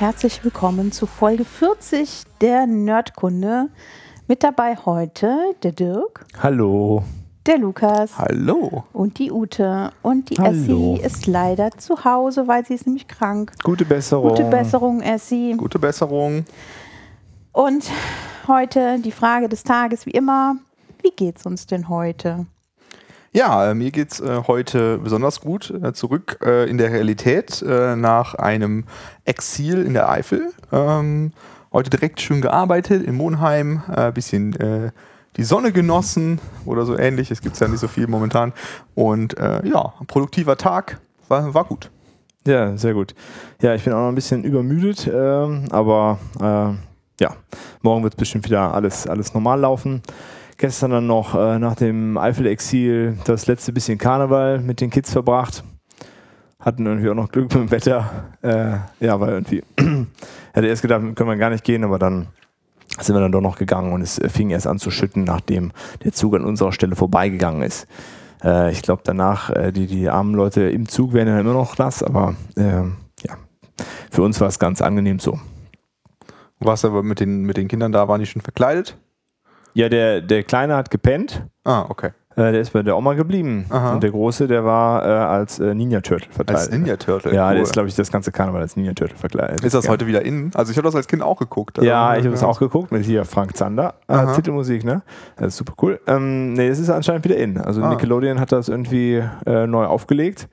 Herzlich willkommen zu Folge 40 der Nerdkunde. Mit dabei heute der Dirk, Hallo. der Lukas Hallo. und die Ute. Und die Hallo. Essie ist leider zu Hause, weil sie ist nämlich krank. Gute Besserung. Gute Besserung, Essie. Gute Besserung. Und heute die Frage des Tages, wie immer, wie geht's uns denn heute? Ja, äh, mir geht's äh, heute besonders gut. Äh, zurück äh, in der Realität äh, nach einem Exil in der Eifel. Ähm, heute direkt schön gearbeitet in Monheim, äh, bisschen die Sonne genossen oder so ähnlich. Es gibt ja nicht so viel momentan. Und ja, ein produktiver Tag. War, war gut. Ja, sehr gut. Ja, ich bin auch noch ein bisschen übermüdet, ähm, aber ja, morgen wird bestimmt wieder alles, alles normal laufen. Gestern dann noch äh, nach dem Eifel-Exil das letzte bisschen Karneval mit den Kids verbracht. Hatten irgendwie auch noch Glück mit dem Wetter. Äh, ja, weil irgendwie, hätte erst gedacht, können wir gar nicht gehen, aber dann sind wir dann doch noch gegangen und es äh, fing erst an zu schütten, nachdem der Zug an unserer Stelle vorbeigegangen ist. Äh, ich glaube danach, äh, die, die armen Leute im Zug werden dann immer noch nass, aber ähm, ja, für uns war es ganz angenehm so. Warst aber mit den, mit den Kindern da, waren die schon verkleidet? Ja, der, der Kleine hat gepennt, Ah, okay. äh, der ist bei der Oma geblieben. Aha. Und der Große, der war äh, als äh, Ninja Turtle verkleidet. Als Ninja Turtle. Ja, cool. der ist, glaube ich, das ganze Karneval als Ninja Turtle verkleidet. Ist das ja. heute wieder in? Also ich habe das als Kind auch geguckt. Ja, Also, ich habe es auch geguckt mit hier Frank Zander als Aha. Titelmusik, ne? Das ist super cool. Ähm, nee, es ist anscheinend wieder in. Also Ah. Nickelodeon hat das irgendwie äh, neu aufgelegt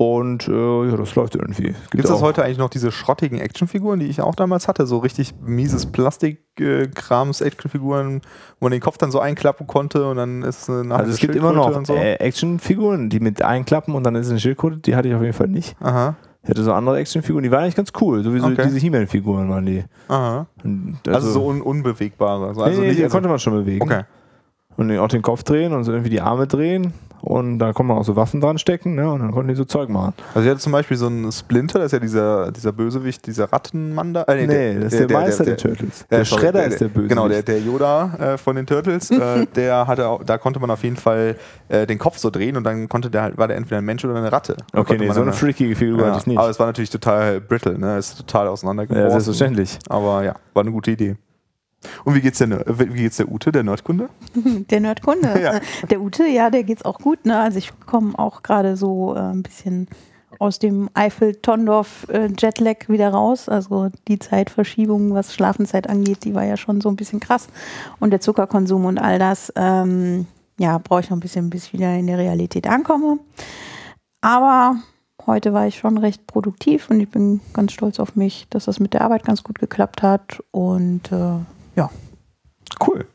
und äh, ja, das läuft irgendwie. Gibt es heute eigentlich noch diese schrottigen Actionfiguren, die ich auch damals hatte? So richtig mieses Plastik-Krams-Actionfiguren, wo man den Kopf dann so einklappen konnte und dann ist eine nachher Also es gibt immer Schildkröte noch so. äh, Actionfiguren, die mit einklappen und dann ist eine Schildkröte, die hatte ich auf jeden Fall nicht. Aha, Ich hatte so andere Actionfiguren, die waren eigentlich ganz cool. Sowieso Okay. diese He-Man-Figuren waren die. aha. Und Also, so un unbewegbare. Also, nee, nee, nicht, die also, konnte man schon bewegen. Okay. Und auch den Kopf drehen und so irgendwie die Arme drehen. Und da konnte man auch so Waffen dran stecken, ne? Und dann konnten die so Zeug machen. Also ich hatte zum Beispiel so einen Splinter, das ist ja dieser, dieser Bösewicht, dieser Rattenmann da. Äh, Nee, das ist der, Meister der, Turtles. Der äh, sorry, Schredder ist der Böse. Genau, der, der Yoda äh, von den Turtles, äh, der hatte auch, da konnte man auf jeden Fall äh, den Kopf so drehen und dann konnte der halt, war der entweder ein Mensch oder eine Ratte. Da Okay, nee, so eine freakige Figur ja, hatte ich nicht. Aber es war natürlich total brittle, ne? Ist total Ja, auseinandergebrochen. selbstverständlich. aber ja, war eine gute Idee. Und wie geht's der, wie geht's der Ute, der Nerdkunde? Der Nerdkunde. Ja. Der Ute, ja, der geht's auch gut. Ne? Also ich komme auch gerade so äh, ein bisschen aus dem Eifel-Tondorf-Jetlag wieder raus. Also die Zeitverschiebung, was Schlafenszeit angeht, die war ja schon so ein bisschen krass. Und der Zuckerkonsum und all das, ähm, ja, brauche ich noch ein bisschen, bis ich wieder in der Realität ankomme. Aber heute war ich schon recht produktiv und ich bin ganz stolz auf mich, dass das mit der Arbeit ganz gut geklappt hat. Und äh, ja, Cool.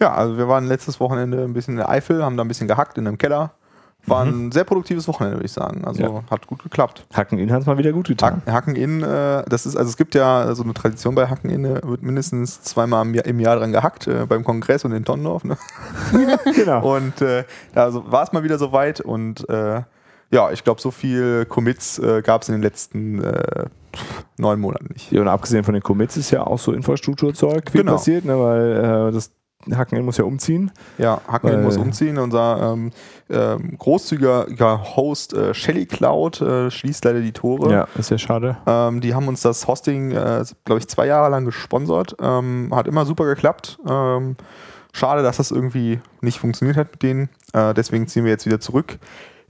Ja, also wir waren letztes Wochenende ein bisschen in der Eifel, haben da ein bisschen gehackt in einem Keller. War ein sehr produktives Wochenende, würde ich sagen. Also Ja. hat gut geklappt. Hacken in hat es mal wieder gut getan. Hack, Hacken in, äh, das ist, also es gibt ja so eine Tradition bei Hacken in, wird mindestens zweimal im Jahr, im Jahr dran gehackt, äh, beim Kongress und in Tondorf. Ne? genau. Und äh, da also war es mal wieder soweit und äh, ja, ich glaube, so viel Commits äh, gab es in den letzten äh, neun Monaten nicht. Ja, und abgesehen von den Commits ist ja auch so Infrastrukturzeug viel Genau. passiert, ne? weil äh, das Hacken muss ja umziehen. Ja, Hacken muss umziehen. Unser ähm, ähm, großzügiger Host äh, Shelly Cloud äh, schließt leider die Tore. Ja, ist ja schade. Ähm, die haben uns das Hosting, äh, glaube ich, zwei Jahre lang gesponsert. Ähm, hat immer super geklappt. Ähm, schade, dass das irgendwie nicht funktioniert hat mit denen. Äh, deswegen ziehen wir jetzt wieder zurück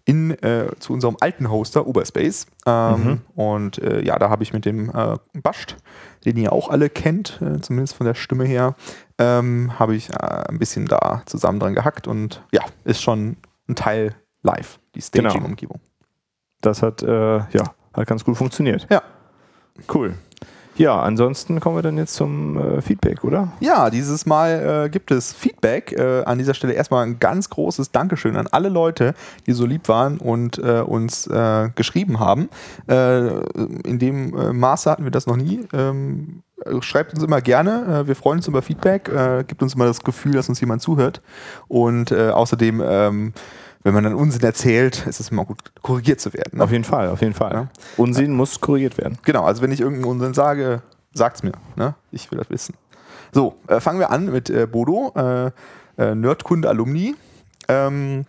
in, äh, zu unserem alten Hoster, Uberspace. Ähm, Und äh, ja, da habe ich mit dem äh, Bascht, den ihr auch alle kennt, äh, zumindest von der Stimme her, ähm, habe ich äh, ein bisschen da zusammen dran gehackt. Und ja, ist schon ein Teil live, die Genau. Staging-Umgebung. Das hat, äh, ja, hat ganz gut funktioniert. Ja. Cool. Ja, ansonsten kommen wir dann jetzt zum äh, Feedback, oder? Ja, dieses Mal äh, gibt es Feedback. Äh, an dieser Stelle erstmal ein ganz großes Dankeschön an alle Leute, die so lieb waren und äh, uns äh, geschrieben haben. Äh, in dem Maße hatten wir das noch nie. Ähm, schreibt uns immer gerne. Wir freuen uns über Feedback. Gibt uns immer das Gefühl, dass uns jemand zuhört. Und außerdem, ähm, wenn man dann Unsinn erzählt, ist es immer gut, korrigiert zu werden. Ne? Auf jeden Fall, auf jeden Fall. Ja. Unsinn muss korrigiert werden. Genau, also wenn ich irgendeinen Unsinn sage, sagt's mir. Ne? Ich will das wissen. So, äh, fangen wir an mit äh, Bodo, äh, äh, Nerdkunde Alumni. Ähm,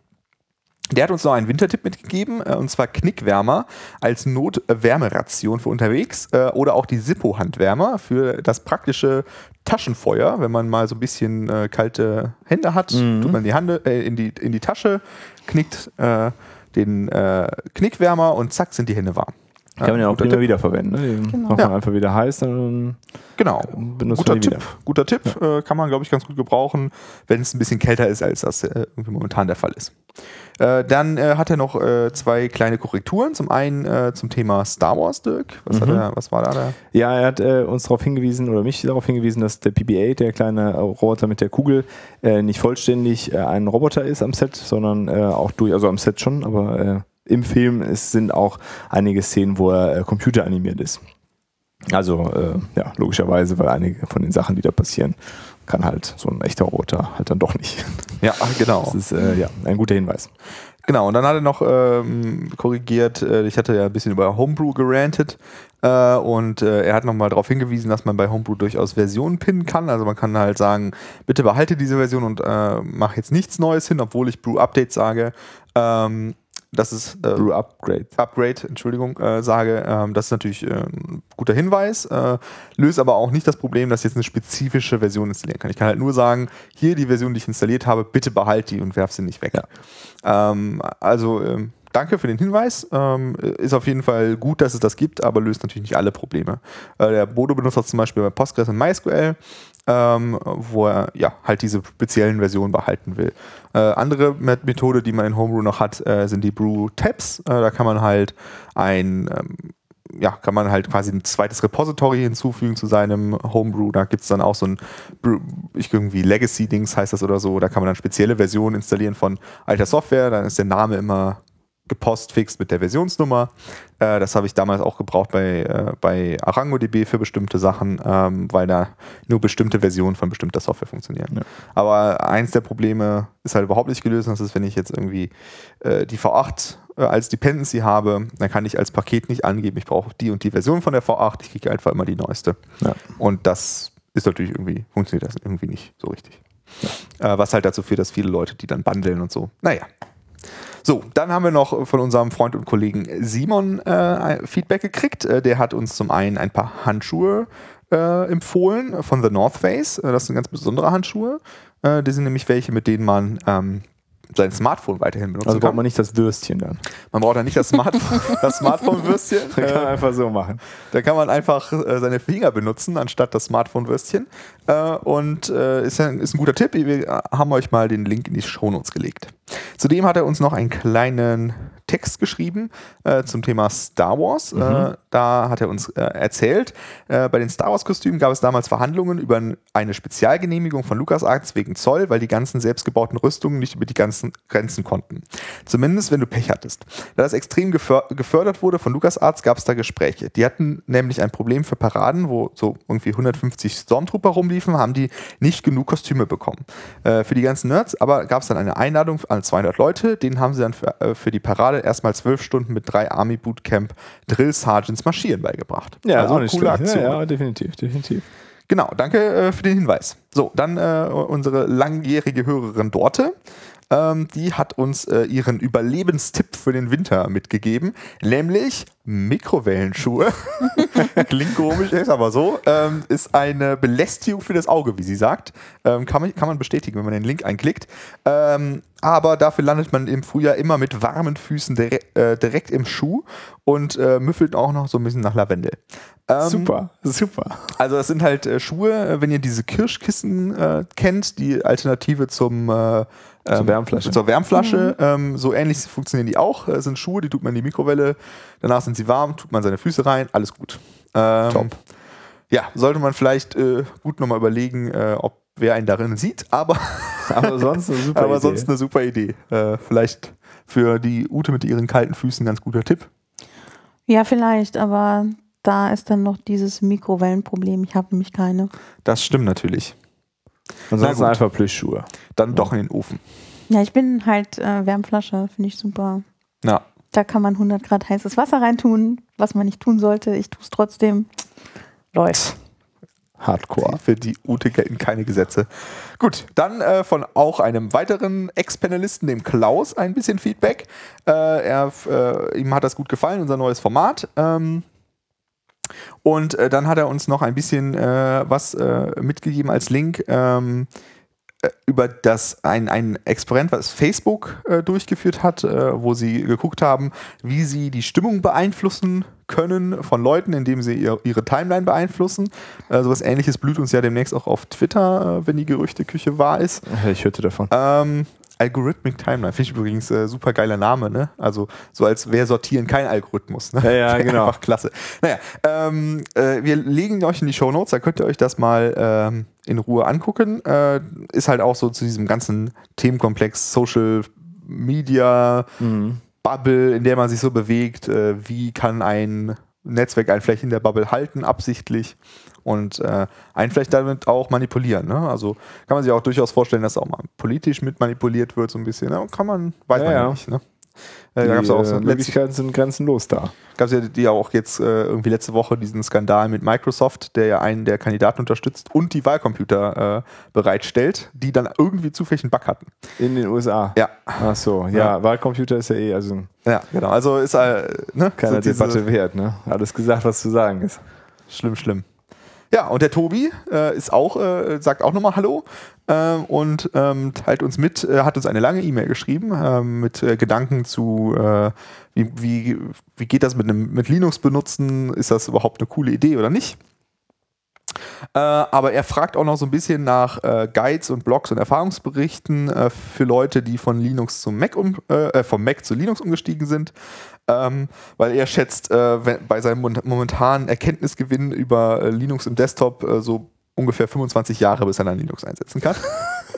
Der hat uns noch einen Wintertipp mitgegeben, äh, und zwar Knickwärmer als Notwärmeration für unterwegs äh, oder auch die Sippo-Handwärmer für das praktische Taschenfeuer. Wenn man mal so ein bisschen äh, kalte Hände hat, Mhm. tut man die, Hande, äh, in, die in die Tasche, knickt äh, den äh, Knickwärmer und zack sind die Hände warm. Kann man ja auch immer wieder verwenden. Ne? Genau. macht Ja. man einfach wieder heiß, dann Genau. benutzt Guter Tipp, wieder. guter Tipp äh, kann man, glaube ich, ganz gut gebrauchen, wenn es ein bisschen kälter ist, als das äh, irgendwie momentan der Fall ist. Äh, dann äh, hat er noch äh, zwei kleine Korrekturen. Zum einen äh, zum Thema Star Wars, Dirk. Was, hat Mhm. er, was war da? Der? Ja, er hat äh, uns darauf hingewiesen oder mich darauf hingewiesen, dass der PBA, der kleine äh, Roboter mit der Kugel, äh, nicht vollständig äh, ein Roboter ist am Set, sondern äh, auch durch, also am Set schon, aber äh, im Film es sind auch einige Szenen, wo er äh, computeranimiert ist. Also äh, ja, logischerweise, weil einige von den Sachen, die da passieren, kann halt so ein echter Roboter halt dann doch nicht. Ja, genau. Das ist äh, ja ein guter Hinweis. Genau, und dann hat er noch ähm, korrigiert, äh, ich hatte ja ein bisschen über Homebrew gerantet äh, und äh, er hat nochmal darauf hingewiesen, dass man bei Homebrew durchaus Versionen pinnen kann. Also man kann halt sagen, bitte behalte diese Version und äh, mach jetzt nichts Neues hin, obwohl ich Brew Update sage. Ähm, das ist äh, Brew Upgrade. Upgrade, Entschuldigung, äh, sage, ähm, das ist natürlich äh, ein guter Hinweis, äh, löst aber auch nicht das Problem, dass ich jetzt eine spezifische Version installieren kann. Ich kann halt nur sagen, hier die Version, die ich installiert habe, bitte behalte die und werf sie nicht weg. Ähm, also ähm, danke für den Hinweis. Ähm, ist auf jeden Fall gut, dass es das gibt, aber löst natürlich nicht alle Probleme. Äh, der Bodo benutzt das zum Beispiel bei Postgres und MySQL, ähm, wo er ja halt diese speziellen Versionen behalten will. Äh, andere Met- Methode, die man in Homebrew noch hat, äh, sind die Brew Tabs. Äh, da kann man halt ein ähm, ja, kann man halt quasi ein zweites Repository hinzufügen zu seinem Homebrew. Da gibt es dann auch so ein ich irgendwie Legacy-Dings heißt das oder so. Da kann man dann spezielle Versionen installieren von alter Software. Dann ist der Name immer gepostfixed mit der Versionsnummer. Äh, das habe ich damals auch gebraucht bei, äh, bei ArangoDB für bestimmte Sachen, ähm, weil da nur bestimmte Versionen von bestimmter Software funktionieren. Ja. Aber eins der Probleme ist halt überhaupt nicht gelöst. Das ist, wenn ich jetzt irgendwie äh, die V8 äh, als Dependency habe, dann kann ich als Paket nicht angeben, ich brauche die und die Version von der V8. Ich kriege einfach immer die neueste. Ja. Und das ist natürlich irgendwie, funktioniert das irgendwie nicht so richtig. Äh, was halt dazu führt, dass viele Leute die dann bundeln und so. Naja. So, dann haben wir noch von unserem Freund und Kollegen Simon äh, Feedback gekriegt. Äh, der hat uns zum einen ein paar Handschuhe äh, empfohlen von The North Face. Äh, das sind ganz besondere Handschuhe. Äh, die sind nämlich welche, mit denen man ähm, sein Smartphone weiterhin benutzen Also braucht kann. man nicht das Würstchen dann. Man braucht ja nicht das, Smartphone, das Smartphone-Würstchen. Man kann Äh, einfach so machen. da kann man einfach äh, seine Finger benutzen, anstatt das Smartphone-Würstchen. Äh, und äh, ist, ein, ist ein guter Tipp. Wir haben euch mal den Link in die Shownotes gelegt. Zudem hat er uns noch einen kleinen Text geschrieben äh, zum Thema Star Wars. Äh, da hat er uns äh, erzählt, äh, bei den Star Wars-Kostümen gab es damals Verhandlungen über eine Spezialgenehmigung von LucasArts wegen Zoll, weil die ganzen selbstgebauten Rüstungen nicht über die ganzen Grenzen konnten. Zumindest, wenn du Pech hattest. Da das extrem geför gefördert wurde von LucasArts, gab es da Gespräche. Die hatten nämlich ein Problem für Paraden, wo so irgendwie 150 Stormtrooper rumliefen, haben die nicht genug Kostüme bekommen. Äh, für die ganzen Nerds aber gab es dann eine Einladung an 200 Leute, denen haben sie dann für, äh, für die Parade erstmal zwölf Stunden mit drei Army Bootcamp Drill Sergeants marschieren beigebracht. also coole schlecht. Aktion. Ja, ja, definitiv, definitiv. Genau, danke äh, für den Hinweis. So, dann äh, unsere langjährige Hörerin Dorte. Ähm, die hat uns äh, ihren Überlebenstipp für den Winter mitgegeben, nämlich Mikrowellenschuhe. Klingt komisch, ist aber so. Ähm, ist eine Belästigung für das Auge, wie sie sagt. Ähm, kann, man, kann man bestätigen, wenn man den Link einklickt. Ähm, aber dafür landet man im Frühjahr immer mit warmen Füßen dire äh, direkt im Schuh und äh, müffelt auch noch so ein bisschen nach Lavendel. Ähm, super, super. also das sind halt äh, Schuhe, äh, wenn ihr diese Kirschkissen äh, kennt, die Alternative zum äh, ähm, Wärmflasche. Zur Wärmflasche. Ähm, so ähnlich funktionieren die auch. Äh, sind Schuhe, die tut man in die Mikrowelle, danach sind sie warm, tut man seine Füße rein, alles gut. Ähm, Top. Ja, sollte man vielleicht äh, gut nochmal überlegen, äh, ob wer einen darin sieht, aber, Aber sonst eine super aber Idee. sonst eine super Idee. Äh, vielleicht für die Ute mit ihren kalten Füßen ein ganz guter Tipp. Ja, vielleicht, aber da ist dann noch dieses Mikrowellenproblem. Ich habe nämlich keine. Das stimmt natürlich. Ansonsten einfach Plüschschuhe. Dann doch in den Ofen. Ja, ich bin halt äh, Wärmflasche, finde ich super. Ja. Da kann man 100 Grad heißes Wasser reintun, was man nicht tun sollte. Ich tue es trotzdem. Läuft. Hardcore. Für die Ute gelten keine Gesetze. Gut, dann äh, von auch einem weiteren Ex-Panelisten, dem Klaus, ein bisschen Feedback. Äh, er, äh, ihm hat das gut gefallen, unser neues Format. Ähm, und äh, dann hat er uns noch ein bisschen äh, was äh, mitgegeben als Link. Ähm, äh, über das ein, ein Experiment, was Facebook äh, durchgeführt hat, äh, wo sie geguckt haben, wie sie die Stimmung beeinflussen können von Leuten, indem sie ihr, ihre Timeline beeinflussen. Äh, sowas ähnliches blüht uns ja demnächst auch auf Twitter, wenn die Gerüchteküche wahr ist. Ich hörte davon. Ähm, Algorithmic Timeline, finde ich übrigens äh, super geiler Name, ne? Also so als wäre sortieren kein Algorithmus. Ne? Ja, ja, genau. Einfach klasse. Naja, ähm, äh, wir legen euch in die Show Notes, da könnt ihr euch das mal ähm, in Ruhe angucken. Äh, ist halt auch so zu diesem ganzen Themenkomplex Social Media Mhm. Bubble, in der man sich so bewegt. Äh, wie kann ein Netzwerk einen vielleicht in der Bubble halten, absichtlich und äh, einen vielleicht damit auch manipulieren. Ne? Also kann man sich auch durchaus vorstellen, dass auch mal politisch mit manipuliert wird, so ein bisschen. Ne? Kann man, weiß Ja, man ja nicht. Ne? Die Äh, da gab es auch so äh, Möglichkeiten sind grenzenlos da. gab es ja die auch jetzt äh, irgendwie letzte Woche diesen Skandal mit Microsoft, der ja einen der Kandidaten unterstützt und die Wahlcomputer äh, bereitstellt, die dann irgendwie zufällig einen Bug hatten. In den USA. Ja, Ach so, ja, Ja. Wahlcomputer ist ja eh also ja, genau. Also ist äh, ne, keine so Debatte wert, ne? Alles gesagt, was zu sagen ist. Schlimm, schlimm. Ja, und der Tobi äh, ist auch, äh, sagt auch nochmal Hallo ähm, und ähm, teilt uns mit, äh, hat uns eine lange E-Mail geschrieben ähm, mit äh, Gedanken zu, äh, wie, wie, wie geht das mit, einem, mit Linux benutzen, ist das überhaupt eine coole Idee oder nicht? Äh, aber er fragt auch noch so ein bisschen nach äh, Guides und Blogs und Erfahrungsberichten äh, für Leute, die von Linux zum Mac um, äh, äh, vom Mac zu Linux umgestiegen sind. Ähm, weil er schätzt, äh, wenn, bei seinem momentanen Erkenntnisgewinn über Linux im Desktop so ungefähr 25 Jahre, bis er dann Linux einsetzen kann.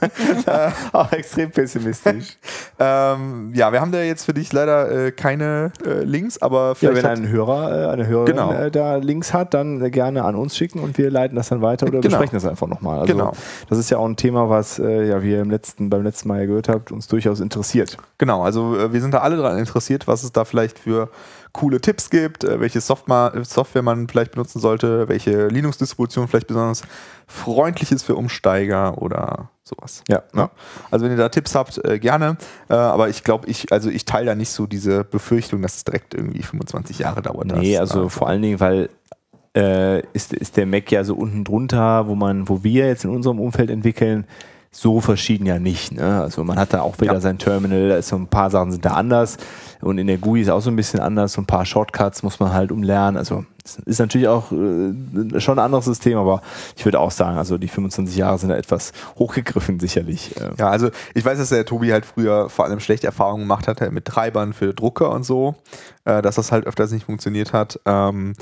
Auch extrem pessimistisch. ähm, ja, wir haben da jetzt für dich leider äh, keine äh, Links, aber Ja, vielleicht wenn hat- ein Hörer, äh, eine Hörerin Genau. äh, da Links hat, dann gerne an uns schicken und wir leiten das dann weiter oder Genau. besprechen das einfach nochmal. Also Genau. das ist ja auch ein Thema, was, äh, ja, wie ihr im letzten, beim letzten Mal ja gehört habt, uns durchaus interessiert. Genau, also äh, wir sind da alle daran interessiert, was es da vielleicht für coole Tipps gibt, äh, welche Softma Software man vielleicht benutzen sollte, welche Linux-Distribution vielleicht besonders freundlich ist für Umsteiger oder sowas. Ja, Ja. Also wenn ihr da Tipps habt, äh, gerne. Äh, aber ich glaube, ich, also ich teile da nicht so diese Befürchtung, dass es direkt irgendwie 25 Jahre dauert. Nee, also äh, vor allen Dingen, weil äh, ist, ist der Mac ja so unten drunter, wo man, wo wir jetzt in unserem Umfeld entwickeln, so verschieden ja nicht. Ne? Also man hat da auch wieder Ja. sein Terminal, da ist so ein paar Sachen sind da anders und in der GUI ist auch so ein bisschen anders, so ein paar Shortcuts muss man halt umlernen. Also es ist natürlich auch äh, schon ein anderes System, aber ich würde auch sagen, also die 25 Jahre sind da etwas hochgegriffen sicherlich. Äh, Ja, also ich weiß, dass der Tobi halt früher vor allem schlechte Erfahrungen gemacht hat mit Treibern für Drucker und so, äh, dass das halt öfters nicht funktioniert hat. Ähm,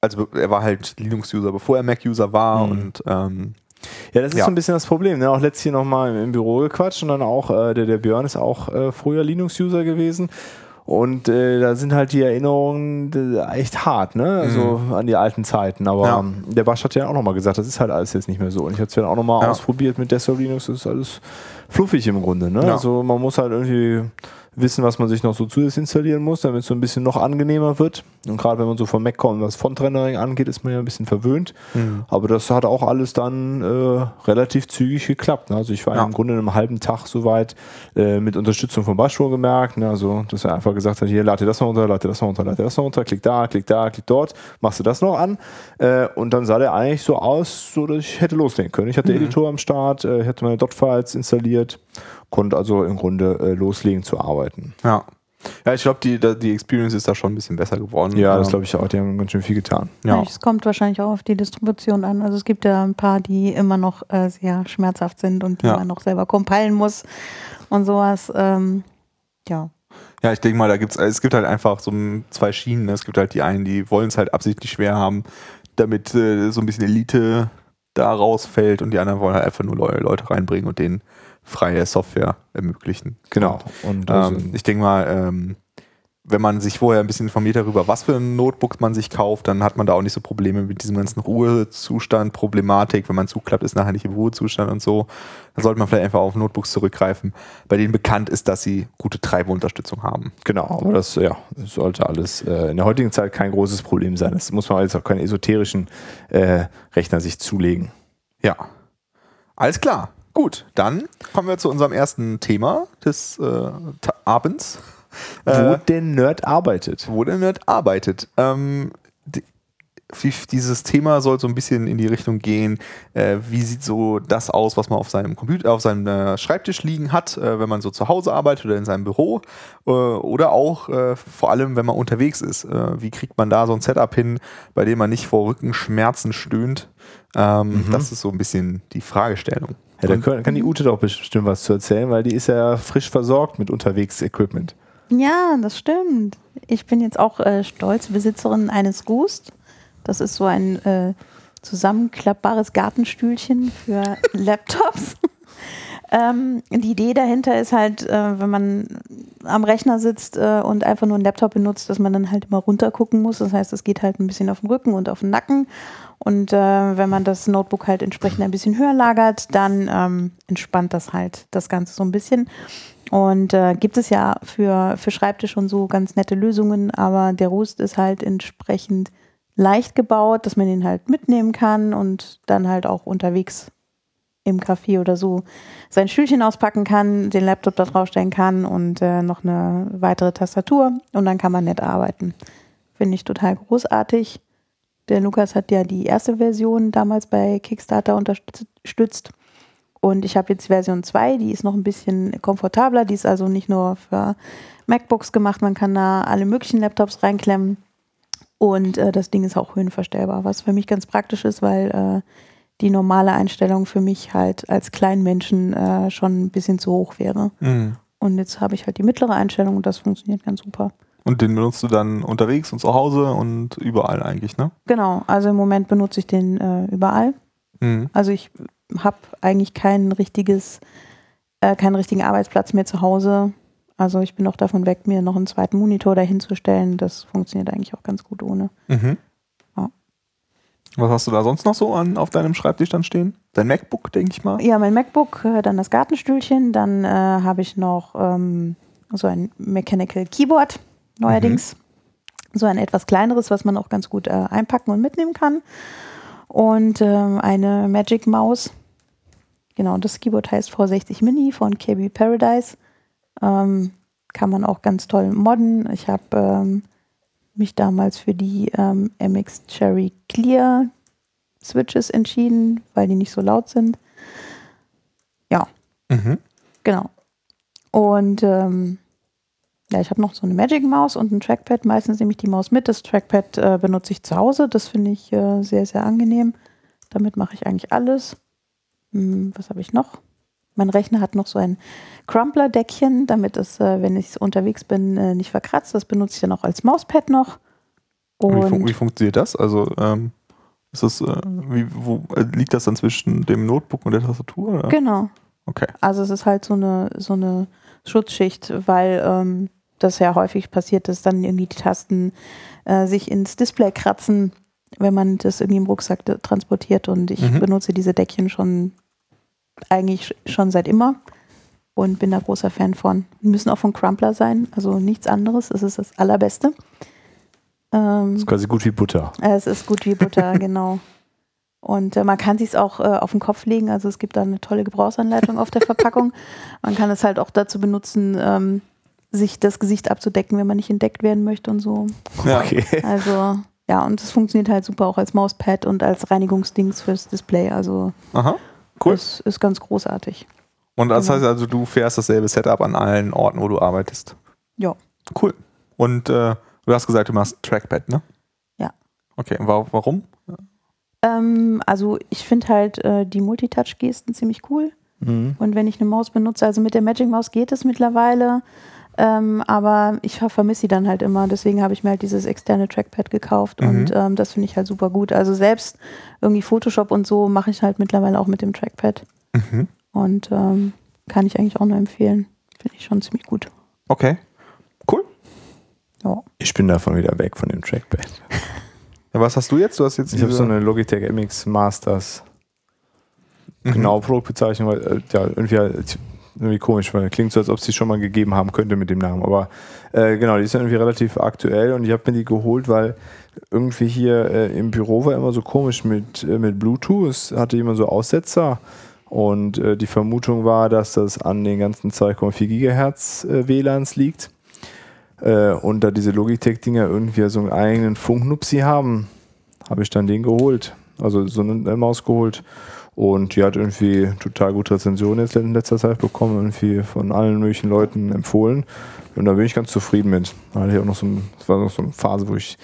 also er war halt Linux-User, bevor er Mac-User war Mhm. und ähm, Ja, das ist Ja. so ein bisschen das Problem. Ne? Auch letztes hier nochmal im, im Büro gequatscht und dann auch, äh, der, der Björn ist auch äh, früher Linux-User gewesen. Und äh, da sind halt die Erinnerungen äh, echt hart, ne? Also an die alten Zeiten. Aber Mhm. Ja. der Basch hat ja auch nochmal gesagt, das ist halt alles jetzt nicht mehr so. Und ich habe es dann auch nochmal Ja. ausprobiert mit Desktop Linux, das ist alles fluffig im Grunde. Ne? Ja. Also man muss halt irgendwie wissen, was man sich noch so zusätzlich installieren muss, damit es so ein bisschen noch angenehmer wird. Und gerade wenn man so vom Mac kommt, was Font-Rendering angeht, ist man ja ein bisschen verwöhnt. Mhm. Aber das hat auch alles dann äh, relativ zügig geklappt. Ne? Also ich war Ja. im Grunde in einem halben Tag soweit äh, mit Unterstützung von Baschur gemerkt. Ne? Also, dass er einfach gesagt hat, hier, lade dir das noch runter, lade dir das noch runter, lade dir das noch runter, klick da, klick da, klick dort, machst du das noch an. Äh, und dann sah der eigentlich so aus, so dass ich hätte loslegen können. Ich hatte Editor am Start, äh, ich hatte meine Dot-Files installiert, konnte also im Grunde äh, loslegen zu arbeiten. ja. Ja, ich glaube, die, die Experience ist da schon ein bisschen besser geworden. Ja, das glaube ich auch. Die haben ganz schön viel getan. Ja. Es kommt wahrscheinlich auch auf die Distribution an. Also es gibt ja ein paar, die immer noch äh, sehr schmerzhaft sind und die Ja. man noch selber compilen muss und sowas. Ähm, ja. Ja, ich denke mal, da gibt's, es gibt halt einfach so zwei Schienen. Ne? Es gibt halt die einen, die wollen es halt absichtlich schwer haben, damit äh, so ein bisschen Elite da rausfällt und die anderen wollen halt einfach nur neue Leute reinbringen und denen freie Software ermöglichen. Genau. Und also, Ähm, ich denke mal, ähm, wenn man sich vorher ein bisschen informiert darüber, was für ein Notebook man sich kauft, dann hat man da auch nicht so Probleme mit diesem ganzen Ruhezustand, Problematik. Wenn man zuklappt, ist nachher nicht im Ruhezustand und so. Dann sollte man vielleicht einfach auf Notebooks zurückgreifen, bei denen bekannt ist, dass sie gute Treiberunterstützung haben. Genau, aber das, ja, das sollte alles äh, in der heutigen Zeit kein großes Problem sein. Das muss man jetzt auch keine esoterischen äh, Rechner sich zulegen. Ja. Alles klar. Gut, dann kommen wir zu unserem ersten Thema des äh, Abends. Wo äh, der Nerd arbeitet. Wo der Nerd arbeitet. Ähm, die, dieses Thema soll so ein bisschen in die Richtung gehen, äh, wie sieht so das aus, was man auf seinem Computer, auf seinem äh, Schreibtisch liegen hat, äh, wenn man so zu Hause arbeitet oder in seinem Büro äh, oder auch vor allem, wenn man unterwegs ist. Wie kriegt man da so ein Setup hin, bei dem man nicht vor Rückenschmerzen stöhnt? Ähm, mhm. Das ist so ein bisschen die Fragestellung. Ja, da kann die Ute doch bestimmt was zu erzählen, weil die ist ja frisch versorgt mit Unterwegs-Equipment. Ja, das stimmt. Ich bin jetzt auch äh, stolze Besitzerin eines Gust. Das ist so ein äh, zusammenklappbares Gartenstühlchen für Laptops. Ähm, die Idee dahinter ist halt, äh, wenn man am Rechner sitzt äh, und einfach nur einen Laptop benutzt, dass man dann halt immer runter gucken muss. Das heißt, es geht halt ein bisschen auf den Rücken und auf den Nacken. Und äh, wenn man das Notebook halt entsprechend ein bisschen höher lagert, dann ähm, entspannt das halt das Ganze so ein bisschen. Und äh, gibt es ja für, für Schreibtisch und so ganz nette Lösungen, aber der Rust ist halt entsprechend leicht gebaut, dass man ihn halt mitnehmen kann und dann halt auch unterwegs im Café oder so sein Stühlchen auspacken kann, den Laptop da draufstellen kann und äh, noch eine weitere Tastatur und dann kann man nett arbeiten. Finde ich total großartig. Der Lukas hat ja die erste Version damals bei Kickstarter unterstützt und ich habe jetzt Version 2, die ist noch ein bisschen komfortabler. Die ist also nicht nur für MacBooks gemacht, man kann da alle möglichen Laptops reinklemmen. Und äh, das Ding ist auch höhenverstellbar, was für mich ganz praktisch ist, weil äh, die normale Einstellung für mich halt als Kleinmenschen äh, schon ein bisschen zu hoch wäre. Mhm. Und jetzt habe ich halt die mittlere Einstellung und das funktioniert ganz super. Und den benutzt du dann unterwegs und zu Hause und überall eigentlich, ne? Genau, also im Moment benutze ich den äh, überall. Mhm. Also ich habe eigentlich kein richtiges, äh, keinen richtigen Arbeitsplatz mehr zu Hause. Also ich bin auch davon weg, mir noch einen zweiten Monitor dahinzustellen. Das funktioniert eigentlich auch ganz gut ohne. Mhm. Was hast du da sonst noch so an, auf deinem Schreibtisch dann stehen? Dein MacBook, denke ich mal? Ja, mein MacBook, äh, dann das Gartenstühlchen, dann äh, habe ich noch ähm, so ein Mechanical Keyboard neuerdings. Mhm. So ein etwas kleineres, was man auch ganz gut äh, einpacken und mitnehmen kann. Und ähm, eine Magic Maus, Genau, das Keyboard heißt V60 Mini von KB Paradise. Ähm, kann man auch ganz toll modden. Ich habe ähm, mich damals für die ähm, MX Cherry Clear Switches entschieden, weil die nicht so laut sind. Ja, mhm. genau. Und ähm, ja, ich habe noch so eine Magic Maus und ein Trackpad. Meistens nehme ich die Maus mit. Das Trackpad äh, benutze ich zu Hause. Das finde ich äh, sehr, sehr angenehm. Damit mache ich eigentlich alles. Hm, was habe ich noch? Mein Rechner hat noch so ein Crumpler-Deckchen, damit es, äh, wenn ich unterwegs bin, äh, nicht verkratzt. Das benutze ich dann auch als Mauspad noch. Wie, fun wie, funktioniert das? Also ähm, ist das, äh, wie, wo, äh, liegt das dann zwischen dem Notebook und der Tastatur? Oder? Genau. Okay. Also es ist halt so eine, so eine Schutzschicht, weil ähm, das ja häufig passiert, dass dann irgendwie die Tasten äh, sich ins Display kratzen wenn man das irgendwie im Rucksack transportiert. Und ich mhm. benutze diese Deckchen schon eigentlich schon seit immer und bin da großer Fan von. Müssen auch von Crumpler sein, also nichts anderes. Es ist das Allerbeste. Ähm, ist quasi gut wie Butter. Es ist gut wie Butter, genau. Und äh, man kann sich es auch äh, auf den Kopf legen. Also es gibt da eine tolle Gebrauchsanleitung auf der Verpackung. Man kann es halt auch dazu benutzen, ähm, sich das Gesicht abzudecken, wenn man nicht entdeckt werden möchte und so. Ja. Okay. Also ja, und es funktioniert halt super auch als Mauspad und als Reinigungsdings fürs Display. Also Aha, cool. Das ist ganz großartig. Und das genau. heißt also, du fährst dasselbe Setup an allen Orten, wo du arbeitest? Ja. Cool. Und äh, du hast gesagt, du machst Trackpad, ne? Ja. Okay, und warum? Ähm, also ich finde halt äh, die Multitouch-Gesten ziemlich cool. Mhm. Und wenn ich eine Maus benutze, also mit der Magic Maus geht es mittlerweile. Ähm, aber ich vermisse sie dann halt immer. Deswegen habe ich mir halt dieses externe Trackpad gekauft mhm. und ähm, das finde ich halt super gut. Also selbst irgendwie Photoshop und so mache ich halt mittlerweile auch mit dem Trackpad. Mhm. Und ähm, kann ich eigentlich auch nur empfehlen. Finde ich schon ziemlich gut. Okay. Cool. Ja. Ich bin davon wieder weg von dem Trackpad. Ja, was hast du jetzt? Du hast jetzt Ich habe so eine Logitech MX Masters. Mhm. Genau, Produktbezeichnung, weil, äh, ja, irgendwie, halt- irgendwie komisch, weil klingt so, als ob es die schon mal gegeben haben könnte mit dem Namen. Aber äh, genau, die ist irgendwie relativ aktuell und ich habe mir die geholt, weil irgendwie hier äh, im Büro war immer so komisch mit, äh, mit Bluetooth. Es hatte immer so Aussetzer. Und äh, die Vermutung war, dass das an den ganzen 2,4 Gigahertz äh, WLANs liegt. Äh, und da diese Logitech-Dinger irgendwie so einen eigenen Funknupsi haben, habe ich dann den geholt. Also so eine, eine Maus geholt. Und die hat irgendwie total gute Rezensionen jetzt in letzter Zeit bekommen, irgendwie von allen möglichen Leuten empfohlen. Und da bin ich ganz zufrieden mit. Da hatte ich auch noch so ein, das war noch so eine Phase, wo ich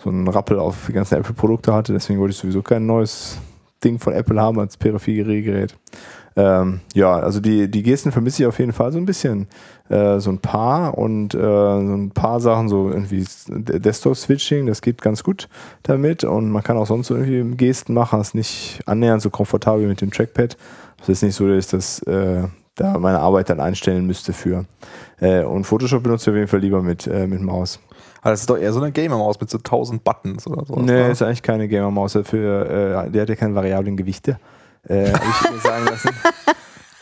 so einen Rappel auf die ganzen Apple-Produkte hatte. Deswegen wollte ich sowieso kein neues Ding von Apple haben als Peripheriegerät. Ähm, ja, also die, die Gesten vermisse ich auf jeden Fall so ein bisschen. Äh, so ein paar und äh, so ein paar Sachen, so irgendwie Desktop-Switching, das geht ganz gut damit und man kann auch sonst so irgendwie Gesten machen, ist nicht annähernd so komfortabel mit dem Trackpad. Es ist nicht so, dass ich das äh, da meine Arbeit dann einstellen müsste für. Äh, und Photoshop benutze ich auf jeden Fall lieber mit, äh, mit Maus. Aber das ist doch eher so eine Gamer-Maus mit so 1000 Buttons oder so. Nee, ist eigentlich keine Gamer-Maus. Für, äh, die hat ja keine variablen Gewichte. Äh, ich mir sagen lassen.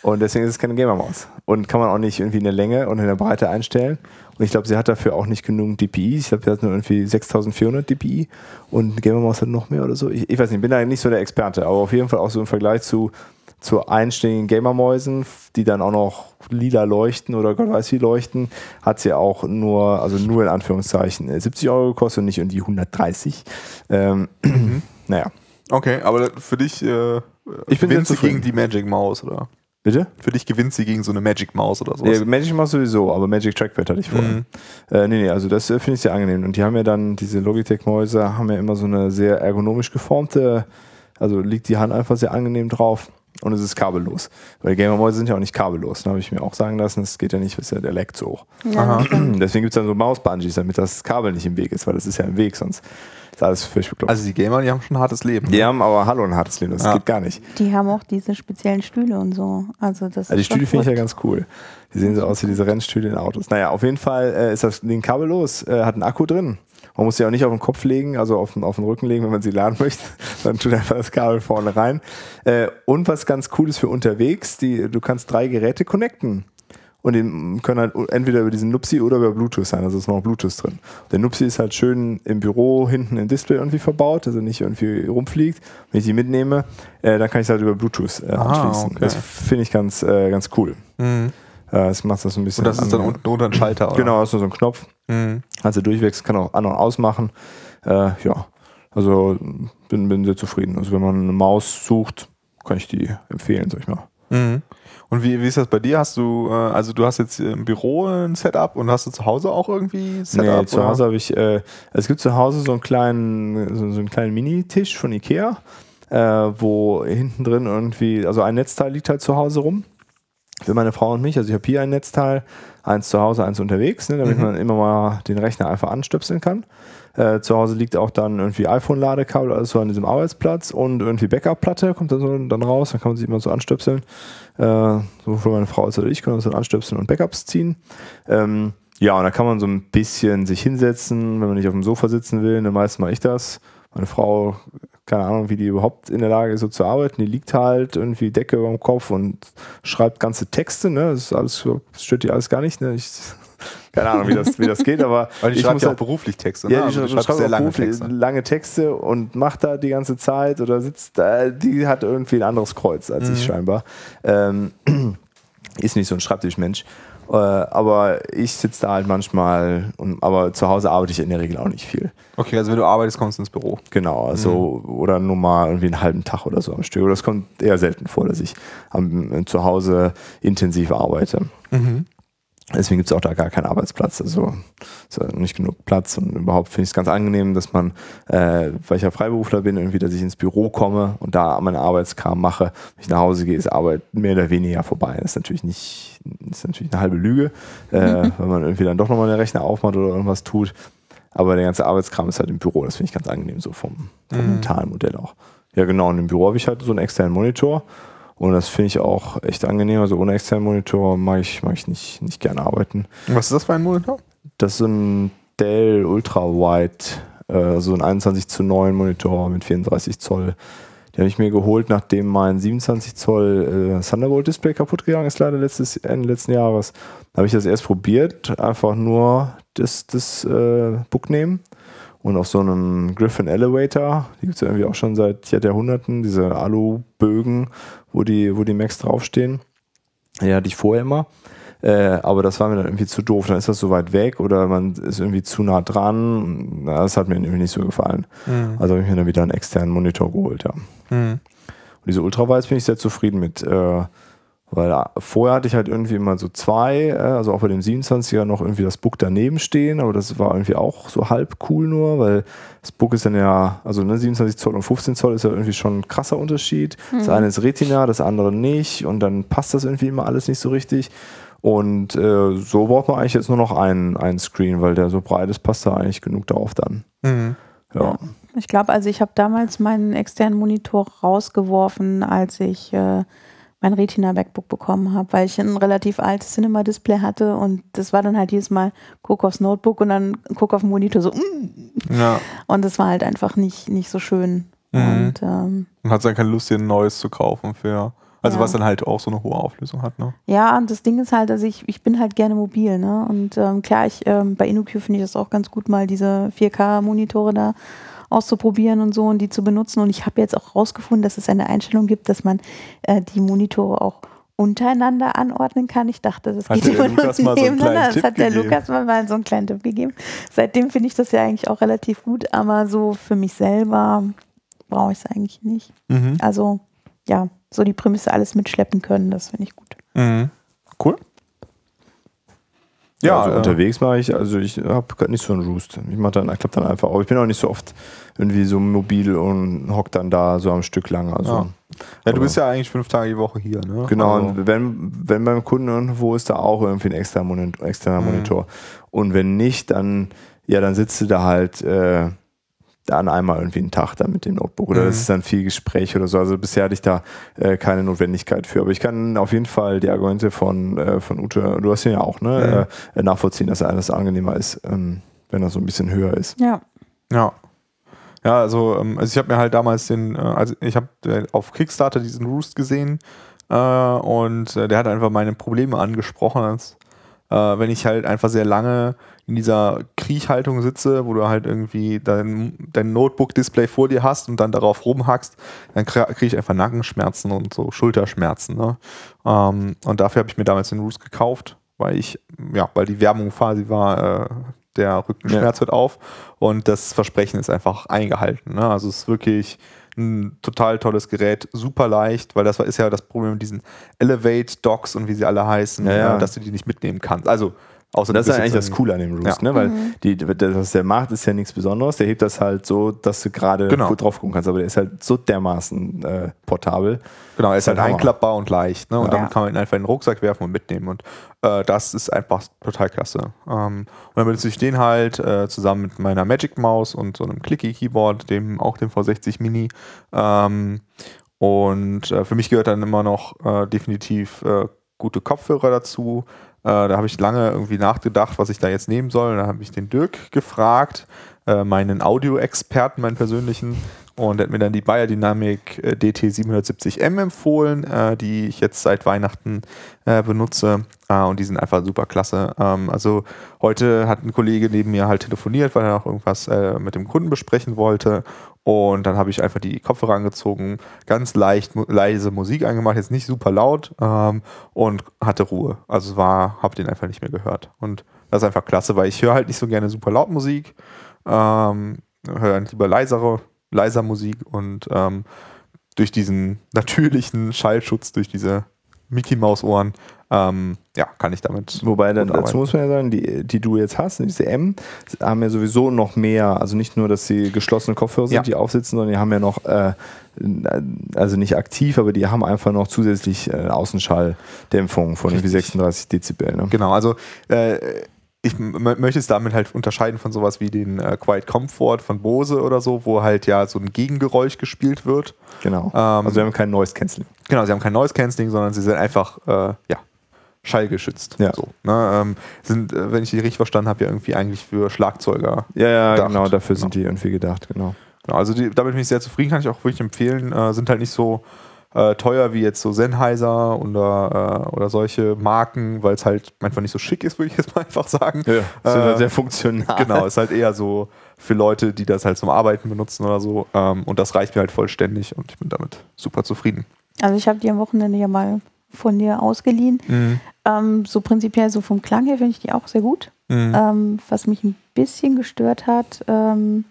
Und deswegen ist es keine Gamer-Maus. Und kann man auch nicht irgendwie in der Länge und in der Breite einstellen. Und ich glaube, sie hat dafür auch nicht genug DPI. Ich glaube, sie hat nur irgendwie 6400 DPI und eine Gamer-Maus hat noch mehr oder so. Ich, ich weiß nicht, bin da nicht so der Experte, aber auf jeden Fall auch so im Vergleich zu, zu einständigen Gamer-Mäusen, die dann auch noch lila leuchten oder Gott weiß wie leuchten, hat sie auch nur, also nur in Anführungszeichen, äh, 70 Euro gekostet und nicht irgendwie 130. Ähm, Naja, Okay, aber für dich äh, Ich bin gewinnt sie gegen die Magic Maus, oder? bitte? Für dich gewinnt sie gegen so eine Magic Maus oder sowas. Ja, Magic Mouse sowieso, aber Magic Trackpad hatte ich vorher. Mhm. Äh, nee, nee, also das äh, finde ich sehr angenehm. Und die haben ja dann, diese Logitech-Mäuse haben ja immer so eine sehr ergonomisch geformte, also liegt die Hand einfach sehr angenehm drauf und es ist kabellos. Weil Gamer-Mäuse sind ja auch nicht kabellos, da habe ich mir auch sagen lassen, das geht ja nicht, ist ja, der leckt so hoch. Ja. Deswegen gibt es dann so Maus-Bungees, damit das Kabel nicht im Weg ist, weil das ist ja im Weg, sonst ist alles völlig bekloppt. Also die Gamer, die haben schon ein hartes Leben. die haben aber Hallo ein hartes Leben, das Ja. geht gar nicht. Die haben auch diese speziellen Stühle und so. Also, das Also die Stühle finde ich ja ganz cool. Die sehen so aus wie diese Rennstühle in Autos. Naja, auf jeden Fall äh, ist das Ding kabellos, äh, hat einen Akku drin. Man muss sie auch nicht auf den Kopf legen, also auf den, auf den Rücken legen, wenn man sie laden möchte. Dann tut einfach das Kabel vorne rein. Äh, und was ganz cool ist für unterwegs, die, du kannst drei Geräte connecten. Und die können halt entweder über diesen Nupsi oder über Bluetooth sein. Also ist noch Bluetooth drin. Der Nupsi ist halt schön im Büro hinten im Display irgendwie verbaut, also nicht irgendwie rumfliegt. Wenn ich die mitnehme, äh, dann kann ich es halt über Bluetooth äh, Ah, anschließen. okay. Das finde ich ganz, äh, ganz cool. Mhm. Äh, das macht das ein bisschen. Und das ist dann unten drunter ein Schalter, oder? Genau, das ist nur so ein Knopf. Mhm. Also durchwechseln kann auch an- und ausmachen. Äh, ja, also bin, bin sehr zufrieden. Also wenn man eine Maus sucht, kann ich die empfehlen, sag ich mal. Mhm. Und wie, wie ist das bei dir? Hast du, äh, also du hast jetzt im Büro ein Setup und hast du zu Hause auch irgendwie Setup? nee, zu Hause habe ich, äh, es gibt zu Hause so einen kleinen, so, so einen kleinen Minitisch von Ikea, äh, wo hinten drin irgendwie, also ein Netzteil liegt halt zu Hause rum. Für meine Frau und mich, also ich habe hier ein Netzteil, eins zu Hause, eins unterwegs, ne, damit Mhm. man immer mal den Rechner einfach anstöpseln kann. Äh, zu Hause liegt auch dann irgendwie iPhone-Ladekabel, alles so an diesem Arbeitsplatz und irgendwie Backup-Platte kommt dann, so dann raus, dann kann man sich immer so anstöpseln. Äh, sowohl meine Frau als auch ich können uns dann anstöpseln und Backups ziehen. Ähm, ja, und da kann man so ein bisschen sich hinsetzen, wenn man nicht auf dem Sofa sitzen will. Ne, meistens mache ich das. Meine Frau, keine Ahnung, wie die überhaupt in der Lage ist, so zu arbeiten. Die liegt halt irgendwie Decke über dem Kopf und schreibt ganze Texte. Ne? Das ist alles, das stört die alles gar nicht. Ne? Ich, keine Ahnung, wie das, wie das geht, aber Weil die ich schreibt ja auch halt, beruflich Texte. ja, ne? die Also schreibt, schreibt sehr auch lange Texte. lange Texte und macht da die ganze Zeit oder sitzt da, die hat irgendwie ein anderes Kreuz als ich Mhm. scheinbar. Ähm, ist nicht so ein Schreibtischmensch. Äh, aber ich sitze da halt manchmal, und, aber zu Hause arbeite ich in der Regel auch nicht viel. Okay, also wenn du arbeitest, kommst du ins Büro. Genau, also oder nur mal irgendwie einen halben Tag oder so am Stück. Oder das kommt eher selten vor, dass ich am, zu Hause intensiv arbeite. Deswegen gibt es auch da gar keinen Arbeitsplatz. Also ist nicht genug Platz und überhaupt finde ich es ganz angenehm, dass man, äh, weil ich ja Freiberufler bin, irgendwie, dass ich ins Büro komme und da meine Arbeitskram mache. Wenn ich nach Hause gehe, ist Arbeit mehr oder weniger vorbei. Das ist natürlich nicht, ist natürlich eine halbe Lüge, äh, wenn man irgendwie dann doch nochmal den Rechner aufmacht oder irgendwas tut. Aber der ganze Arbeitskram ist halt im Büro. Das finde ich ganz angenehm, so vom, vom Mhm. mentalen Modell auch. Ja, genau. Und im Büro habe ich halt so einen externen Monitor. Und das finde ich auch echt angenehm. Also ohne externen Monitor mag ich, mag ich nicht, nicht gerne arbeiten. Was ist das für ein Monitor? Das ist ein Dell Ultra Wide, äh, so ein 21 zu 9 Monitor mit 34 Zoll. Den habe ich mir geholt, nachdem mein 27 Zoll äh, Thunderbolt Display kaputt gegangen ist, leider letztes, Ende letzten Jahres. Da habe ich das erst probiert, einfach nur das, das äh, Book nehmen und auf so einem Griffin Elevator, die gibt es ja irgendwie auch schon seit Jahrhunderten, diese Alubögen, wo die, wo die Macs draufstehen. Die hatte ich vorher immer. Äh, aber das war mir dann irgendwie zu doof. Dann ist das so weit weg oder man ist irgendwie zu nah dran. Na, das hat mir irgendwie nicht so gefallen. Mhm. Also habe ich mir dann wieder einen externen Monitor geholt, ja. Mhm. Und diese Ultraweiß bin ich sehr zufrieden mit. Äh, weil äh, vorher hatte ich halt irgendwie immer so zwei, äh, also auch bei dem 27er noch irgendwie das Book daneben stehen, aber das war irgendwie auch so halb cool nur, weil das Book ist dann ja, also ne, 27 Zoll und 15 Zoll ist ja irgendwie schon ein krasser Unterschied. Mhm. Das eine ist Retina, das andere nicht und dann passt das irgendwie immer alles nicht so richtig. Und äh, so braucht man eigentlich jetzt nur noch einen, einen Screen, weil der so breit ist, passt da eigentlich genug drauf dann. Mhm. Ja. ja. Ich glaube, also ich habe damals meinen externen Monitor rausgeworfen, als ich äh, mein Retina MacBook bekommen habe, weil ich ein relativ altes Cinema-Display hatte und das war dann halt jedes Mal guck aufs Notebook und dann guck auf den Monitor so mm. ja. und das war halt einfach nicht, nicht so schön. Mhm. Und ähm, man hat dann keine Lust, dir ein neues zu kaufen für also ja. was dann halt auch so eine hohe Auflösung hat, ne? Ja, und das Ding ist halt, dass ich, ich bin halt gerne mobil, ne? Und ähm, klar, ich ähm, bei InnoQ finde ich das auch ganz gut, mal diese 4K-Monitore da auszuprobieren und so und die zu benutzen. Und ich habe jetzt auch rausgefunden, dass es eine Einstellung gibt, dass man äh, die Monitore auch untereinander anordnen kann. Ich dachte, das hat geht immer nur nebeneinander. So das hat der gegeben. Lukas mal, mal so einen kleinen Tipp gegeben. Seitdem finde ich das ja eigentlich auch relativ gut, aber so für mich selber brauche ich es eigentlich nicht. Mhm. Also ja, so die Prämisse alles mitschleppen können, das finde ich gut. Mhm. Cool. Ja, also äh, unterwegs mache ich, also ich habe nicht so einen Roost. Ich mache dann, klappt dann einfach auf. Ich bin auch nicht so oft irgendwie so mobil und hock dann da so am Stück lang. Also, ja. ja du bist ja eigentlich fünf Tage die Woche hier, ne? Genau, also. und wenn, wenn beim Kunden irgendwo ist da auch irgendwie ein externer Monitor. Externer mhm. Monitor. Und wenn nicht, dann, ja, dann sitzt du da halt äh, dann einmal irgendwie einen Tag dann mit dem Notebook oder mhm. das ist dann viel Gespräch oder so. Also bisher hatte ich da äh, keine Notwendigkeit für. Aber ich kann auf jeden Fall die Argumente von, äh, von Ute, du hast ihn ja auch, ne, mhm. äh, nachvollziehen, dass alles angenehmer ist, ähm, wenn er so ein bisschen höher ist. Ja. Ja. Ja, also, ähm, also ich habe mir halt damals den, äh, also ich habe äh, auf Kickstarter diesen Roost gesehen äh, und der hat einfach meine Probleme angesprochen. Als, wenn ich halt einfach sehr lange in dieser Kriechhaltung sitze, wo du halt irgendwie dein, dein Notebook-Display vor dir hast und dann darauf rumhackst, dann kriege ich einfach Nackenschmerzen und so Schulterschmerzen. Ne? Ähm, und dafür habe ich mir damals den Roost gekauft, weil ich, ja, weil die Werbung quasi war, äh, der Rückenschmerz ja. hört auf und das Versprechen ist einfach eingehalten. Ne? Also es ist wirklich ein total tolles Gerät, super leicht, weil das ist ja das Problem mit diesen Elevate Docks und wie sie alle heißen, ja, ja. dass du die nicht mitnehmen kannst. Also Außer das ist eigentlich das Coole an dem Roost, ja. ne? weil mhm. die, das, was der macht, ist ja nichts Besonderes. Der hebt das halt so, dass du gerade genau. gut drauf gucken kannst, aber der ist halt so dermaßen äh, portabel. Genau, er ist halt, einklappbar und leicht. Ne? Und ja. damit kann man ihn einfach in den Rucksack werfen und mitnehmen. Und äh, das ist einfach total klasse. Ähm, und dann benutze ich den halt äh, zusammen mit meiner Magic Maus und so einem Clicky Keyboard, dem auch dem V60 Mini. Ähm, und äh, für mich gehört dann immer noch äh, definitiv äh, gute Kopfhörer dazu. Äh, da habe ich lange irgendwie nachgedacht, was ich da jetzt nehmen soll. Da habe ich den Dirk gefragt, äh, meinen Audio-Experten, meinen persönlichen, und er hat mir dann die Biodynamic äh, DT770M empfohlen, die ich jetzt seit Weihnachten benutze. Und die sind einfach super klasse. Ähm, also heute hat ein Kollege neben mir halt telefoniert, weil er noch irgendwas mit dem Kunden besprechen wollte. Und dann habe ich einfach die Kopfhörer angezogen, ganz leicht leise Musik angemacht, jetzt nicht super laut ähm, und hatte Ruhe. Also war, habe den einfach nicht mehr gehört. Und das ist einfach klasse, weil ich höre halt nicht so gerne super laut Musik. Ähm, höre lieber leisere leiser Musik und ähm, durch diesen natürlichen Schallschutz, durch diese Mickey Maus Ohren, ähm, ja, kann ich damit. Wobei dann dazu muss man ja sagen, die, die du jetzt hast, diese M, haben ja sowieso noch mehr, also nicht nur, dass sie geschlossene Kopfhörer sind, ja. die aufsitzen, sondern die haben ja noch, äh, also nicht aktiv, aber die haben einfach noch zusätzlich äh, Außenschalldämpfung von irgendwie 36 Dezibel. Ne? Genau, also äh, ich möchte es damit halt unterscheiden von sowas wie den äh, Quiet Comfort von Bose oder so, wo halt ja so ein Gegengeräusch gespielt wird. Genau. Ähm, also sie haben kein Noise Cancelling. Genau, sie haben kein Noise Cancelling, sondern sie sind einfach, äh, ja, schallgeschützt. Ja. So, ne, ähm, sind, äh, wenn ich die richtig verstanden habe, ja irgendwie eigentlich für Schlagzeuger. Ja, ja, gedacht. genau, dafür Genau. sind die irgendwie gedacht, genau. Genau, also die, damit bin ich sehr zufrieden, kann ich auch wirklich empfehlen. Äh, sind halt nicht so äh, teuer wie jetzt so Sennheiser oder, äh, oder solche Marken, weil es halt einfach nicht so schick ist, würde ich jetzt mal einfach sagen. Ja, sind Äh, halt sehr funktional. Genau, ist halt eher so für Leute, die das halt zum Arbeiten benutzen oder so. Ähm, und das reicht mir halt vollständig und ich bin damit super zufrieden. Also ich habe die am Wochenende ja mal von dir ausgeliehen. Ähm, so prinzipiell, so vom Klang her finde ich die auch sehr gut. Mhm. Ähm, was mich ein bisschen gestört hat, ähm,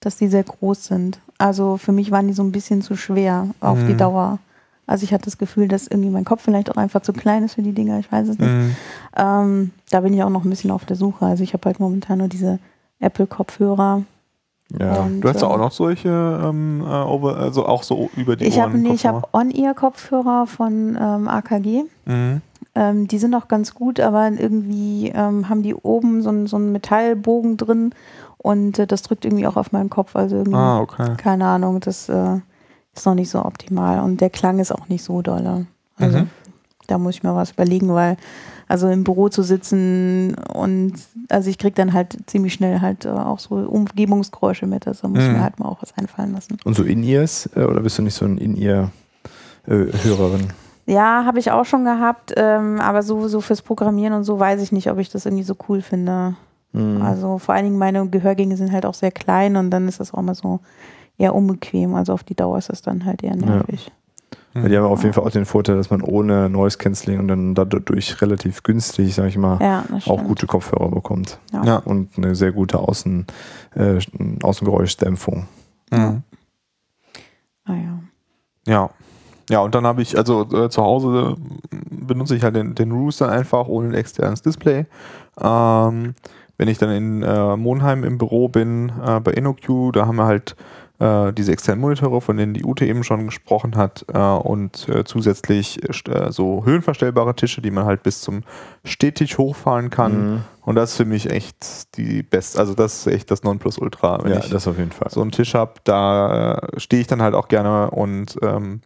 dass die sehr groß sind. Also für mich waren die so ein bisschen zu schwer auf die Mhm. Dauer. Also ich hatte das Gefühl, dass irgendwie mein Kopf vielleicht auch einfach zu klein ist für die Dinger, ich weiß es nicht. Mhm. Ähm, da bin ich auch noch ein bisschen auf der Suche. Also ich habe halt momentan nur diese Apple-Kopfhörer. Ja. Und, Du hast ja auch noch solche, ähm, äh, over, also auch so über die Ich habe Ohren. nee, ich hab On-Ear-Kopfhörer von ähm, AKG. Mhm. Ähm, die sind auch ganz gut, aber irgendwie ähm, haben die oben so, einen- so einen Metallbogen drin und äh, das drückt irgendwie auch auf meinen Kopf. Also irgendwie, Ah, okay. keine Ahnung, das äh, ist noch nicht so optimal und der Klang ist auch nicht so dolle. Also Mhm. Da muss ich mir was überlegen, weil also im Büro zu sitzen und also ich kriege dann halt ziemlich schnell halt äh, auch so Umgebungsgeräusche mit, also muss ich Mhm. mir halt mal auch was einfallen lassen. Und so In-Ears? Äh, oder bist du nicht so ein In-Ear-Hörerin? Ja, habe ich auch schon gehabt, ähm, aber so, so fürs Programmieren und so weiß ich nicht, ob ich das irgendwie so cool finde. Mhm. Also vor allen Dingen meine Gehörgänge sind halt auch sehr klein und dann ist das auch mal so eher unbequem. Also auf die Dauer ist das dann halt eher nervig. Weil die haben auf jeden Fall auch den Vorteil, dass man ohne Noise Cancelling und dann dadurch relativ günstig, sag ich mal, Ja, auch gute Kopfhörer bekommt. Ja. Ja. Und eine sehr gute Außen, äh, Außengeräuschdämpfung. Mhm. Ah, ja. Ja. Ja, und dann habe ich, also äh, zu Hause benutze ich halt den, den Rooster einfach ohne ein externes Display. Ähm, wenn ich dann in äh, Monheim im Büro bin, äh, bei InnoQ, da haben wir halt äh, diese externen Monitore, von denen die Ute eben schon gesprochen hat, äh, und äh, zusätzlich äh, so höhenverstellbare Tische, die man halt bis zum Stehtisch hochfahren kann. Mhm. Und das ist für mich echt die beste, also das ist echt das Nonplusultra. Wenn Ja, ich das auf jeden Fall. so einen Tisch habe, da äh, stehe ich dann halt auch gerne und ähm,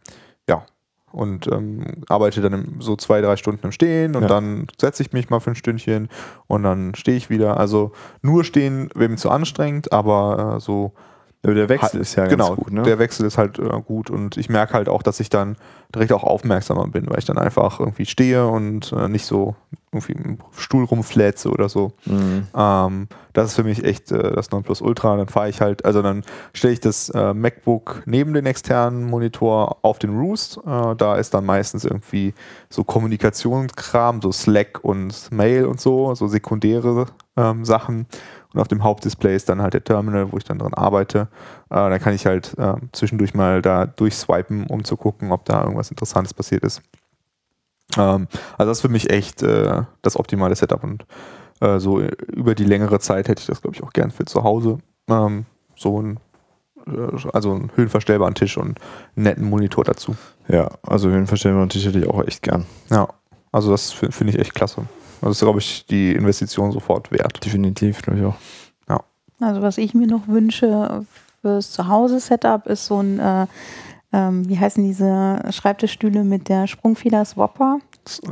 ja, und ähm, arbeite dann im, so zwei, drei Stunden im Stehen und Ja. dann setze ich mich mal für ein Stündchen und dann stehe ich wieder. Also nur stehen wäre mir zu anstrengend, aber äh, so Aber der Wechsel ist ja genau, ganz gut, ne? der Wechsel ist halt äh, gut und ich merke halt auch, dass ich dann direkt auch aufmerksamer bin, weil ich dann einfach irgendwie stehe und äh, nicht so irgendwie im Stuhl rumflätze oder so. Mhm. Ähm, das ist für mich echt äh, das Nonplusultra. Dann fahre ich halt, also dann stelle ich das äh, MacBook neben den externen Monitor auf den Roost. Äh, da ist dann meistens irgendwie so Kommunikationskram, so Slack und Mail und so, so sekundäre ähm, Sachen. Und auf dem Hauptdisplay ist dann halt der Terminal, wo ich dann dran arbeite. Äh, dann kann ich halt äh, zwischendurch mal da durchswipen, um zu gucken, ob da irgendwas Interessantes passiert ist. Ähm, also das ist für mich echt äh, das optimale Setup und äh, so über die längere Zeit hätte ich das, glaube ich, auch gern für zu Hause. Ähm, so ein, äh, also einen höhenverstellbaren Tisch und einen netten Monitor dazu. Ja, also höhenverstellbaren Tisch hätte ich auch echt gern. Ja, also das fi- finde ich echt klasse. Also das ist, glaube ich, die Investition sofort wert. Definitiv, glaube ich auch. Also was ich mir noch wünsche fürs Zuhause-Setup ist so ein, äh, ähm, wie heißen diese Schreibtischstühle mit der Sprungfeder-Swapper?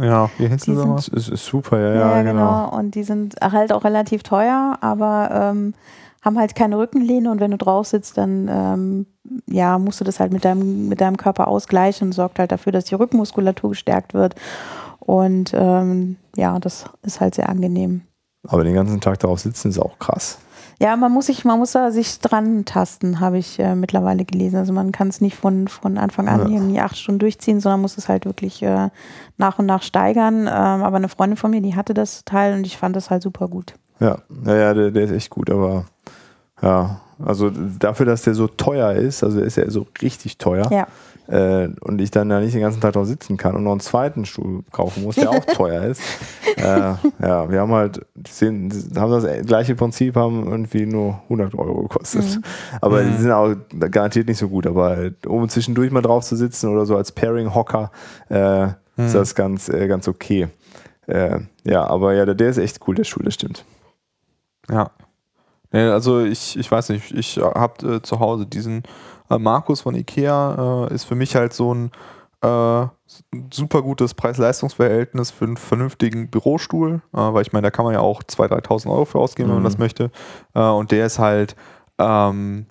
Ja, wie heißt Die das sind- nochmal? Das ist, ist super, ja, ja, genau. Und die sind halt auch relativ teuer, aber ähm, haben halt keine Rückenlehne und wenn du drauf sitzt, dann ähm, ja, musst du das halt mit deinem, mit deinem Körper ausgleichen und sorgt halt dafür, dass die Rückenmuskulatur gestärkt wird. Und ähm, ja, das ist halt sehr angenehm. Aber den ganzen Tag darauf sitzen ist auch krass. Ja, man muss sich, man muss da sich dran tasten, habe ich äh, mittlerweile gelesen. Also man kann es nicht von, von Anfang an Ja. irgendwie acht Stunden durchziehen, sondern muss es halt wirklich äh, nach und nach steigern. Ähm, aber eine Freundin von mir, die hatte das Teil und ich fand das halt super gut. Ja, naja, der, der ist echt gut, aber ja, also dafür, dass der so teuer ist, also der ist ja so richtig teuer Ja. Äh, und ich dann da nicht den ganzen Tag drauf sitzen kann und noch einen zweiten Stuhl kaufen muss, der auch teuer ist. Äh, ja, wir haben halt, die sind, haben das gleiche Prinzip, haben irgendwie nur 100 Euro gekostet. Mhm. Aber die Mhm. sind auch garantiert nicht so gut, aber halt, um zwischendurch mal drauf zu sitzen oder so als Pairing-Hocker, äh, ist Mhm. das ganz, äh, ganz okay. Äh, ja, aber ja, der, der ist echt cool, der Stuhl, das stimmt. Ja. Also ich, ich weiß nicht, ich habe äh, zu Hause diesen äh, Markus von Ikea, äh, ist für mich halt so ein Äh, super gutes Preis-Leistungs-Verhältnis für einen vernünftigen Bürostuhl, äh, weil ich meine, da kann man ja auch 2.000, 3.000 Euro für ausgeben, wenn man Mhm. das möchte. Äh, und der ist halt ähm,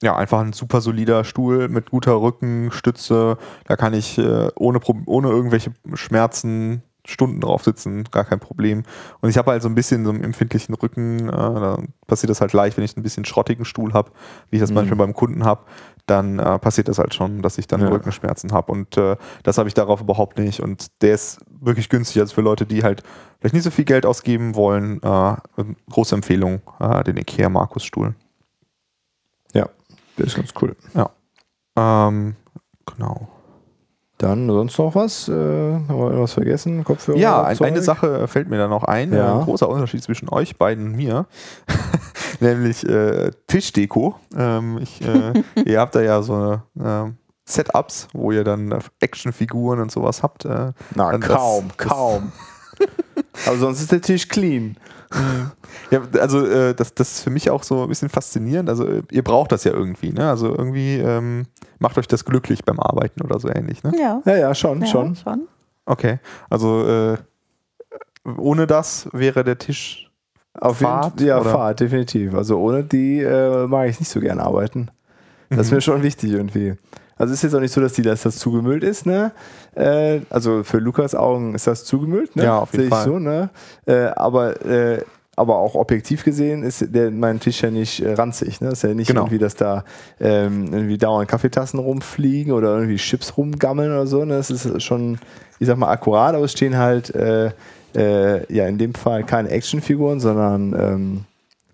ja einfach ein super solider Stuhl mit guter Rückenstütze. Da kann ich äh, ohne, ohne irgendwelche Schmerzen Stunden drauf sitzen, gar kein Problem. Und ich habe halt so ein bisschen so einen empfindlichen Rücken, äh, da passiert das halt leicht, wenn ich ein bisschen schrottigen Stuhl habe, wie ich das Mhm. manchmal beim Kunden habe, dann äh, passiert das halt schon, dass ich dann Ja. Rückenschmerzen habe. Und äh, das habe ich darauf überhaupt nicht. Und der ist wirklich günstig, also für Leute, die halt vielleicht nicht so viel Geld ausgeben wollen, äh, große Empfehlung, äh, den IKEA Markus Stuhl. Ja, das ist ganz cool. Ähm, genau. Dann sonst noch was? Äh, haben wir irgendwas vergessen? Kopfhörer? Ja, eine Sache fällt mir da noch ein. Ja. Ein großer Unterschied zwischen euch beiden und mir. Nämlich äh, Tischdeko. Ähm, ich, äh, ihr habt da ja so eine, ähm, Setups, wo ihr dann äh, Actionfiguren und sowas habt. Äh, Na, kaum, das- kaum. Aber sonst ist der Tisch clean. Ja, also äh, das, das ist für mich auch so ein bisschen faszinierend. Also äh, ihr braucht das ja irgendwie. Ne? Also irgendwie ähm, macht euch das glücklich beim Arbeiten oder so ähnlich. Ne? Ja, Ja, ja, schon, ja schon. schon. Okay, also äh, ohne das wäre der Tisch Auf jeden Fahrt, Ja, oder? Fahrt, definitiv. Also ohne die äh, mag ich nicht so gern arbeiten. Das ist Mhm. mir schon wichtig irgendwie. Also es ist jetzt auch nicht so, dass die dass das zugemüllt ist, ne? Äh, also für Lukas Augen ist das zugemüllt, ne? Ja, auf jeden Fall. so, ne? Äh, aber äh, aber auch objektiv gesehen ist der, mein Tisch ja nicht äh, ranzig. Ne? Ist ja nicht Genau. irgendwie, dass da ähm, irgendwie dauernd Kaffeetassen rumfliegen oder irgendwie Chips rumgammeln oder so. Ne? Das ist schon, ich sag mal, akkurat, aber es stehen halt äh, ja in dem Fall keine Actionfiguren, sondern ähm,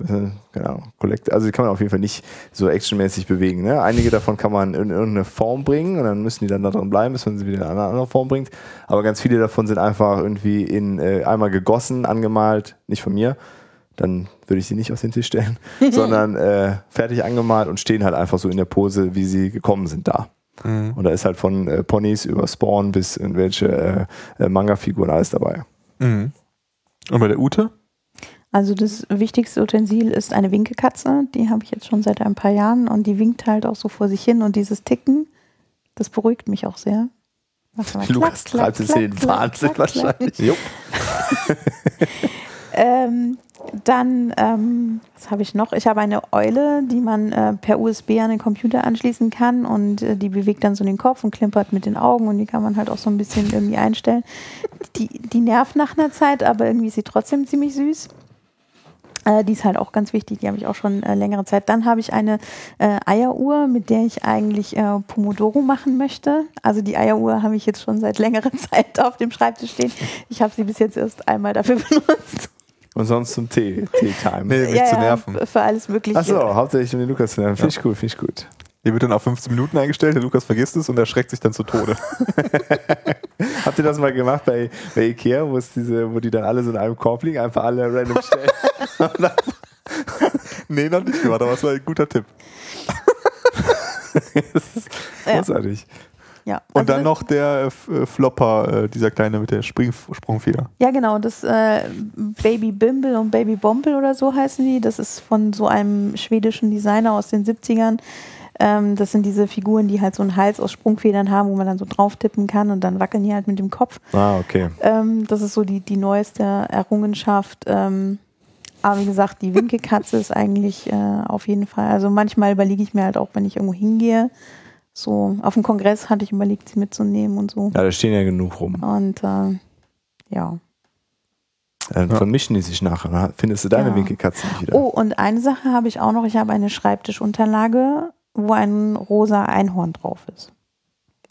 Ahnung, Collect also die kann man auf jeden Fall nicht so actionmäßig bewegen. Ne? Einige davon kann man in irgendeine Form bringen und dann müssen die dann da drin bleiben, bis man sie wieder in eine andere Form bringt. Aber ganz viele davon sind einfach irgendwie in äh, einmal gegossen, angemalt, nicht von mir. Dann würde ich sie nicht auf den Tisch stellen, sondern äh, fertig angemalt und stehen halt einfach so in der Pose, wie sie gekommen sind da. Mhm. Und da ist halt von äh, Ponys über Spawn bis irgendwelche äh, äh, Manga-Figuren alles dabei. Mhm. Und bei der Ute? Also das wichtigste Utensil ist eine Winkekatze. Die habe ich jetzt schon seit ein paar Jahren und die winkt halt auch so vor sich hin und dieses Ticken, das beruhigt mich auch sehr. Immer Lukas klack, treibt es klack, in den klack, Wahnsinn klack, klack. wahrscheinlich. Jo. Ähm, dann, ähm, was habe ich noch? Ich habe eine Eule, die man äh, per USB an den Computer anschließen kann und äh, die bewegt dann so den Kopf und klimpert mit den Augen und die kann man halt auch so ein bisschen irgendwie einstellen. Die, die nervt nach einer Zeit, aber irgendwie ist sie trotzdem ziemlich süß. Äh, die ist halt auch ganz wichtig, die habe ich auch schon äh, längere Zeit. Dann habe ich eine äh, Eieruhr, mit der ich eigentlich äh, Pomodoro machen möchte. Also die Eieruhr habe ich jetzt schon seit längerer Zeit auf dem Schreibtisch stehen. Ich habe sie bis jetzt erst einmal dafür benutzt. Und sonst zum Tee, Tea-Time. Nee, mich zu nerven. Für alles Mögliche. Achso, hauptsächlich um den Lukas zu nerven. Finde ich gut, finde ich gut. Die wird dann auf 15 Minuten eingestellt, der Lukas vergisst es und erschreckt sich dann zu Tode. Habt ihr das mal gemacht bei, bei Ikea, wo es diese, wo die dann alle so in einem Korb liegen, einfach alle random stellen? nee, noch nicht gemacht, aber es war ein guter Tipp. das ist Ja. großartig. Ja, Und also dann das- noch der äh, F- äh, Flopper, äh, dieser kleine mit der Spring Sprungfeder. Ja, genau, das äh, Baby Bimble und Baby Bomble oder so heißen die. Das ist von so einem schwedischen Designer aus den 70ern. Ähm, das sind diese Figuren, die halt so einen Hals aus Sprungfedern haben, wo man dann so drauf tippen kann und dann wackeln die halt mit dem Kopf. Ah, okay. Ähm, das ist so die, die neueste Errungenschaft. Ähm, aber wie gesagt, die Winkelkatze ist eigentlich äh, auf jeden Fall. Also manchmal überlege ich mir halt auch, wenn ich irgendwo hingehe. So, auf dem Kongress hatte ich überlegt, sie mitzunehmen und so. Ja, da stehen ja genug rum. Und äh, ja. Dann Ja. vermischen die sich nachher. Dann findest du deine Ja. Winkelkatze nicht wieder. Oh, und eine Sache habe ich auch noch. Ich habe eine Schreibtischunterlage, wo ein rosa Einhorn drauf ist.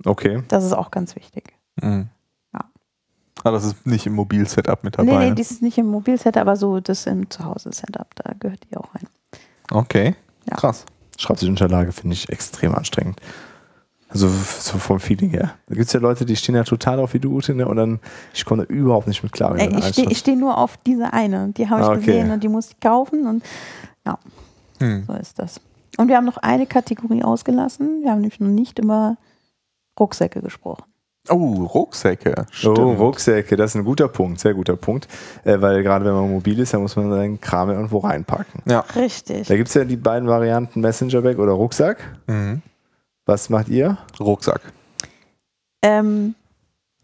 Okay. Das ist auch ganz wichtig. Mhm. Ja. Ah, das ist nicht im Mobil-Setup mit nee, dabei. nee, ne? die ist nicht im Mobilset, aber so das im Zuhause-Setup. Da gehört die auch rein. okay, Ja. krass. Schreibtischunterlage finde ich extrem anstrengend. Also so vom Feeling her. Da gibt es ja Leute, die stehen ja total auf wie du, Ute, ne? und dann, ich komme da überhaupt nicht mit klar. du ich stehe steh nur auf diese eine. Die habe ich Ah, okay. gesehen und die muss ich kaufen und Hm. so ist das. Und wir haben noch eine Kategorie ausgelassen. Wir haben nämlich noch nicht über Rucksäcke gesprochen. Oh, Rucksäcke. Oh, Stimmt. Rucksäcke, das ist ein guter Punkt, sehr guter Punkt. Äh, weil gerade wenn man mobil ist, dann muss man seinen Kram irgendwo reinpacken. Ja. Richtig. Da gibt es ja die beiden Varianten Messenger Bag oder Rucksack. Mhm. Was macht ihr? Rucksack. Ähm,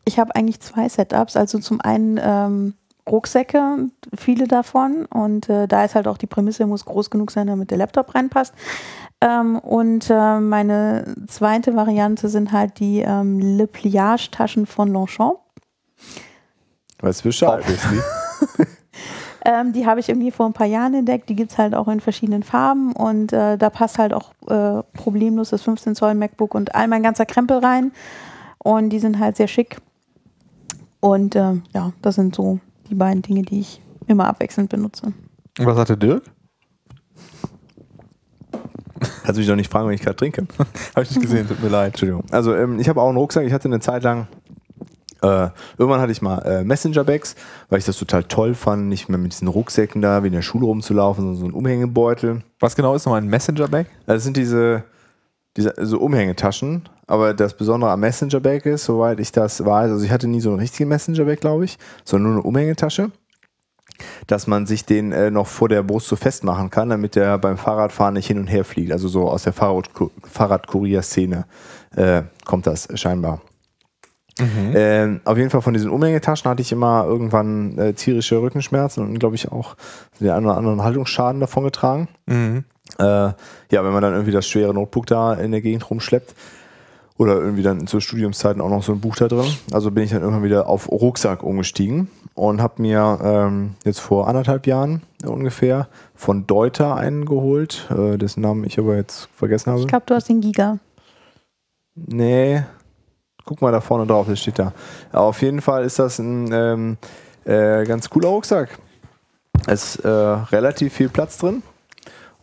ich habe eigentlich zwei Setups. Also zum einen ähm, Rucksäcke, viele davon. Und äh, da ist halt auch die Prämisse, muss groß genug sein, damit der Laptop reinpasst. Ähm, und äh, meine zweite Variante sind halt die ähm, Le Pliage-Taschen von Longchamp. Weißt du Bescheid, Wesley? Ähm, die habe ich irgendwie vor ein paar Jahren entdeckt. Die gibt es halt auch in verschiedenen Farben und äh, da passt halt auch äh, problemlos das 15 Zoll MacBook und all mein ganzer Krempel rein. Und die sind halt sehr schick. Und äh, ja, das sind so die beiden Dinge, die ich immer abwechselnd benutze. Und was hatte Dirk? Kannst du mich doch nicht fragen, wenn ich gerade trinke. Habe ich nicht gesehen, tut mir leid. Entschuldigung. Also ähm, ich habe auch einen Rucksack. Ich hatte eine Zeit lang, äh, irgendwann hatte ich mal äh, Messenger-Bags, weil ich das total toll fand, nicht mehr mit diesen Rucksäcken da wie in der Schule rumzulaufen, sondern so ein Umhängebeutel. Was genau ist nochmal ein Messenger-Bag? Das sind diese, diese so Umhängetaschen. Aber das Besondere am Messenger-Bag ist, soweit ich das weiß, also ich hatte nie so einen richtigen Messenger-Bag, glaube ich, sondern nur eine Umhängetasche, dass man sich den äh, noch vor der Brust so festmachen kann, damit der beim Fahrradfahren nicht hin und her fliegt. Also so aus der Fahrrad Fahrradkurier-Szene äh, kommt das scheinbar. Ähm, auf jeden Fall von diesen Umhängetaschen hatte ich immer irgendwann äh, tierische Rückenschmerzen und glaube ich auch den einen oder anderen Haltungsschaden davon getragen. Mhm. Äh, ja, wenn man dann irgendwie das schwere Notebook da in der Gegend rumschleppt oder irgendwie dann zu Studiumszeiten auch noch so ein Buch da drin. Also bin ich dann irgendwann wieder auf Rucksack umgestiegen und habe mir ähm, jetzt vor anderthalb Jahren ungefähr von Deuter einen geholt, äh, dessen Namen ich aber jetzt vergessen habe. Ich glaube, du hast den Giga. Nee, guck mal da vorne drauf, das steht da. Aber auf jeden Fall ist das ein ähm, äh, ganz cooler Rucksack. Es ist äh, relativ viel Platz drin.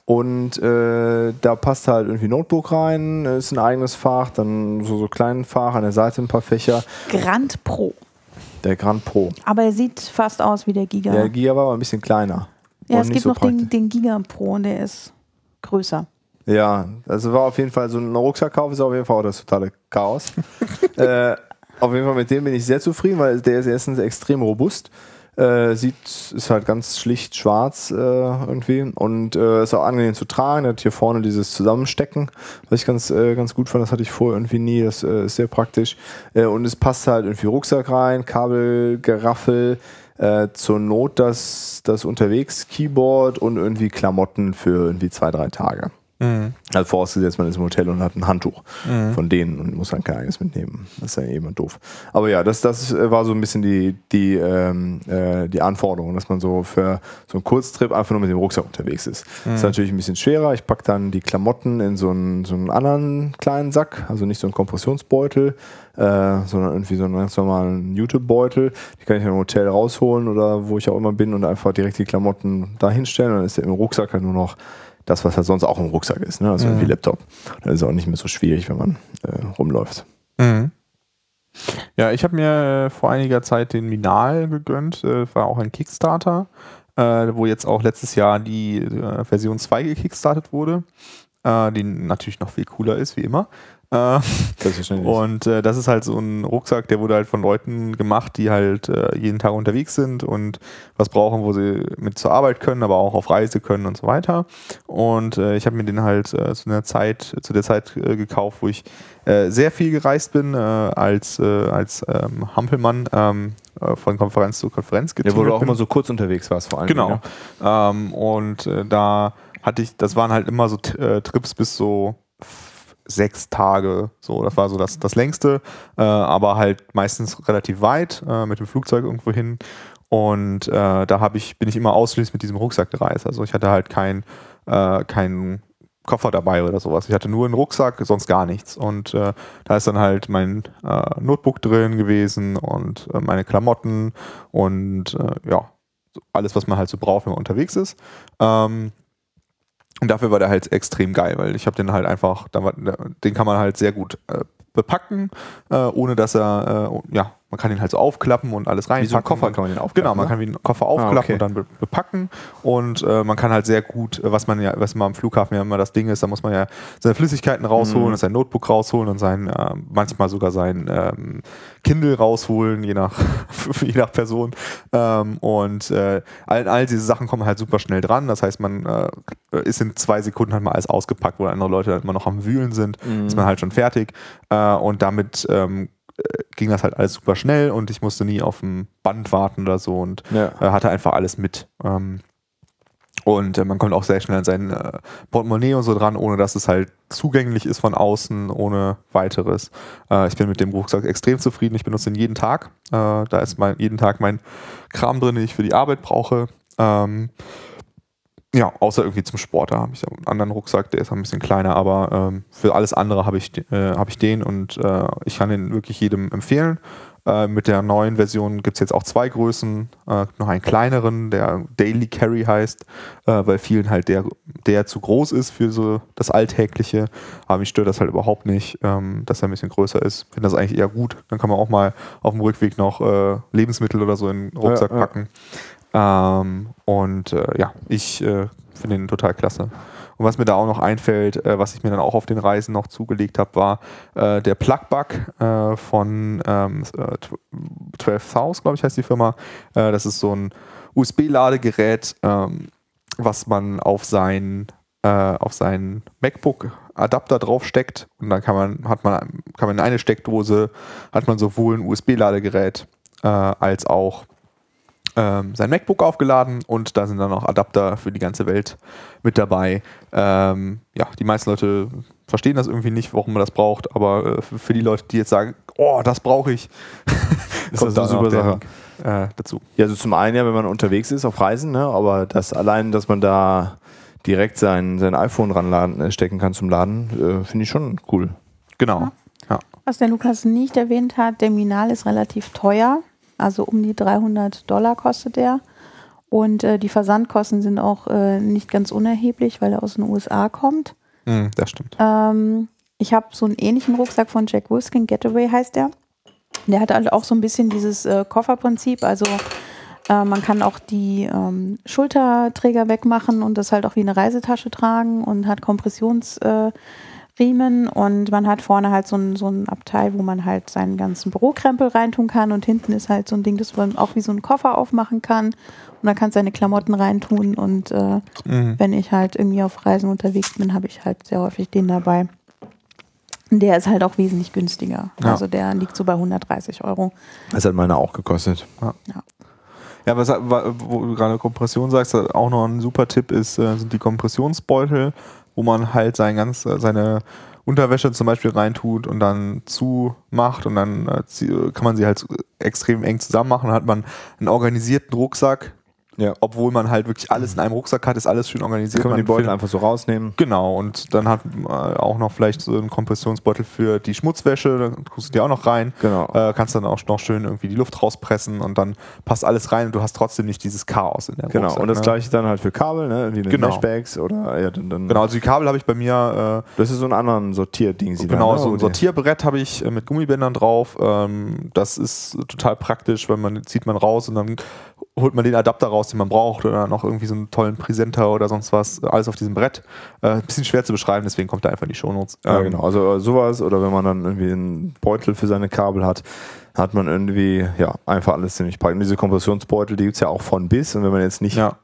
Und äh, da passt halt irgendwie Notebook rein, ist ein eigenes Fach, dann so, so kleinen Fach, an der Seite ein paar Fächer. Grand Pro. Der Grand Pro. Aber er sieht fast aus wie der Giga. Der Giga war aber ein bisschen kleiner. ja, es gibt so noch den, den Giga Pro und der ist größer. Ja, also war auf jeden Fall so ein Rucksackkauf ist auf jeden Fall auch das totale Chaos. äh, auf jeden Fall mit dem bin ich sehr zufrieden, weil der ist erstens extrem robust. Äh, sieht, ist halt ganz schlicht schwarz äh, irgendwie und äh, ist auch angenehm zu tragen. Hat hier vorne dieses Zusammenstecken, was ich ganz, äh, ganz gut fand. Das hatte ich vorher irgendwie nie. Das äh, ist sehr praktisch. Äh, und es passt halt irgendwie Rucksack rein, Kabel, Geraffel, äh, zur Not das, das Unterwegs-Keyboard und irgendwie Klamotten für irgendwie zwei, drei Tage. Mhm. Also vorausgesetzt, man ist im Hotel und hat ein Handtuch von denen und muss dann kein eigenes mitnehmen. Das ist ja eh immer doof. Aber ja, das, das äh, war so ein bisschen die, die, ähm, äh, die Anforderung, dass man so für so einen Kurztrip einfach nur mit dem Rucksack unterwegs ist. Das ist natürlich ein bisschen schwerer. Ich packe dann die Klamotten in so einen, so einen anderen kleinen Sack, also nicht so einen Kompressionsbeutel, äh, sondern irgendwie so einen ganz normalen Jutebeutel. Die kann ich im Hotel rausholen oder wo ich auch immer bin und einfach direkt die Klamotten da hinstellen. Dann ist der im Rucksack halt nur noch das, was halt sonst auch im Rucksack ist, ne? also irgendwie Laptop. Dann ist es auch nicht mehr so schwierig, wenn man äh, rumläuft. Mhm. Ja, ich habe mir äh, vor einiger Zeit den Minal gegönnt, äh, war auch ein Kickstarter, äh, wo jetzt auch letztes Jahr die äh, Version 2 gekickstartet wurde, äh, die natürlich noch viel cooler ist, wie immer. Äh, und äh, das ist halt so ein Rucksack, der wurde halt von Leuten gemacht, die halt äh, jeden Tag unterwegs sind und was brauchen, wo sie mit zur Arbeit können, aber auch auf Reise können und so weiter. Und äh, ich habe mir den halt äh, zu einer Zeit, zu der Zeit äh, gekauft, wo ich sehr viel gereist bin, als, als ähm, Hampelmann ähm, äh, von Konferenz zu Konferenz Der, wo du auch bin. immer so kurz unterwegs warst, vor allem. Genau. Ne? Ähm, und da hatte ich, das waren halt immer so Trips bis so sechs Tage. So, das war so das, das längste, äh, aber halt meistens relativ weit äh, mit dem Flugzeug irgendwo hin. Und äh, da hab ich, bin ich immer ausschließlich mit diesem Rucksack gereist. Also ich hatte halt kein, äh, keinen Koffer dabei oder sowas. Ich hatte nur einen Rucksack, sonst gar nichts. Und äh, da ist dann halt mein äh, Notebook drin gewesen und äh, meine Klamotten und äh, ja, alles, was man halt so braucht, wenn man unterwegs ist. Ähm, und dafür war der halt extrem geil, weil ich habe den halt einfach, den kann man halt sehr gut äh, bepacken, äh, ohne dass er, äh, ja, man kann ihn halt so aufklappen und alles rein. Wie so ein Koffer kann man den aufklappen, Genau, man ne? kann wie einen Koffer aufklappen okay. und dann be bepacken und äh, man kann halt sehr gut, äh, was man ja, was man am Flughafen ja immer das Ding ist, da muss man ja seine Flüssigkeiten rausholen, Mhm. sein Notebook rausholen und sein, äh, manchmal sogar sein ähm, Kindle rausholen, je nach, je nach Person. Ähm, und äh, all, all diese Sachen kommen halt super schnell dran. Das heißt, man äh, ist in zwei Sekunden halt mal alles ausgepackt, wo andere Leute halt immer noch am Wühlen sind, Mhm. ist man halt schon fertig. Äh, und damit ähm, ging das halt alles super schnell und ich musste nie auf dem Band warten oder so und Ja. äh, hatte einfach alles mit. Ähm, und äh, man kommt auch sehr schnell an sein äh, Portemonnaie und so dran, ohne dass es halt zugänglich ist von außen, ohne weiteres. Äh, ich bin mit dem Rucksack extrem zufrieden. Ich benutze ihn jeden Tag. Äh, da ist mein, jeden Tag mein Kram drin, den ich für die Arbeit brauche. Ähm, ja, außer irgendwie zum Sport, da habe ich einen anderen Rucksack, der ist ein bisschen kleiner, aber ähm, für alles andere habe ich, äh, habe ich den und äh, ich kann den wirklich jedem empfehlen. Äh, mit der neuen Version gibt es jetzt auch zwei Größen, äh, noch einen kleineren, der Daily Carry heißt, äh, weil vielen halt der, der zu groß ist für so das Alltägliche. Aber mich stört das halt überhaupt nicht, ähm, dass er ein bisschen größer ist. Finde das eigentlich eher gut. Dann kann man auch mal auf dem Rückweg noch äh, Lebensmittel oder so in den Rucksack Ja, ja. packen. Ähm, und äh, ja, ich äh, finde den total klasse. Und was mir da auch noch einfällt, äh, was ich mir dann auch auf den Reisen noch zugelegt habe, war äh, der Plugbug äh, von ähm, äh, 12 South, glaube ich, heißt die Firma. Äh, das ist so ein USB-Ladegerät, ähm, was man auf sein, äh, auf sein MacBook-Adapter draufsteckt. Und dann kann man, hat man, kann man in eine Steckdose, hat man sowohl ein USB-Ladegerät äh, als auch ähm, sein MacBook aufgeladen und da sind dann auch Adapter für die ganze Welt mit dabei. Ähm, ja, die meisten Leute verstehen das irgendwie nicht, warum man das braucht, aber äh, für, die Leute, die jetzt sagen, oh, das brauche ich, Ist das eine super Sache. Äh, dazu. Ja, also zum einen ja, wenn man unterwegs ist auf Reisen, ne, aber das allein, dass man da direkt sein, sein iPhone ranladen, äh, stecken kann zum Laden, äh, finde ich schon cool. Genau. Ja. Was der Lukas nicht erwähnt hat, der Minal ist relativ teuer. Also um die 300 Dollar kostet der. Und äh, die Versandkosten sind auch äh, nicht ganz unerheblich, weil er aus den USA kommt. Hm, das stimmt. Ähm, ich habe so einen ähnlichen Rucksack von Jack Wolfskin, Getaway heißt der. Der hat halt auch so ein bisschen dieses äh, Kofferprinzip. Also äh, man kann auch die ähm, Schulterträger wegmachen und das halt auch wie eine Reisetasche tragen und hat Kompressionsriemen äh, Riemen und man hat vorne halt so ein, so ein Abteil, wo man halt seinen ganzen Bürokrempel reintun kann und hinten ist halt so ein Ding, das man auch wie so einen Koffer aufmachen kann und dann kannst seine Klamotten reintun und äh, Mhm. wenn ich halt irgendwie auf Reisen unterwegs bin, habe ich halt sehr häufig den dabei. Der ist halt auch wesentlich günstiger. Ja. Also der liegt so bei 130 Euro. Das hat meine auch gekostet. Ja, was, wa- wo du gerade Kompression sagst, auch noch ein super Tipp ist, äh, sind die Kompressionsbeutel, wo man halt sein ganz, äh, seine Unterwäsche zum Beispiel reintut und dann zumacht und dann äh, kann man sie halt extrem eng zusammen machen. Dann hat man einen organisierten Rucksack, Ja. obwohl man halt wirklich alles in einem Rucksack hat, ist alles schön organisiert. kann man die Man Beutel findet- einfach so rausnehmen. Genau, und dann hat man auch noch vielleicht so einen Kompressionsbeutel für die Schmutzwäsche, da tust du die auch noch rein. Genau. Äh, kannst dann auch noch schön irgendwie die Luft rauspressen und dann passt alles rein und du hast trotzdem nicht dieses Chaos in der Genau. Rucksack, Und das ne? gleiche dann halt für Kabel, ne? Irgendwie mit Genau. Meshbags oder ja, dann, dann Genau, also die Kabel habe ich bei mir, Das ist so ein anderen Sortierding. äh, sie genau, dann, ne? so ein Sortierbrett habe ich äh, mit Gummibändern drauf. Ähm, das ist total praktisch, weil man zieht man raus und dann holt man den Adapter raus, den man braucht oder noch irgendwie so einen tollen Präsenter oder sonst was. Alles auf diesem Brett. Äh, bisschen schwer zu beschreiben, deswegen kommt er einfach in die Shownotes. Ja, Ähm, genau. Also äh, sowas oder wenn man dann irgendwie einen Beutel für seine Kabel hat, hat man irgendwie, ja, einfach alles ziemlich. Und diese Kompressionsbeutel, die gibt es ja auch von bis. Und wenn man jetzt nicht Ja,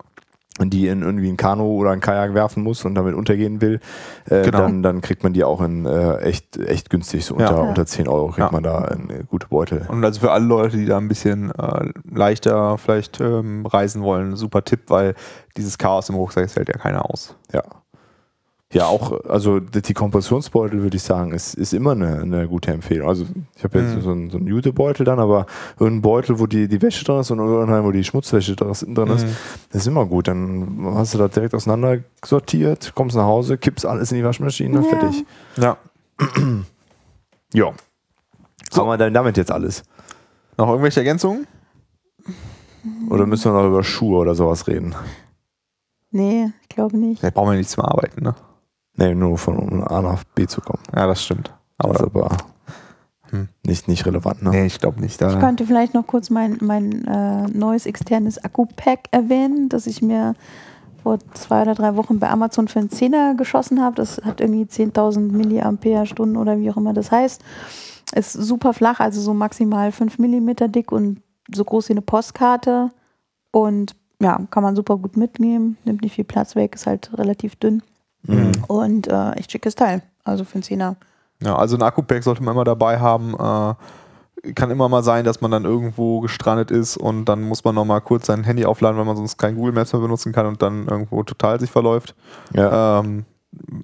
die in irgendwie ein Kanu oder ein Kajak werfen muss und damit untergehen will, äh, Genau. dann, dann kriegt man die auch in äh, echt, echt günstig, so unter, Ja. unter 10 Euro kriegt Ja. man da eine gute Beutel. Und also für alle Leute, die da ein bisschen äh, leichter vielleicht ähm, reisen wollen, super Tipp, weil dieses Chaos im Rucksack hält ja keiner aus. Ja. Ja, auch, also die Kompressionsbeutel würde ich sagen, ist, ist immer eine, eine gute Empfehlung. Also ich habe jetzt Mhm. so einen, so einen Jutebeutel dann, aber irgendein Beutel, wo die, die Wäsche drin ist und irgendein, wo die Schmutzwäsche drin ist, drin ist, Mhm. das ist immer gut. Dann hast du das direkt auseinander sortiert, kommst nach Hause, kippst alles in die Waschmaschine, Ja. fertig. Ja. Ja. So. Haben wir denn damit jetzt alles? Noch irgendwelche Ergänzungen? Oder müssen wir noch über Schuhe oder sowas reden? Nee, ich glaube nicht. Da brauchen wir nichts mehr arbeiten, ne? Nee, nur von um A nach B zu kommen. Ja, das stimmt. Aber das ist aber Hm. nicht, nicht relevant, ne? nee, ich glaube nicht. Da, Ich könnte vielleicht noch kurz mein, mein äh, neues externes Akku-Pack erwähnen, das ich mir vor zwei oder drei Wochen bei Amazon für einen Zehner geschossen habe. Das hat irgendwie 10.000 Milliampere-Stunden oder wie auch immer das heißt. Ist super flach, also so maximal 5 Millimeter dick und so groß wie eine Postkarte. Und ja, kann man super gut mitnehmen, nimmt nicht viel Platz weg, ist halt relativ dünn. Mhm. Und äh, echt schickes Teil. Also für einen Zehner. ja, also ein Akku-Pack sollte man immer dabei haben. Äh, kann immer mal sein, dass man dann irgendwo gestrandet ist und dann muss man nochmal kurz sein Handy aufladen, weil man sonst kein Google Maps mehr benutzen kann und dann irgendwo total sich verläuft. Ja. Ähm,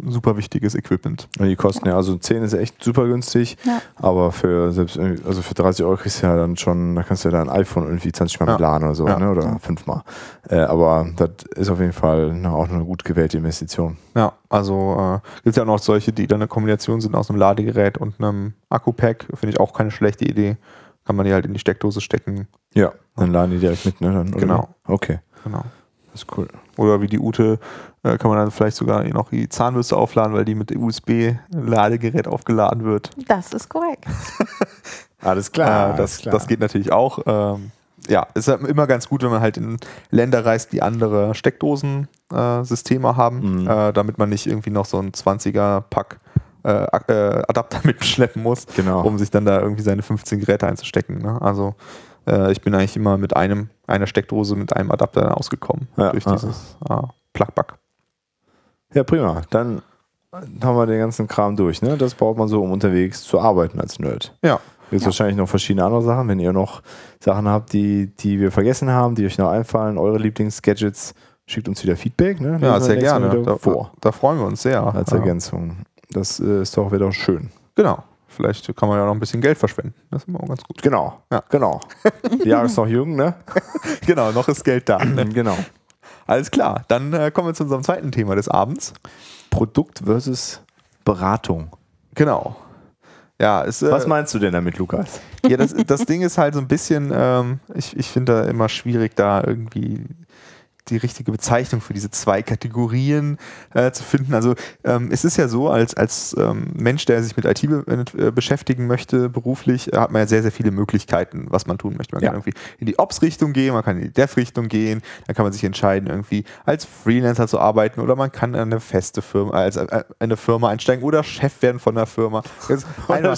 super wichtiges Equipment. Und die kosten ja, also 10 ist echt super günstig, Ja. aber für selbst also für 30 Euro kriegst du ja dann schon, da kannst du ja dein iPhone irgendwie 20 Mal Ja. mit laden oder so, Ja. ne? oder fünfmal. Äh, aber das ist auf jeden Fall auch eine gut gewählte Investition. Ja, also äh, gibt ja auch noch solche, die dann eine Kombination sind aus einem Ladegerät und einem Akku-Pack. Finde ich auch keine schlechte Idee. Kann man die halt in die Steckdose stecken. Ja. Dann laden die direkt mit, ne? Dann, Genau. Okay, Genau. das ist cool. Oder wie die Ute äh, kann man dann vielleicht sogar noch die Zahnbürste aufladen, weil die mit USB-Ladegerät aufgeladen wird. Das ist korrekt. Alles äh, das, das geht natürlich auch. Ähm, ja, ist ja immer ganz gut, wenn man halt in Länder reist, die andere Steckdosen-Systeme haben, Mhm. äh, damit man nicht irgendwie noch so ein 20er-Pack äh, äh, Adapter mitschleppen muss, Genau. um sich dann da irgendwie seine 15 Geräte einzustecken. Ne? Also äh, ich bin eigentlich immer mit einem, einer Steckdose mit einem Adapter ausgekommen Ja, durch ah. dieses äh, Plug-Bug. Ja, prima. Dann haben wir den ganzen Kram durch, ne? Das braucht man so, um unterwegs zu arbeiten als Nerd. Ja. Gibt Ja. wahrscheinlich noch verschiedene andere Sachen. Wenn ihr noch Sachen habt, die, die wir vergessen haben, die euch noch einfallen, eure Lieblingsgadgets, schickt uns wieder Feedback. Ne? Ja, sehr gerne. Da, Vor, da freuen wir uns sehr. als Ja. Ergänzung. Das äh, ist doch wieder schön. Genau. Vielleicht kann man ja noch ein bisschen Geld verschwenden. Das ist immer auch ganz gut. Genau. Ja. Genau. Die Jahre ist noch jung, ne? Genau, noch ist Geld da. Ne? genau. Alles klar. Dann äh, kommen wir zu unserem zweiten Thema des Abends. Produkt versus Beratung. Genau. Ja, ist, äh, Was meinst du denn damit, Lukas? ja das, das Ding ist halt so ein bisschen, ähm, ich, ich finde da immer schwierig, da irgendwie die richtige Bezeichnung für diese zwei Kategorien äh, zu finden. Also ähm, es ist ja so, als, als ähm, Mensch, der sich mit IT be äh, beschäftigen möchte, beruflich, äh, hat man ja sehr, sehr viele Möglichkeiten, was man tun möchte. Man Ja. kann irgendwie in die Ops-Richtung gehen, man kann in die Dev-Richtung gehen, dann kann man sich entscheiden, irgendwie als Freelancer zu arbeiten oder man kann in eine feste Firma, als äh, eine Firma einsteigen oder Chef werden von einer Firma. Das ist eine-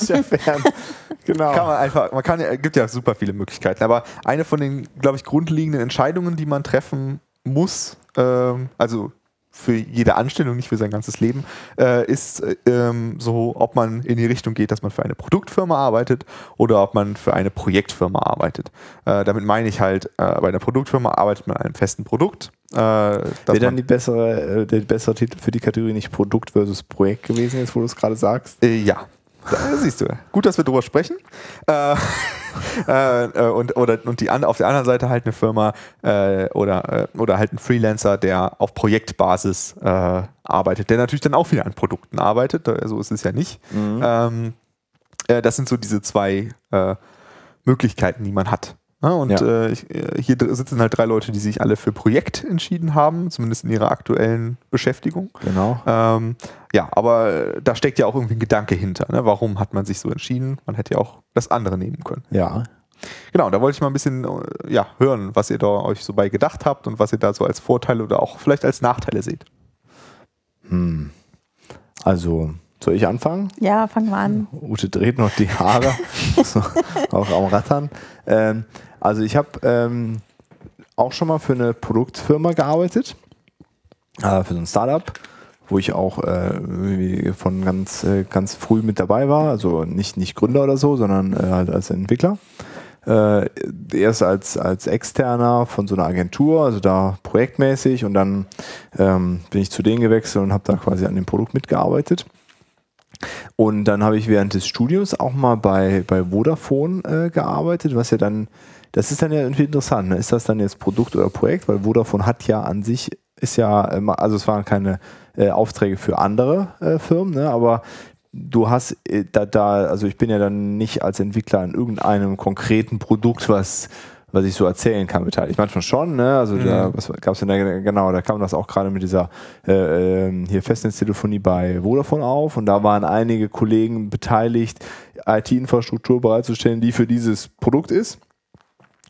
genau. kann man einfach, man kann, ja- gibt ja super viele Möglichkeiten, aber eine von den, glaube ich, grundlegenden Entscheidungen, die man treffen muss, ähm, also für jede Anstellung, nicht für sein ganzes Leben, äh, ist äh, ähm, so, ob man in die Richtung geht, dass man für eine Produktfirma arbeitet oder ob man für eine Projektfirma arbeitet. Äh, damit meine ich halt, äh, bei einer Produktfirma arbeitet man an einem festen Produkt. Äh, Wäre dann man, die bessere, äh, der bessere Titel für die Kategorie nicht Produkt versus Projekt gewesen, jetzt wo du es gerade sagst? Äh, ja. Da, siehst du. Gut, dass wir drüber sprechen. Äh, äh, äh, und, oder, und die auf der anderen Seite halt eine Firma äh, oder, äh, oder halt ein Freelancer, der auf Projektbasis äh, arbeitet, der natürlich dann auch wieder an Produkten arbeitet. So ist es ja nicht. Ähm, äh, das sind so diese zwei Möglichkeiten, die man hat. Ja, und Ja. Äh, ich, äh, hier sitzen halt drei Leute, die sich alle für Projekt entschieden haben, zumindest in ihrer aktuellen Beschäftigung. Genau. Ähm, ja, aber da steckt ja auch irgendwie ein Gedanke hinter. Ne? Warum hat man sich so entschieden? Man hätte ja auch das andere nehmen können. Ja. Genau, da wollte ich mal ein bisschen äh, ja, hören, was ihr da euch so bei gedacht habt und was ihr da so als Vorteile oder auch vielleicht als Nachteile seht. Hm. Also, soll ich anfangen? Ja, fangen wir an. Ute dreht noch die Haare, so, auch am Rattern. Ähm, also ich habe ähm, auch schon mal für eine Produktfirma gearbeitet, äh, für so ein Startup, wo ich auch äh, von ganz, äh, ganz früh mit dabei war. Also nicht, nicht Gründer oder so, sondern äh, halt als Entwickler. Äh, erst als, als Externer von so einer Agentur, also da projektmäßig und dann ähm, bin ich zu denen gewechselt und habe da quasi an dem Produkt mitgearbeitet. Und dann habe ich während des Studiums auch mal bei, bei Vodafone äh, gearbeitet, was ja dann, das ist dann ja irgendwie interessant. Ne? Ist das dann jetzt Produkt oder Projekt? Weil Vodafone hat ja an sich, ist ja, also es waren keine äh, Aufträge für andere äh, Firmen, ne? aber du hast äh, da, da, also ich bin ja dann nicht als Entwickler an irgendeinem konkreten Produkt, was was ich so erzählen kann, beteiligt. Manchmal schon, ne? Also da, was gab es denn da, genau, da kam das auch gerade mit dieser äh, ähm, hier Festnetztelefonie bei Vodafone auf und da waren einige Kollegen beteiligt, IT-Infrastruktur bereitzustellen, die für dieses Produkt ist.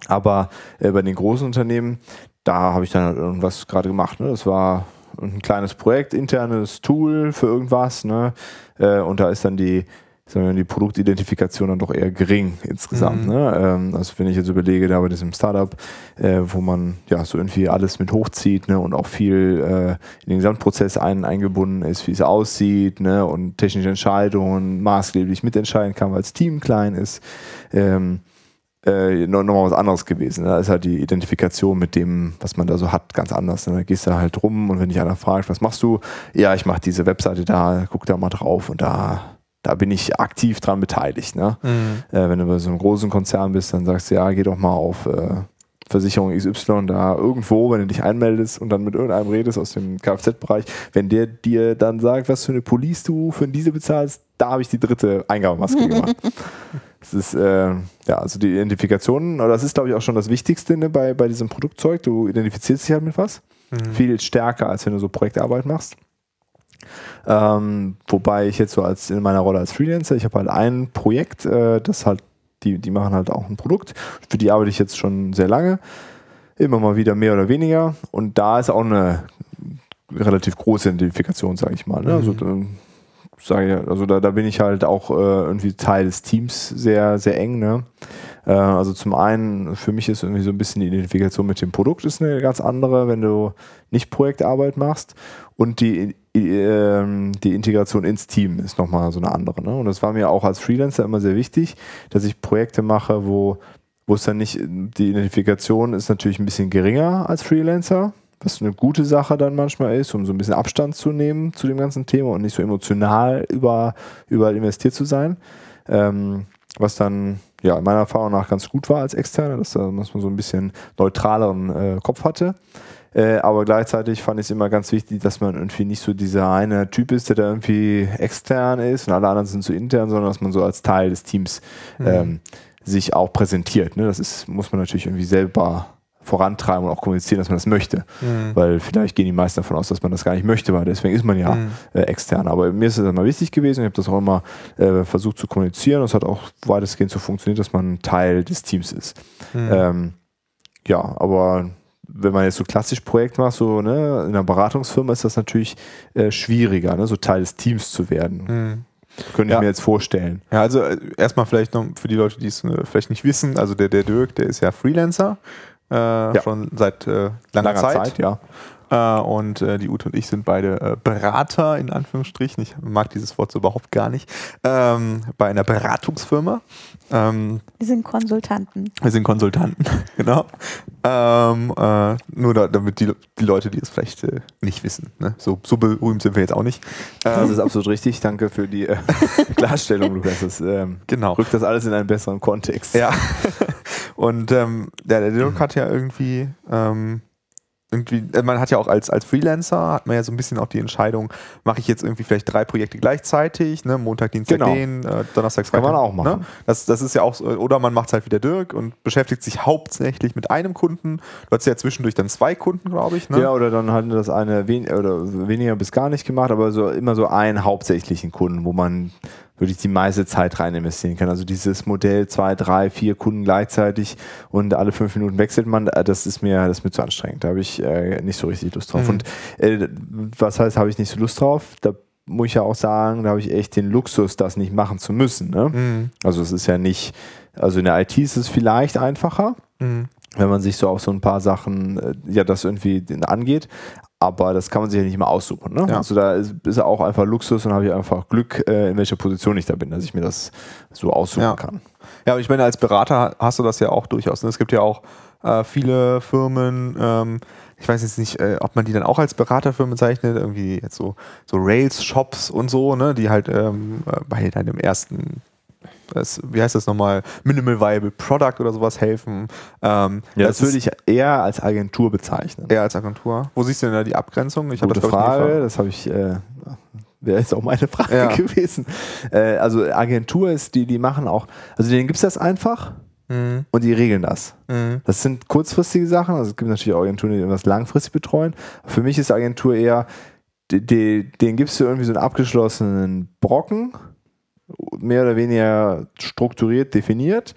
Aber äh, bei den großen Unternehmen, da habe ich dann halt irgendwas gerade gemacht. Ne? Das war ein kleines Projekt, internes Tool für irgendwas. Ne? Äh, und da ist dann die, sondern die Produktidentifikation dann doch eher gering insgesamt. Mhm. Ne? Ähm, also wenn ich jetzt überlege, da bei diesem Startup, äh, wo man ja so irgendwie alles mit hochzieht ne? und auch viel äh, in den Gesamtprozess ein, eingebunden ist, wie es aussieht ne? und technische Entscheidungen maßgeblich mitentscheiden kann, weil das Team klein ist. Ähm, äh, nochmal was anderes gewesen. Da ist halt die Identifikation mit dem, was man da so hat, ganz anders. Ne? Da gehst du halt rum und wenn dich einer fragt, was machst du? Ja, ich mache diese Webseite da, guck da mal drauf und da, da bin ich aktiv dran beteiligt. Ne? Mhm. Äh, wenn du bei so einem großen Konzern bist, dann sagst du, ja, geh doch mal auf äh, Versicherung XY da irgendwo, wenn du dich einmeldest und dann mit irgendeinem redest aus dem Kfz-Bereich, wenn der dir dann sagt, was für eine Police du für diese bezahlst, da habe ich die dritte Eingabemaske gemacht. Das ist, äh, ja, also die Identifikation, oder das ist, glaube ich, auch schon das Wichtigste ne, bei, bei diesem Produktzeug. Du identifizierst dich halt mit was. Mhm. Viel stärker, als wenn du so Projektarbeit machst. Ähm, wobei ich jetzt so als in meiner Rolle als Freelancer, ich habe halt ein Projekt, äh, das halt, die, die machen halt auch ein Produkt. Für die arbeite ich jetzt schon sehr lange. Immer mal wieder mehr oder weniger. Und da ist auch eine relativ große Identifikation, sage ich mal. Ne? Also, mhm. Also, sage also da, da bin ich halt auch äh, irgendwie Teil des Teams sehr, sehr eng. Ne? Äh, also zum einen, für mich ist irgendwie so ein bisschen die Identifikation mit dem Produkt ist eine ganz andere, wenn du nicht Projektarbeit machst. Und die, die, ähm, die Integration ins Team ist nochmal so eine andere. Ne? Und das war mir auch als Freelancer immer sehr wichtig, dass ich Projekte mache, wo, wo es dann nicht, die Identifikation ist natürlich ein bisschen geringer als Freelancer was eine gute Sache dann manchmal ist, um so ein bisschen Abstand zu nehmen zu dem ganzen Thema und nicht so emotional über, überall investiert zu sein. Ähm, was dann ja meiner Erfahrung nach ganz gut war als Externer, dass, dass man so ein bisschen neutraleren äh, Kopf hatte. Äh, aber gleichzeitig fand ich es immer ganz wichtig, dass man irgendwie nicht so dieser eine Typ ist, der da irgendwie extern ist und alle anderen sind so intern, sondern dass man so als Teil des Teams mhm. ähm, sich auch präsentiert. Ne? Das ist, muss man natürlich irgendwie selber vorantreiben und auch kommunizieren, dass man das möchte. Mhm. Weil vielleicht gehen die meisten davon aus, dass man das gar nicht möchte, weil deswegen ist man ja mhm. äh, extern. Aber mir ist es immer wichtig gewesen. Ich habe das auch immer äh, versucht zu kommunizieren. Es hat auch weitestgehend so funktioniert, dass man Teil des Teams ist. Mhm. Ähm, ja, aber wenn man jetzt so klassisch Projekt macht, so ne, in einer Beratungsfirma ist das natürlich äh, schwieriger, ne, so Teil des Teams zu werden. Mhm. Könnte ja. ich mir jetzt vorstellen. Ja, also äh, erstmal vielleicht noch für die Leute, die es äh, vielleicht nicht wissen, also der, der Dirk, der ist ja Freelancer äh, ja. schon seit äh, langer, langer, Zeit. Zeit ja. Äh, und äh, die Ute und ich sind beide äh, Berater, in Anführungsstrichen. Ich mag dieses Wort so überhaupt gar nicht. Ähm, bei einer Beratungsfirma. Ähm, wir sind Konsultanten. Wir sind Konsultanten, genau. Ähm, äh, nur da, damit die, die Leute, die es vielleicht äh, nicht wissen. Ne? So, so berühmt sind wir jetzt auch nicht. das ähm, ist absolut richtig. Danke für die äh, Klarstellung, Lukas. Das ähm, genau. rückt das alles in einen besseren Kontext. Ja. Und ähm, der, der Dirk hat ja irgendwie ähm, irgendwie, äh, man hat ja auch als, als Freelancer, hat man ja so ein bisschen auch die Entscheidung, mache ich jetzt irgendwie vielleicht drei Projekte gleichzeitig, ne? Montag, Dienstag genau. den, äh, Donnerstag, Freitag. Kann man auch machen. Ne? Das, das ist ja auch so, oder man macht es halt wie der Dirk und beschäftigt sich hauptsächlich mit einem Kunden. Du hast ja zwischendurch dann zwei Kunden, glaube ich. Ne? Ja, oder dann hat das eine wen oder weniger bis gar nicht gemacht, aber so immer so einen hauptsächlichen Kunden, wo man wirklich die meiste Zeit rein investieren kann. Also dieses Modell zwei, drei, vier Kunden gleichzeitig und alle fünf Minuten wechselt man, äh, das ist mir, das ist mir zu anstrengend. Da habe ich äh, nicht so richtig Lust drauf. Mhm. Und äh, was heißt, habe ich nicht so Lust drauf? Da muss ich ja auch sagen, da habe ich echt den Luxus, das nicht machen zu müssen. Ne? Mhm. Also es ist ja nicht, also in der IT ist es vielleicht einfacher. Mhm wenn man sich so auf so ein paar Sachen, äh, ja, das irgendwie angeht. Aber das kann man sich ja nicht mal aussuchen. Ne? Ja. Also da ist, ist auch einfach Luxus und habe ich einfach Glück, äh, in welcher Position ich da bin, dass ich mir das so aussuchen ja. kann. Ja, aber ich meine, als Berater hast du das ja auch durchaus. Ne? Es gibt ja auch äh, viele Firmen, ähm, ich weiß jetzt nicht, äh, ob man die dann auch als Beraterfirmen bezeichnet, irgendwie jetzt so, so Rails-Shops und so, ne, die halt ähm, äh, bei deinem ersten das, wie heißt das nochmal, Minimal Viable Product oder sowas helfen. Ähm, ja, das, das würde ich eher als Agentur bezeichnen. Eher als Agentur. Wo siehst du denn da die Abgrenzung? Ich habe das Frage, das habe ich, äh, wäre jetzt auch meine Frage ja. gewesen. Äh, also Agentur ist, die, die machen auch, also denen gibt es das einfach. Mhm. Und die regeln das. Mhm. Das sind kurzfristige Sachen. Also es gibt natürlich auch Agenturen, die irgendwas langfristig betreuen. Für mich ist Agentur eher, die, die, denen gibst du irgendwie so einen abgeschlossenen Brocken mehr oder weniger strukturiert definiert.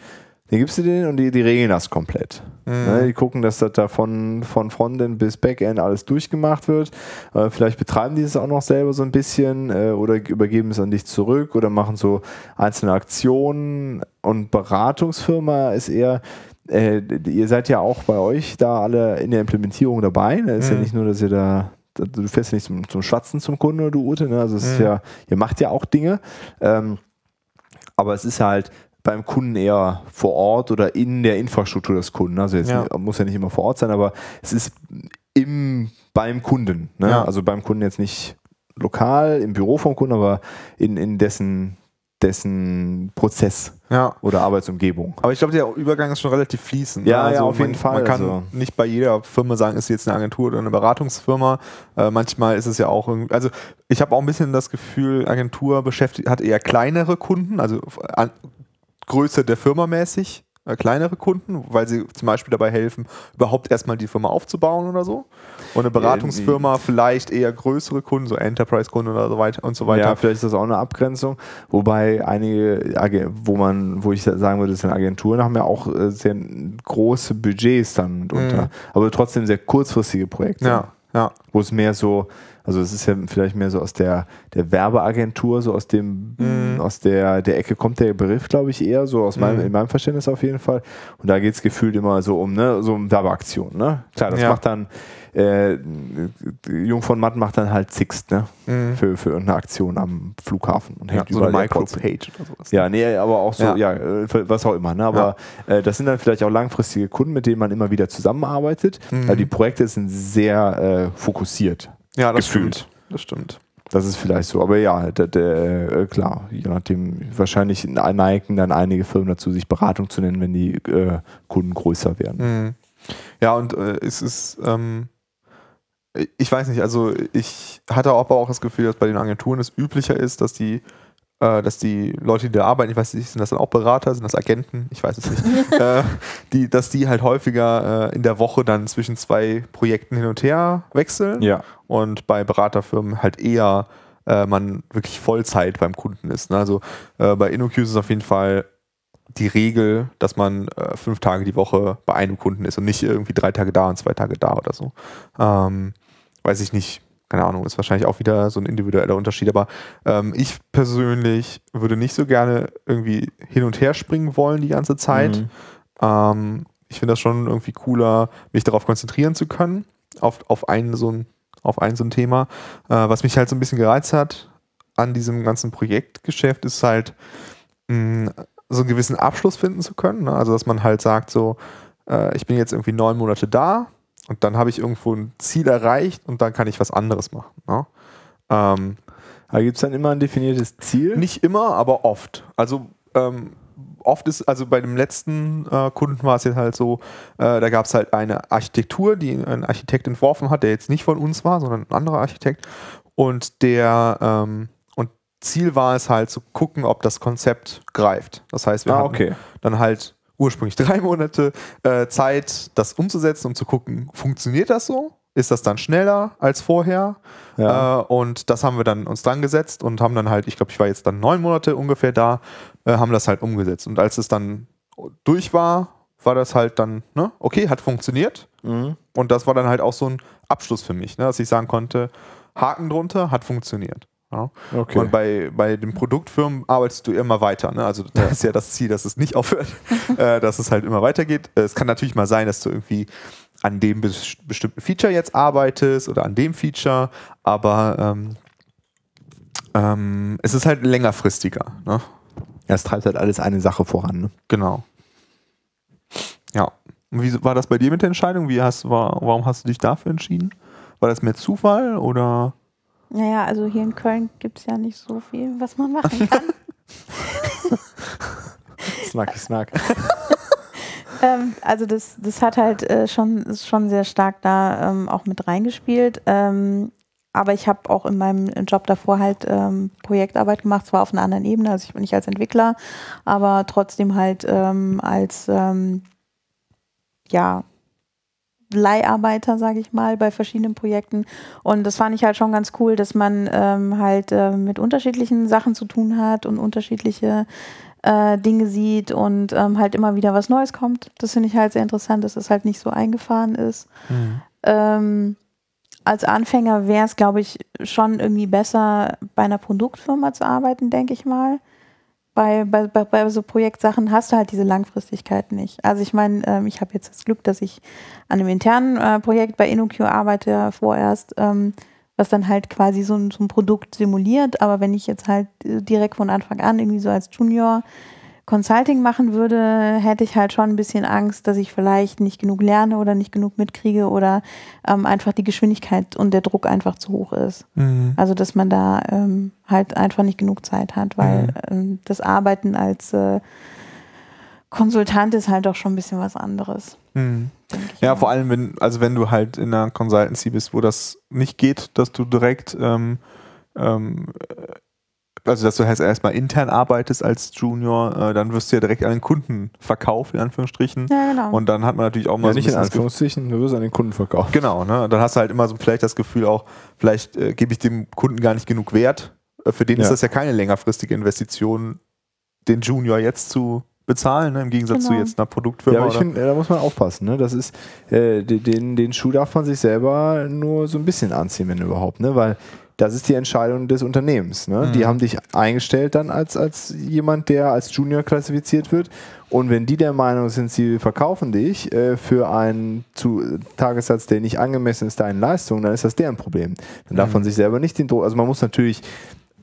Den gibst du denen und die, die regeln das komplett. Mhm. Ne, die gucken, dass das da von, von Frontend bis Backend alles durchgemacht wird. Äh, vielleicht betreiben die es auch noch selber so ein bisschen äh, oder übergeben es an dich zurück oder machen so einzelne Aktionen. Und Beratungsfirma ist eher, äh, ihr seid ja auch bei euch da alle in der Implementierung dabei. Ne? Ist ja Mhm. nicht nur, dass ihr da, du fährst ja nicht zum, zum Schwatzen zum Kunden oder du Ute, ne? also es ist Mhm. ja, ihr macht ja auch Dinge. Ähm, aber es ist halt beim Kunden eher vor Ort oder in der Infrastruktur des Kunden. Also jetzt Ja. muss ja nicht immer vor Ort sein, aber es ist im, beim Kunden. Ne? Ja. Also beim Kunden jetzt nicht lokal im Büro vom Kunden, aber in, in dessen, dessen Prozess Ja. oder Arbeitsumgebung. Aber ich glaube, der Übergang ist schon relativ fließend. Ja, ne? ja, auf jeden man, Fall, Man kann also. nicht bei jeder Firma sagen, ist jetzt eine Agentur oder eine Beratungsfirma. Äh, manchmal ist es ja auch irgendwie, also ich habe auch ein bisschen das Gefühl, Agentur beschäftigt, hat eher kleinere Kunden, also an, Größe der Firma mäßig, äh, kleinere Kunden, weil sie zum Beispiel dabei helfen, überhaupt erstmal die Firma aufzubauen oder so. Und eine Beratungsfirma vielleicht eher größere Kunden, so Enterprise-Kunden oder so weiter und so weiter. Ja, vielleicht ist das auch eine Abgrenzung, wobei einige, wo man, wo ich sagen würde, das sind Agenturen, haben ja auch äh, sehr große Budgets dann mitunter, Mhm. aber trotzdem sehr kurzfristige Projekte, ja, ja. wo es mehr so, also es ist ja vielleicht mehr so aus der, der Werbeagentur, so aus dem, Mhm. aus der, der Ecke kommt der Begriff, glaube ich, eher, so aus meinem, Mhm. in meinem Verständnis auf jeden Fall. Und da geht es gefühlt immer so um, ne, so um Werbeaktionen, ne? Klar, das Ja. macht dann, äh, Jung von Matt macht dann halt Sixt, ne? Mhm. für, für irgendeine Aktion am Flughafen und ja hängt so eine. Micropage oder sowas. Ja, nee, aber auch so, Ja. ja, äh, was auch immer. Ne? Aber äh, das sind dann vielleicht auch langfristige Kunden, mit denen man immer wieder zusammenarbeitet. Mhm. Weil die Projekte sind sehr äh, fokussiert. Ja, das Gefühlt. stimmt. Das stimmt. Das ist vielleicht so. Aber ja, der, der, äh, klar, je nachdem, wahrscheinlich neigen dann einige Firmen dazu, sich Beratung zu nennen, wenn die äh, Kunden größer werden. Mhm. Ja, und äh, es ist, ähm, ich weiß nicht, also ich hatte aber auch das Gefühl, dass bei den Agenturen es üblicher ist, dass die, äh, dass die Leute, die da arbeiten, ich weiß nicht, sind das dann auch Berater, sind das Agenten, ich weiß es nicht, äh, die, dass die halt häufiger äh, in der Woche dann zwischen zwei Projekten hin und her wechseln Ja. und bei Beraterfirmen halt eher äh, man wirklich Vollzeit beim Kunden ist. Ne? Also äh, bei InnoQ ist es auf jeden Fall die Regel, dass man äh, fünf Tage die Woche bei einem Kunden ist und nicht irgendwie drei Tage da und zwei Tage da oder so. Ähm, weiß ich nicht, keine Ahnung, ist wahrscheinlich auch wieder so ein individueller Unterschied, aber ähm, ich persönlich würde nicht so gerne irgendwie hin und her springen wollen die ganze Zeit. Mhm. Ähm, ich finde das schon irgendwie cooler, mich darauf konzentrieren zu können, auf, auf, ein, so ein, auf ein so ein Thema. Äh, was mich halt so ein bisschen gereizt hat an diesem ganzen Projektgeschäft, ist halt mh, so einen gewissen Abschluss finden zu können. Ne? Also, dass man halt sagt, so, äh, ich bin jetzt irgendwie neun Monate da und dann habe ich irgendwo ein Ziel erreicht und dann kann ich was anderes machen. Ne? Ähm, Aber gibt es dann immer ein definiertes Ziel? nicht immer, aber oft. Also ähm, oft ist, also bei dem letzten äh, Kunden war es jetzt halt so, äh, da gab es halt eine Architektur, die ein Architekt entworfen hat, der jetzt nicht von uns war, sondern ein anderer Architekt. Und der ähm, und Ziel war es halt zu gucken, ob das Konzept greift. Das heißt, wir ah, okay. dann halt ursprünglich drei Monate äh, Zeit, das umzusetzen, um zu gucken, funktioniert das so? Ist das dann schneller als vorher? Ja. Äh, und das haben wir dann uns dran gesetzt und haben dann halt, ich glaube, ich war jetzt dann neun Monate ungefähr da, äh, haben das halt umgesetzt. Und als es dann durch war, war das halt dann, ne, okay, hat funktioniert. Mhm. Und das war dann halt auch so ein Abschluss für mich, ne, dass ich sagen konnte, Haken drunter, hat funktioniert. Ja. Okay. Und bei, bei den Produktfirmen arbeitest du immer weiter. Ne? Also das ist ja das Ziel, dass es nicht aufhört, äh, dass es halt immer weitergeht. Äh, Es kann natürlich mal sein, dass du irgendwie an dem bes bestimmten Feature jetzt arbeitest oder an dem Feature, aber ähm, ähm, es ist halt längerfristiger. Ne? Ja, es treibt halt alles eine Sache voran. Ne? Genau. Ja. Und wie war das bei dir mit der Entscheidung? Wie hast, war, warum hast du dich dafür entschieden? War das mehr Zufall oder? Naja, also hier in Köln gibt es ja nicht so viel, was man machen kann. Snack, snack. ähm, also das, das hat halt äh, schon, ist schon sehr stark da ähm, auch mit reingespielt. Ähm, aber ich habe auch in meinem Job davor halt ähm, Projektarbeit gemacht, zwar auf einer anderen Ebene, also ich bin nicht als Entwickler, aber trotzdem halt ähm, als ähm, ja, Leiharbeiter, sage ich mal, bei verschiedenen Projekten. Und das fand ich halt schon ganz cool, dass man ähm, halt äh, mit unterschiedlichen Sachen zu tun hat und unterschiedliche äh, Dinge sieht und ähm, halt immer wieder was Neues kommt. Das finde ich halt sehr interessant, dass es halt nicht so eingefahren ist. Mhm. Ähm, als Anfänger wäre es, glaube ich, schon irgendwie besser, bei einer Produktfirma zu arbeiten, denke ich mal. Bei, bei, bei, so Projektsachen hast du halt diese Langfristigkeit nicht. Also ich meine, ähm, ich habe jetzt das Glück, dass ich an einem internen äh, Projekt bei InnoQ arbeite vorerst, ähm, was dann halt quasi so ein, so ein Produkt simuliert. Aber wenn ich jetzt halt äh, direkt von Anfang an irgendwie so als Junior Consulting machen würde, hätte ich halt schon ein bisschen Angst, dass ich vielleicht nicht genug lerne oder nicht genug mitkriege oder ähm, einfach die Geschwindigkeit und der Druck einfach zu hoch ist. Mhm. Also dass man da ähm, halt einfach nicht genug Zeit hat, weil Mhm. ähm, das Arbeiten als äh, Konsultant ist halt auch schon ein bisschen was anderes. Mhm. Ja, mal. vor allem, wenn, also wenn du halt in einer Consultancy bist, wo das nicht geht, dass du direkt, ähm, ähm, äh, also dass du halt erstmal intern arbeitest als Junior, äh, dann wirst du ja direkt an den Kunden verkauft, in Anführungsstrichen. Ja, genau. Und dann hat man natürlich auch mal Ja, so ein nicht in Anführungszeichen, du wirst an den Kunden verkaufen. Genau, ne? Dann hast du halt immer so vielleicht das Gefühl auch, vielleicht äh, gebe ich dem Kunden gar nicht genug Wert. Äh, für den ist Ja. das ja keine längerfristige Investition, den Junior jetzt zu bezahlen, ne? im Gegensatz zu Genau. jetzt einer Produktfirma. Ja, aber ich finde, da muss man aufpassen. Ne? Das ist, äh, den- den, den Schuh darf man sich selber nur so ein bisschen anziehen, wenn überhaupt. Ne? Weil das ist die Entscheidung des Unternehmens. Ne? Mhm. Die haben dich eingestellt dann als, als jemand, der als Junior klassifiziert wird. Und wenn die der Meinung sind, sie verkaufen dich äh, für einen zu, Tagessatz, der nicht angemessen ist deinen Leistungen, dann ist das deren Problem. Dann darf Mhm. man sich selber nicht den Druck, also man muss natürlich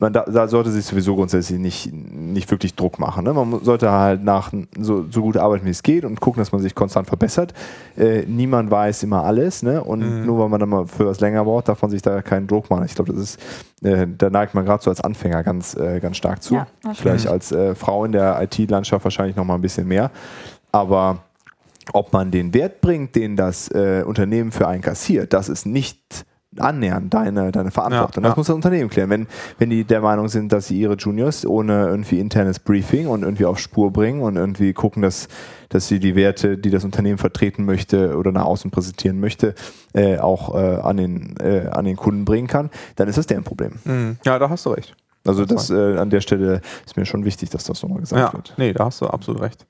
man da, da sollte sich sowieso grundsätzlich nicht, nicht wirklich Druck machen. Ne? Man sollte halt nach so, so gut arbeiten, wie es geht und gucken, dass man sich konstant verbessert. Äh, niemand weiß immer alles, ne? Und Mhm. nur weil man dann mal für was länger braucht, darf man sich da keinen Druck machen. Ich glaube, das ist, äh, da neigt man gerade so als Anfänger ganz, äh, ganz stark zu. Ja, Vielleicht als äh, Frau in der IT-Landschaft wahrscheinlich noch mal ein bisschen mehr. Aber ob man den Wert bringt, den das äh, Unternehmen für einen kassiert, das ist nicht annähernd deine, deine Verantwortung. Ja, das muss das Unternehmen klären. Wenn, wenn die der Meinung sind, dass sie ihre Juniors ohne irgendwie internes Briefing und irgendwie auf Spur bringen und irgendwie gucken, dass, dass sie die Werte, die das Unternehmen vertreten möchte oder nach außen präsentieren möchte, äh, auch äh, an, den, äh, an den Kunden bringen kann, dann ist das deren Problem. Mhm. Ja, da hast du recht. Also Das das äh, an der Stelle ist mir schon wichtig, dass das nochmal gesagt Ja, wird. nee, da hast du absolut recht.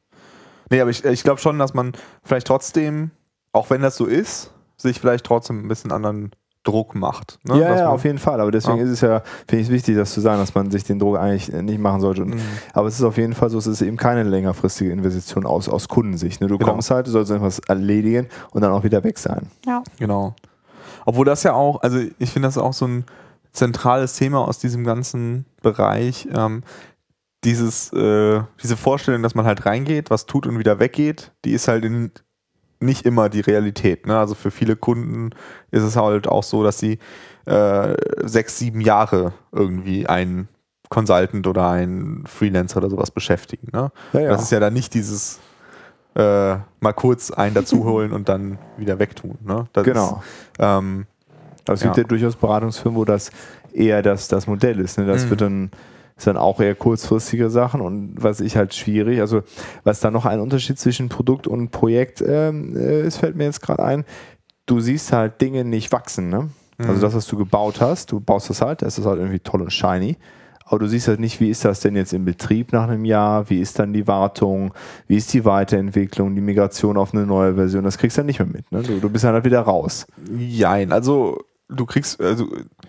Nee, aber ich, ich glaube schon, dass man vielleicht trotzdem, auch wenn das so ist, sich vielleicht trotzdem ein bisschen anderen Druck macht. Ne? Ja, ja, auf jeden Fall. Aber deswegen Ja. ist es ja, finde ich es wichtig, das zu sagen, dass man sich den Druck eigentlich nicht machen sollte. Und, Mhm. Aber es ist auf jeden Fall so, es ist eben keine längerfristige Investition aus, aus Kundensicht. Ne? Du Genau. kommst halt, du sollst etwas erledigen und dann auch wieder weg sein. ja. Genau. Obwohl das ja auch, also ich finde das auch so ein zentrales Thema aus diesem ganzen Bereich. Ähm, dieses, äh, diese Vorstellung, dass man halt reingeht, was tut und wieder weggeht, die ist halt in, nicht immer die Realität. Ne? Also für viele Kunden ist es halt auch so, dass sie äh, sechs, sieben Jahre irgendwie einen Consultant oder einen Freelancer oder sowas beschäftigen. Ne? Ja, ja. Das ist ja dann nicht dieses äh, mal kurz einen dazuholen und dann wieder wegtun. Ne? Das genau. Ist, ähm, Aber es ja. gibt ja durchaus Beratungsfirmen, wo das eher das, das Modell ist. Ne? Das Mhm. wird dann ist dann auch eher kurzfristige Sachen und was ich halt schwierig, also was da noch ein Unterschied zwischen Produkt und Projekt ähm, äh, ist, fällt mir jetzt gerade ein. Du siehst halt Dinge nicht wachsen, ne? Also Mhm. das, was du gebaut hast, du baust das halt, das ist halt irgendwie toll und shiny. Aber du siehst halt nicht, wie ist das denn jetzt im Betrieb nach einem Jahr, wie ist dann die Wartung, wie ist die Weiterentwicklung, die Migration auf eine neue Version, das kriegst du dann nicht mehr mit. Ne? Du, du bist dann halt wieder raus. Jein, also du kriegst, also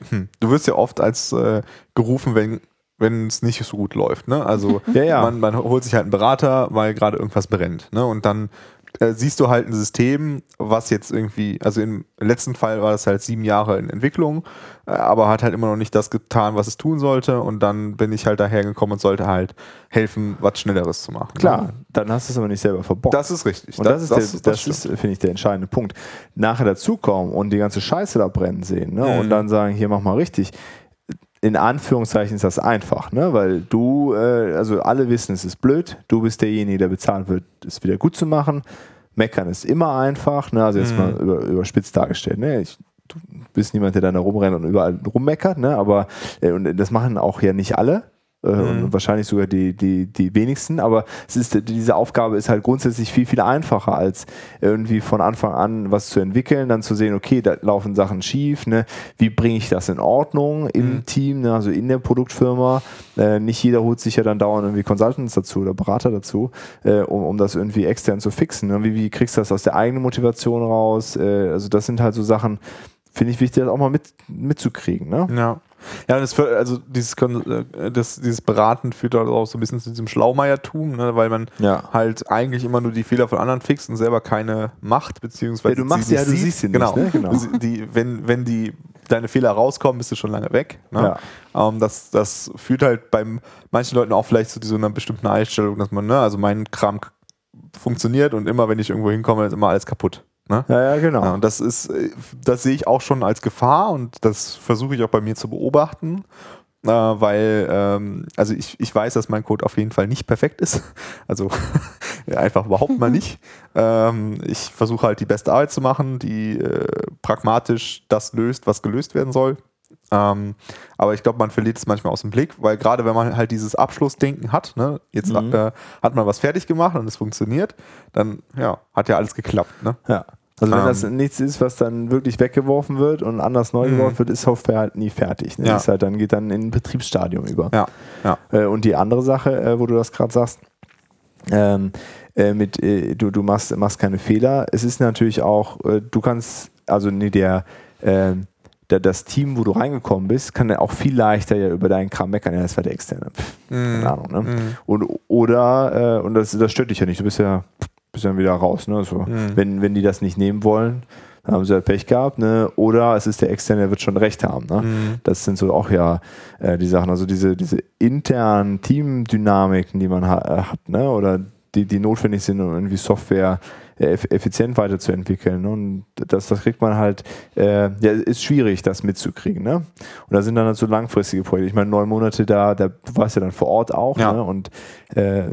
hm, du wirst ja oft als äh, gerufen, wenn wenn es nicht so gut läuft. Ne? Also Ja, ja. Man, man holt sich halt einen Berater, weil gerade irgendwas brennt. Ne? Und dann äh, siehst du halt ein System, was jetzt irgendwie, also im letzten Fall war das halt sieben Jahre in Entwicklung, äh, aber hat halt immer noch nicht das getan, was es tun sollte. Und dann bin ich halt dahergekommen und sollte halt helfen, was Schnelleres zu machen. Klar, Ne? dann hast du es aber nicht selber verbockt. Das ist richtig. Und das, ist, der, das, stimmt. ist, finde ich, der entscheidende Punkt. Nachher dazukommen und die ganze Scheiße da brennen sehen ne? Mhm. und dann sagen, hier mach mal richtig. In Anführungszeichen ist das einfach, ne? weil du, äh, also alle wissen, es ist blöd, du bist derjenige, der bezahlt wird, es wieder gut zu machen. Meckern ist immer einfach, ne? also jetzt Mhm. mal über, überspitzt dargestellt. Ne? Ich, du bist niemand, der dann da rumrennt und überall rummeckert, ne? aber äh, und das machen auch ja nicht alle. Äh, mhm. und wahrscheinlich sogar die, die, die wenigsten, aber es ist, diese Aufgabe ist halt grundsätzlich viel, viel einfacher, als irgendwie von Anfang an was zu entwickeln, dann zu sehen, okay, da laufen Sachen schief, ne? wie bringe ich das in Ordnung im mhm. Team, ne? also in der Produktfirma. Äh, nicht jeder holt sich ja dann dauernd irgendwie Consultants dazu oder Berater dazu, äh, um, um das irgendwie extern zu fixen. Ne? Wie, wie kriegst du das aus der eigenen Motivation raus? Äh, also das sind halt so Sachen, finde ich wichtig, das auch mal mit, mitzukriegen. Ne? Ja. Ja, das für, also dieses, äh, das, dieses Beraten führt halt auch so ein bisschen zu diesem Schlaumeiertum, ne, weil man ja. halt eigentlich immer nur die Fehler von anderen fixt und selber keine macht, beziehungsweise. Ja, du machst sie ja, du siehst sie nicht. Genau. Ne? genau. Die, wenn, wenn die deine Fehler rauskommen, bist du schon lange weg. Ne? Ja. Ähm, das, das führt halt bei manchen Leuten auch vielleicht zu so einer bestimmten Einstellung, dass man, ne, also mein Kram funktioniert und immer, wenn ich irgendwo hinkomme, ist immer alles kaputt. Ne? Ja, ja, genau. Ja, und das ist, äh, das sehe ich auch schon als Gefahr und das versuche ich auch bei mir zu beobachten. Äh, weil, ähm, also ich, ich weiß, dass mein Code auf jeden Fall nicht perfekt ist. Also einfach überhaupt mal nicht. Ähm, ich versuche halt die beste Arbeit zu machen, die äh, pragmatisch das löst, was gelöst werden soll. Ähm, aber ich glaube, man verliert es manchmal aus dem Blick, weil gerade wenn man halt dieses Abschlussdenken hat, ne, jetzt mhm. äh, hat man was fertig gemacht und es funktioniert, dann ja, hat ja alles geklappt. Ne? Ja. Also wenn um, das ähm. nichts ist, was dann wirklich weggeworfen wird und anders neu mhm. geworfen wird, ist Software halt nie fertig. Ne? Ja. Ist halt dann geht dann in ein Betriebsstadium über. Ja. ja. Äh, und die andere Sache, äh, wo du das gerade sagst, ähm, äh, mit äh, du, du machst, machst keine Fehler. Es ist natürlich auch, äh, du kannst, also nee, der, ähm, das Team, wo du reingekommen bist, kann ja auch viel leichter ja über deinen Kram meckern. Ja, das war der externe. Pff, mhm. Keine Ahnung. Ne? Mhm. Und, oder, äh, und das, das stört dich ja nicht. Du bist ja bist dann wieder raus. Ne? So, mhm. wenn, wenn die das nicht nehmen wollen, dann haben sie halt Pech gehabt. Ne? Oder es ist der Externe, der wird schon recht haben. Ne? Mhm. Das sind so auch ja äh, die Sachen. Also diese, diese internen Teamdynamiken, die man ha äh, hat, ne? oder die, die notwendig sind, um irgendwie Software effizient weiterzuentwickeln. Ne? Und das, das kriegt man halt, äh, ja, ist schwierig, das mitzukriegen. Ne? Und da sind dann halt so langfristige Projekte. Ich meine, neun Monate da, da du warst ja dann vor Ort auch ja. ne? und äh,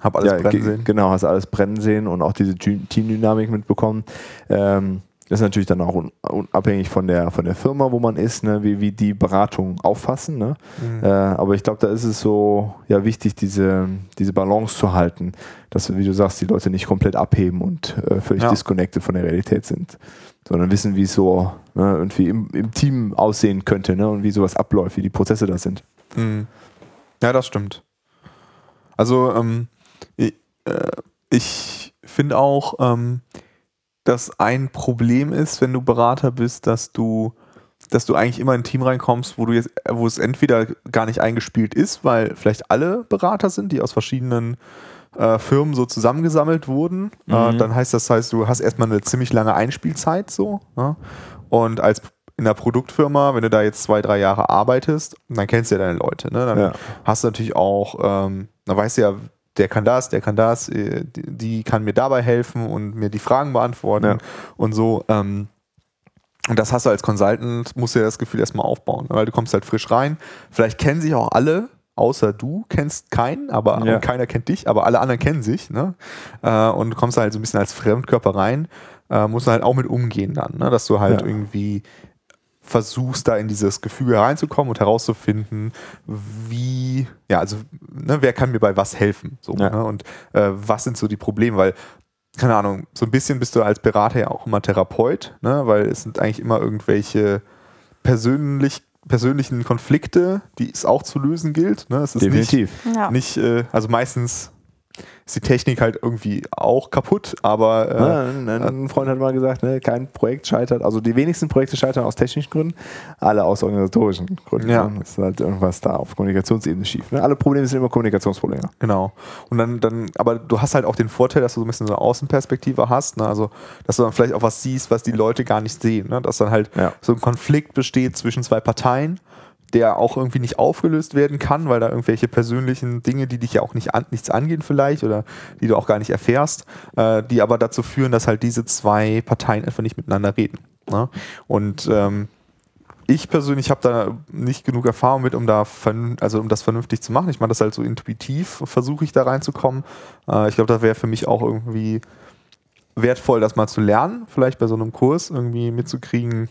hab alles ja, brennen sehen. Genau, hast alles brennen sehen und auch diese Teamdynamik mitbekommen. Ähm, das ist natürlich dann auch unabhängig von der, von der Firma, wo man ist, ne, wie, wie die Beratung auffassen. Ne? Mhm. Äh, aber ich glaube, da ist es so ja, wichtig, diese, diese Balance zu halten, dass, wie du sagst, die Leute nicht komplett abheben und äh, völlig ja. disconnected von der Realität sind, sondern wissen, wie es so ne, irgendwie im, im Team aussehen könnte ne, und wie sowas abläuft, wie die Prozesse da sind. Mhm. Ja, das stimmt. Also, ähm, ich, äh, ich finde auch, ähm, dass ein Problem ist, wenn du Berater bist, dass du, dass du eigentlich immer in ein Team reinkommst, wo du jetzt, wo es entweder gar nicht eingespielt ist, weil vielleicht alle Berater sind, die aus verschiedenen äh, Firmen so zusammengesammelt wurden. Äh, mhm. Äh, dann heißt das heißt, du hast erstmal eine ziemlich lange Einspielzeit so. Ja? Und als in der Produktfirma, wenn du da jetzt zwei, drei Jahre arbeitest, dann kennst du ja deine Leute. Ne? Dann ja. hast du natürlich auch, ähm, dann weißt du ja, der kann das, der kann das, äh, die kann mir dabei helfen und mir die Fragen beantworten ja. und so. Ähm, und das hast du als Consultant, musst du ja das Gefühl erstmal aufbauen, weil du kommst halt frisch rein. Vielleicht kennen sich auch alle, außer du kennst keinen, aber ja. keiner kennt dich, aber alle anderen kennen sich. Ne? Äh, und du kommst halt so ein bisschen als Fremdkörper rein, äh, musst du halt auch mit umgehen dann, ne? dass du halt ja. irgendwie versuchst, da in dieses Gefüge reinzukommen und herauszufinden, wie, ja, also, ne, wer kann mir bei was helfen? So, ja. ne, und äh, was sind so die Probleme? Weil, keine Ahnung, so ein bisschen bist du als Berater ja auch immer Therapeut, ne, weil es sind eigentlich immer irgendwelche persönlich persönlichen Konflikte, die es auch zu lösen gilt. Ne? Es ist Definitiv. Nicht, ja. nicht äh, also meistens ist die Technik halt irgendwie auch kaputt, aber. Äh, ja, ein, Freund hat mal gesagt, ne, kein Projekt scheitert, also die wenigsten Projekte scheitern aus technischen Gründen, alle aus organisatorischen Gründen. Ja. Ne? ist halt irgendwas da auf Kommunikationsebene schief. Ne? Alle Probleme sind immer Kommunikationsprobleme. Genau. Und dann, dann, aber du hast halt auch den Vorteil, dass du so ein bisschen so eine Außenperspektive hast, ne? also dass du dann vielleicht auch was siehst, was die Leute gar nicht sehen. Ne? Dass dann halt ja. so ein Konflikt besteht zwischen zwei Parteien der auch irgendwie nicht aufgelöst werden kann, weil da irgendwelche persönlichen Dinge, die dich ja auch nicht an, nichts angehen vielleicht oder die du auch gar nicht erfährst, äh, die aber dazu führen, dass halt diese zwei Parteien einfach nicht miteinander reden. Ne? Und ähm, ich persönlich habe da nicht genug Erfahrung mit, um da also um das vernünftig zu machen. Ich mache das halt so intuitiv, versuche ich da reinzukommen. Äh, ich glaube, das wäre für mich auch irgendwie wertvoll, das mal zu lernen, vielleicht bei so einem Kurs irgendwie mitzukriegen,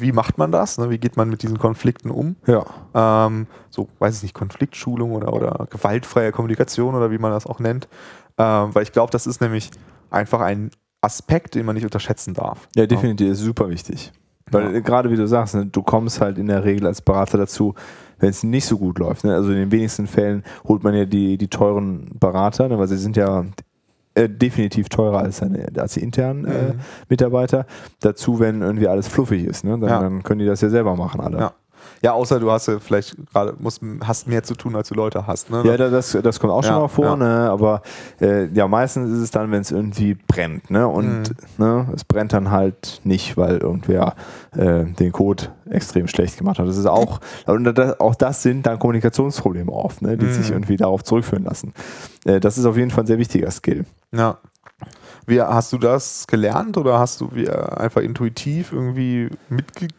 wie macht man das? Ne? Wie geht man mit diesen Konflikten um? Ja. Ähm, so, weiß ich nicht, Konfliktschulung oder, oder gewaltfreie Kommunikation oder wie man das auch nennt. Ähm, weil ich glaube, das ist nämlich einfach ein Aspekt, den man nicht unterschätzen darf. Ja, definitiv, ist super wichtig. Weil Ja. gerade wie du sagst, ne, du kommst halt in der Regel als Berater dazu, wenn es nicht so gut läuft. Ne? Also in den wenigsten Fällen holt man ja die, die teuren Berater, ne? weil sie sind ja äh, definitiv teurer als, seine, als die internen äh, Mhm. Mitarbeiter. Dazu, wenn irgendwie alles fluffig ist, ne? dann, Ja. dann können die das ja selber machen alle. Ja. Ja, außer du hast vielleicht gerade, musst, hast mehr zu tun, als du Leute hast. Ne? Ja, da- das, das kommt auch schon Ja, mal vor, ja. ne? aber äh, ja, meistens ist es dann, wenn es irgendwie brennt. Ne? Und Mhm. ne, es brennt dann halt nicht, weil irgendwer äh, den Code extrem schlecht gemacht hat. Das ist auch, und das, auch das sind dann Kommunikationsprobleme oft, ne? die Mhm. sich irgendwie darauf zurückführen lassen. Äh, das ist auf jeden Fall ein sehr wichtiger Skill. Ja. Wie, hast du das gelernt oder hast du wie, äh, einfach intuitiv irgendwie mitgekriegt,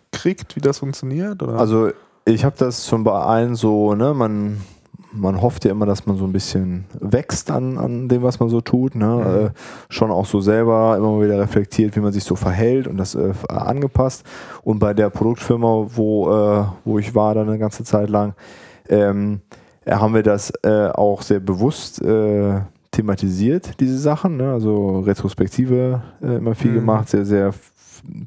wie das funktioniert? Oder? Also ich habe das schon bei allen so, ne, man, man hofft ja immer, dass man so ein bisschen wächst an, an dem, was man so tut. Ne? Mhm. Äh, schon auch so selber immer mal wieder reflektiert, wie man sich so verhält und das äh, angepasst. Und bei der Produktfirma, wo, äh, wo ich war dann eine ganze Zeit lang, ähm, äh, haben wir das äh, auch sehr bewusst äh, thematisiert, diese Sachen. Ne? Also Retrospektive immer viel Mhm. gemacht, sehr, sehr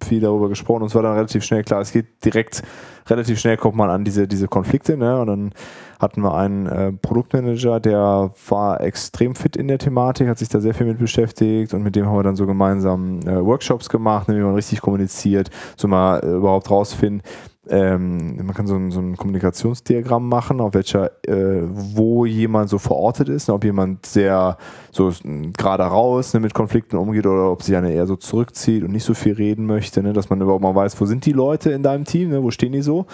viel darüber gesprochen. Und es war dann relativ schnell klar, es geht direkt, relativ schnell kommt man an diese, diese Konflikte. Ne? Und dann hatten wir einen äh, Produktmanager, der war extrem fit in der Thematik, hat sich da sehr viel mit beschäftigt und mit dem haben wir dann so gemeinsam äh, Workshops gemacht, ne, wie man richtig kommuniziert, so mal äh, überhaupt rausfinden, ähm, man kann so ein, so ein Kommunikationsdiagramm machen, auf welcher, äh, wo jemand so verortet ist, ne, ob jemand sehr so gerade raus ne, mit Konflikten umgeht oder ob sich einer eher so zurückzieht und nicht so viel reden möchte, ne, dass man überhaupt mal weiß, wo sind die Leute in deinem Team, ne, wo stehen die so?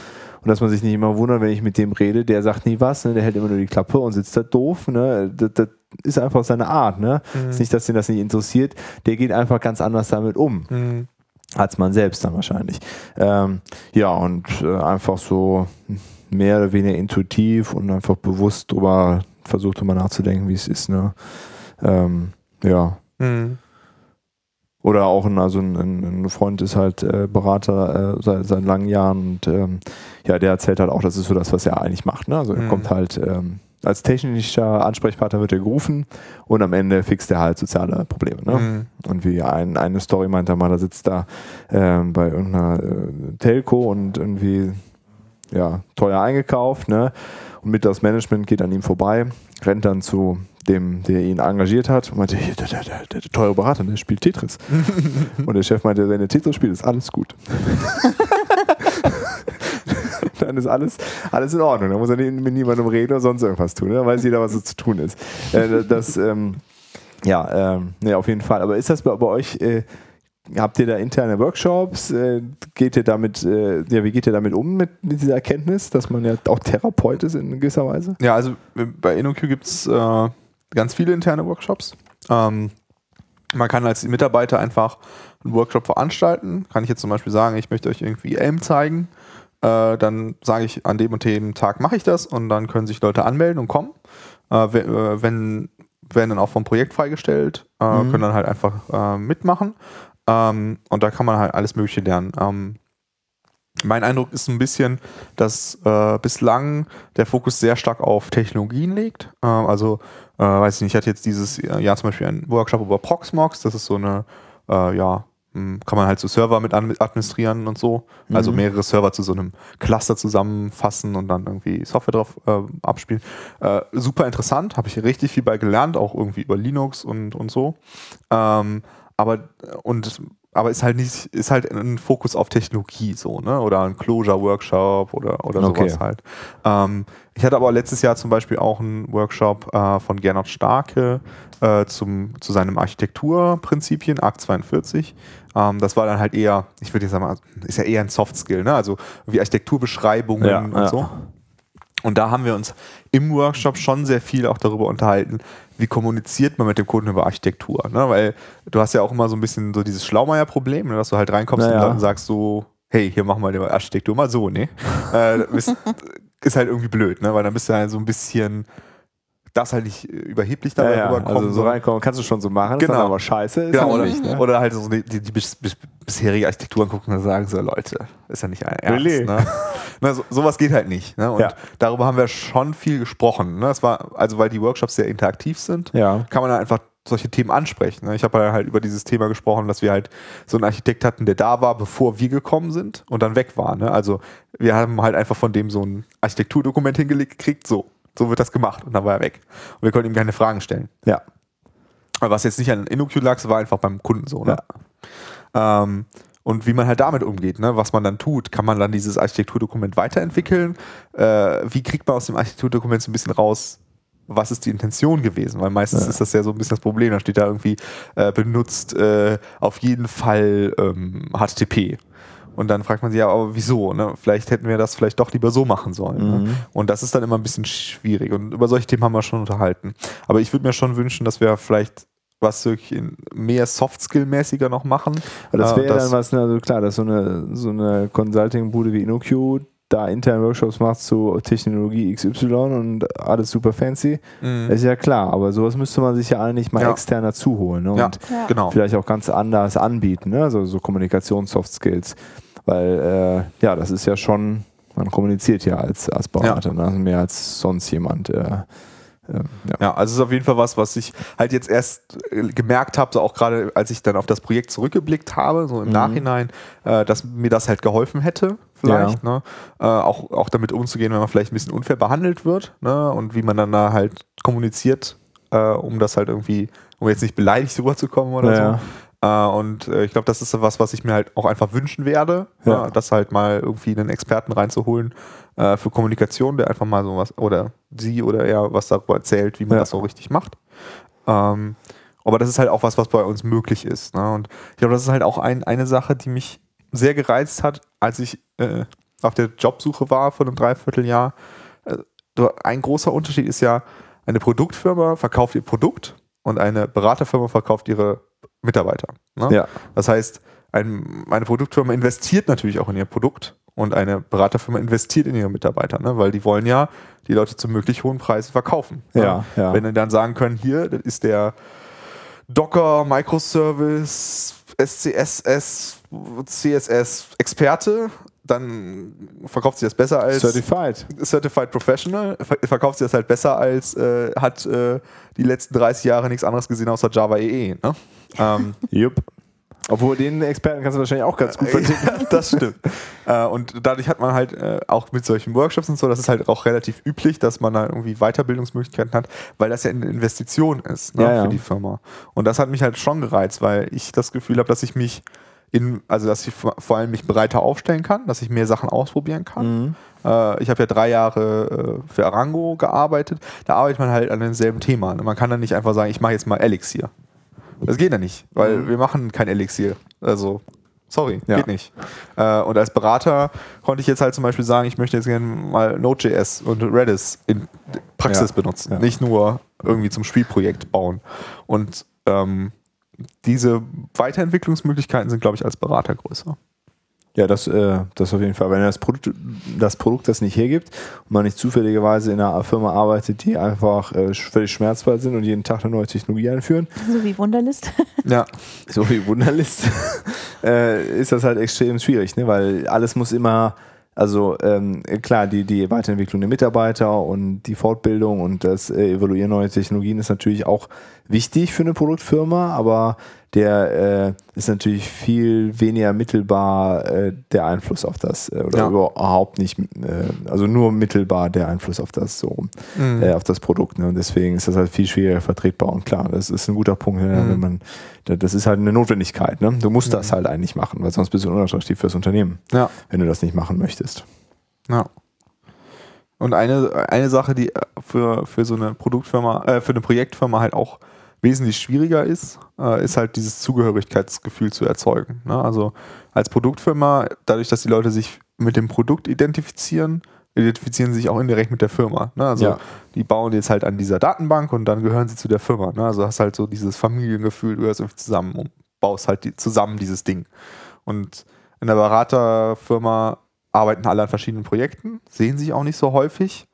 Und dass man sich nicht immer wundert, wenn ich mit dem rede, der sagt nie was, ne, der hält immer nur die Klappe und sitzt da doof, ne, das, das ist einfach seine Art, ne, ist nicht, dass den das nicht interessiert, der geht einfach ganz anders damit um. Mhm. Als man selbst dann wahrscheinlich. Ähm, ja, und äh, einfach so mehr oder weniger intuitiv und einfach bewusst drüber versucht, drüber nachzudenken, wie es ist. Ne? Ähm, ja. Mhm. Oder auch ein, also ein, ein Freund ist halt äh, Berater äh, seit, seit langen Jahren und ähm, ja, der erzählt halt auch, das ist so das, was er eigentlich macht. Ne? Also er Mhm. kommt halt ähm, als technischer Ansprechpartner wird er gerufen und am Ende fixt er halt soziale Probleme. Ne? Mhm. Und wie ein, eine Story meint er mal, da sitzt da ähm, bei irgendeiner äh, Telco und irgendwie ja, teuer eingekauft, ne? Und mit das Management geht an ihm vorbei, rennt dann zu dem, der ihn engagiert hat und meinte, der, der, der, der teure Berater, der spielt Tetris. und der Chef meinte, wenn er Tetris spielt, ist alles gut. dann ist alles, alles in Ordnung. Da muss er mit niemandem reden oder sonst irgendwas tun. Ne? Da weiß jeder, was so zu tun ist. Äh, das, ähm, ja, ähm, nee, auf jeden Fall. Aber ist das bei, bei euch, äh, habt ihr da interne Workshops? Äh, geht ihr damit, äh, ja, wie geht ihr damit um mit, mit dieser Erkenntnis, dass man ja auch Therapeut ist in gewisser Weise? Ja, also äh, bei InnoQ gibt es äh, ganz viele interne Workshops. Ähm, man kann als Mitarbeiter einfach einen Workshop veranstalten. Kann ich jetzt zum Beispiel sagen, ich möchte euch irgendwie Elm zeigen. Äh, dann sage ich, an dem und dem Tag mache ich das und dann können sich Leute anmelden und kommen. Äh, äh, wenn, werden dann auch vom Projekt freigestellt, äh, Mhm. können dann halt einfach äh, mitmachen. Ähm, und da kann man halt alles Mögliche lernen. Ähm, mein Eindruck ist ein bisschen, dass äh, bislang der Fokus sehr stark auf Technologien liegt. Äh, also, äh, weiß ich nicht, ich hatte jetzt dieses Jahr zum Beispiel einen Workshop über Proxmox. Das ist so eine, äh, ja, mh, kann man halt so Server mit administrieren und so. Also Mhm. mehrere Server zu so einem Cluster zusammenfassen und dann irgendwie Software drauf äh, abspielen. Äh, super interessant, habe ich richtig viel bei gelernt, auch irgendwie über Linux und, und so. Ähm, aber und aber ist halt nicht, ist halt ein Fokus auf Technologie so, ne? Oder ein Closure-Workshop oder, oder Okay. sowas halt. Ähm, ich hatte aber letztes Jahr zum Beispiel auch einen Workshop äh, von Gernot Starke äh, zum, zu seinem Architekturprinzipien, ARC 42. Ähm, das war dann halt eher, ich würde jetzt sagen, ist ja eher ein Soft-Skill, ne? Also wie Architekturbeschreibungen Ja, und ja. so. Und da haben wir uns im Workshop schon sehr viel auch darüber unterhalten, wie kommuniziert man mit dem Kunden über Architektur. Ne? Weil du hast ja auch immer so ein bisschen so dieses Schlaumeier-Problem, ne? dass du halt reinkommst Naja. und dann sagst so, hey, hier machen wir die Architektur mal so, ne? äh, ist, ist halt irgendwie blöd, ne? weil dann bist du halt so ein bisschen darfst halt nicht äh, überheblich dabei Ja, ja, rüberkommen. also so reinkommen kannst du schon so machen, Genau. aber scheiße. Ist Genau, oder, nicht, ne? oder halt so die, die, die bis, bis, bisherige Architektur angucken und sagen so, Leute, ist ja nicht ernst. Really? Ne? ne, so, sowas geht halt nicht. Ne? Und Ja. darüber haben wir schon viel gesprochen. Ne? Das war, also weil die Workshops sehr interaktiv sind, Ja. kann man dann einfach solche Themen ansprechen. Ne? Ich habe halt über dieses Thema gesprochen, dass wir halt so einen Architekt hatten, der da war, bevor wir gekommen sind und dann weg war. Ne? Also wir haben halt einfach von dem so ein Architekturdokument hingelegt gekriegt, so, so wird das gemacht und dann war er weg. Und wir konnten ihm keine Fragen stellen. Ja. Aber was jetzt nicht an InnoQ lag, war einfach beim Kunden so. Ne? Ähm, und wie man halt damit umgeht, ne? was man dann tut. Kann man dann dieses Architekturdokument weiterentwickeln? Äh, wie kriegt man aus dem Architekturdokument so ein bisschen raus, was ist die Intention gewesen? Weil meistens Ja. ist das ja so ein bisschen das Problem. Da steht da irgendwie äh, benutzt äh, auf jeden Fall ähm, HTTP. Und dann fragt man sich ja, aber wieso? Ne? Vielleicht hätten wir das vielleicht doch lieber so machen sollen. Ne? Mhm. Und das ist dann immer ein bisschen schwierig. Und über solche Themen haben wir schon unterhalten. Aber ich würde mir schon wünschen, dass wir vielleicht was wirklich mehr Soft-Skill-mäßiger noch machen. Aber das Äh, wäre das- dann was, ne, also klar, dass so eine, so eine Consulting-Bude wie InnoQ da intern Workshops macht zu Technologie XY und alles super fancy, Mhm. ist ja klar, aber sowas müsste man sich ja eigentlich mal Ja. extern dazu holen ne? Ja. und Ja. Genau. vielleicht auch ganz anders anbieten, ne? also so Kommunikations-Soft-Skills, weil äh, ja, das ist ja schon, man kommuniziert ja als, als Berater, ne? also mehr als sonst jemand. Äh, äh, ja. Ja, also es ist auf jeden Fall was, was ich halt jetzt erst äh, gemerkt habe, so auch gerade als ich dann auf das Projekt zurückgeblickt habe, so im Mhm. Nachhinein, äh, dass mir das halt geholfen hätte, vielleicht, ne? Äh, auch, auch damit umzugehen, wenn man vielleicht ein bisschen unfair behandelt wird, ne? Und wie man dann da halt kommuniziert, äh, um das halt irgendwie, um jetzt nicht beleidigt rüberzukommen oder Ja, so. Äh, und äh, ich glaube, das ist was, was ich mir halt auch einfach wünschen werde, Ja. ne? das halt mal irgendwie einen Experten reinzuholen äh, für Kommunikation, der einfach mal sowas oder sie oder er was darüber erzählt, wie man Ja. das so richtig macht. Ähm, aber das ist halt auch was, was bei uns möglich ist. Ne? Und ich glaube, das ist halt auch ein, eine Sache, die mich sehr gereizt hat, als ich auf der Jobsuche war vor einem Dreivierteljahr. Ein großer Unterschied ist ja, eine Produktfirma verkauft ihr Produkt und eine Beraterfirma verkauft ihre Mitarbeiter. Ne? Ja. Das heißt, ein, eine Produktfirma investiert natürlich auch in ihr Produkt und eine Beraterfirma investiert in ihre Mitarbeiter, ne? weil die wollen ja die Leute zu möglich hohen Preisen verkaufen. ne? Ja, ja. Wenn die dann sagen können, hier, das ist der Docker, Microservice, SCSS, CSS Experte, dann verkauft sie das besser als Certified. Certified Professional, ver verkauft sie das halt besser als äh, hat äh, die letzten 30 Jahre nichts anderes gesehen außer Java EE. Ne? Ähm, Jupp. Obwohl den Experten kannst du wahrscheinlich auch ganz gut verdienen. ja, das stimmt. äh, und dadurch hat man halt äh, auch mit solchen Workshops und so, das ist halt auch relativ üblich, dass man da irgendwie Weiterbildungsmöglichkeiten hat, weil das ja eine Investition ist ne, Ja, ja. für die Firma. Und das hat mich halt schon gereizt, weil ich das Gefühl habe, dass ich mich in, also dass ich vor allem mich breiter aufstellen kann, dass ich mehr Sachen ausprobieren kann. Mhm. Äh, ich habe ja drei Jahre äh, für Arango gearbeitet. Da arbeitet man halt an demselben Thema. Ne? Man kann dann nicht einfach sagen, ich mache jetzt mal Elixir. Das geht ja nicht, weil wir machen kein Elixir. Also, sorry, Ja. geht nicht. Äh, und als Berater konnte ich jetzt halt zum Beispiel sagen, ich möchte jetzt gerne mal Node.js und Redis in Praxis Ja. benutzen, Ja. nicht nur irgendwie zum Spielprojekt bauen. Und ähm, diese Weiterentwicklungsmöglichkeiten sind, glaube ich, als Berater größer. Ja, das, äh, das auf jeden Fall. Wenn das Produkt, das Produkt das nicht hergibt und man nicht zufälligerweise in einer Firma arbeitet, die einfach äh, völlig schmerzfrei sind und jeden Tag eine neue Technologie einführen, So wie Wunderlist. Ja, so wie Wunderlist, äh, ist das halt extrem schwierig, ne? weil alles muss immer, also ähm, klar, die, die Weiterentwicklung der Mitarbeiter und die Fortbildung und das äh, Evaluieren neuer Technologien ist natürlich auch wichtig für eine Produktfirma, aber der äh, ist natürlich viel weniger mittelbar äh, der Einfluss auf das äh, oder Ja. überhaupt nicht, äh, also nur mittelbar der Einfluss auf das so Mhm. äh, auf das Produkt. Ne? Und deswegen ist das halt viel schwieriger vertretbar. Und klar, das ist ein guter Punkt, ne? Mhm. wenn man, da- das ist halt eine Notwendigkeit. Ne? Du musst das halt eigentlich machen, weil sonst bist du unattraktiv fürs Unternehmen, ja. wenn du das nicht machen möchtest. Ja. Und eine, eine Sache, die äh, für, für so eine Produktfirma, äh, für eine Projektfirma halt auch wesentlich schwieriger ist, äh, ist halt dieses Zugehörigkeitsgefühl zu erzeugen. Ne? Also als Produktfirma, dadurch, dass die Leute sich mit dem Produkt identifizieren, identifizieren sie sich auch indirekt mit der Firma. Ne? Also Ja. die bauen jetzt halt an dieser Datenbank und dann gehören sie zu der Firma. Ne? Also hast halt so dieses Familiengefühl, du gehörst irgendwie zusammen und baust halt die, zusammen dieses Ding. Und in der Beraterfirma arbeiten alle an verschiedenen Projekten, sehen sich auch nicht so häufig.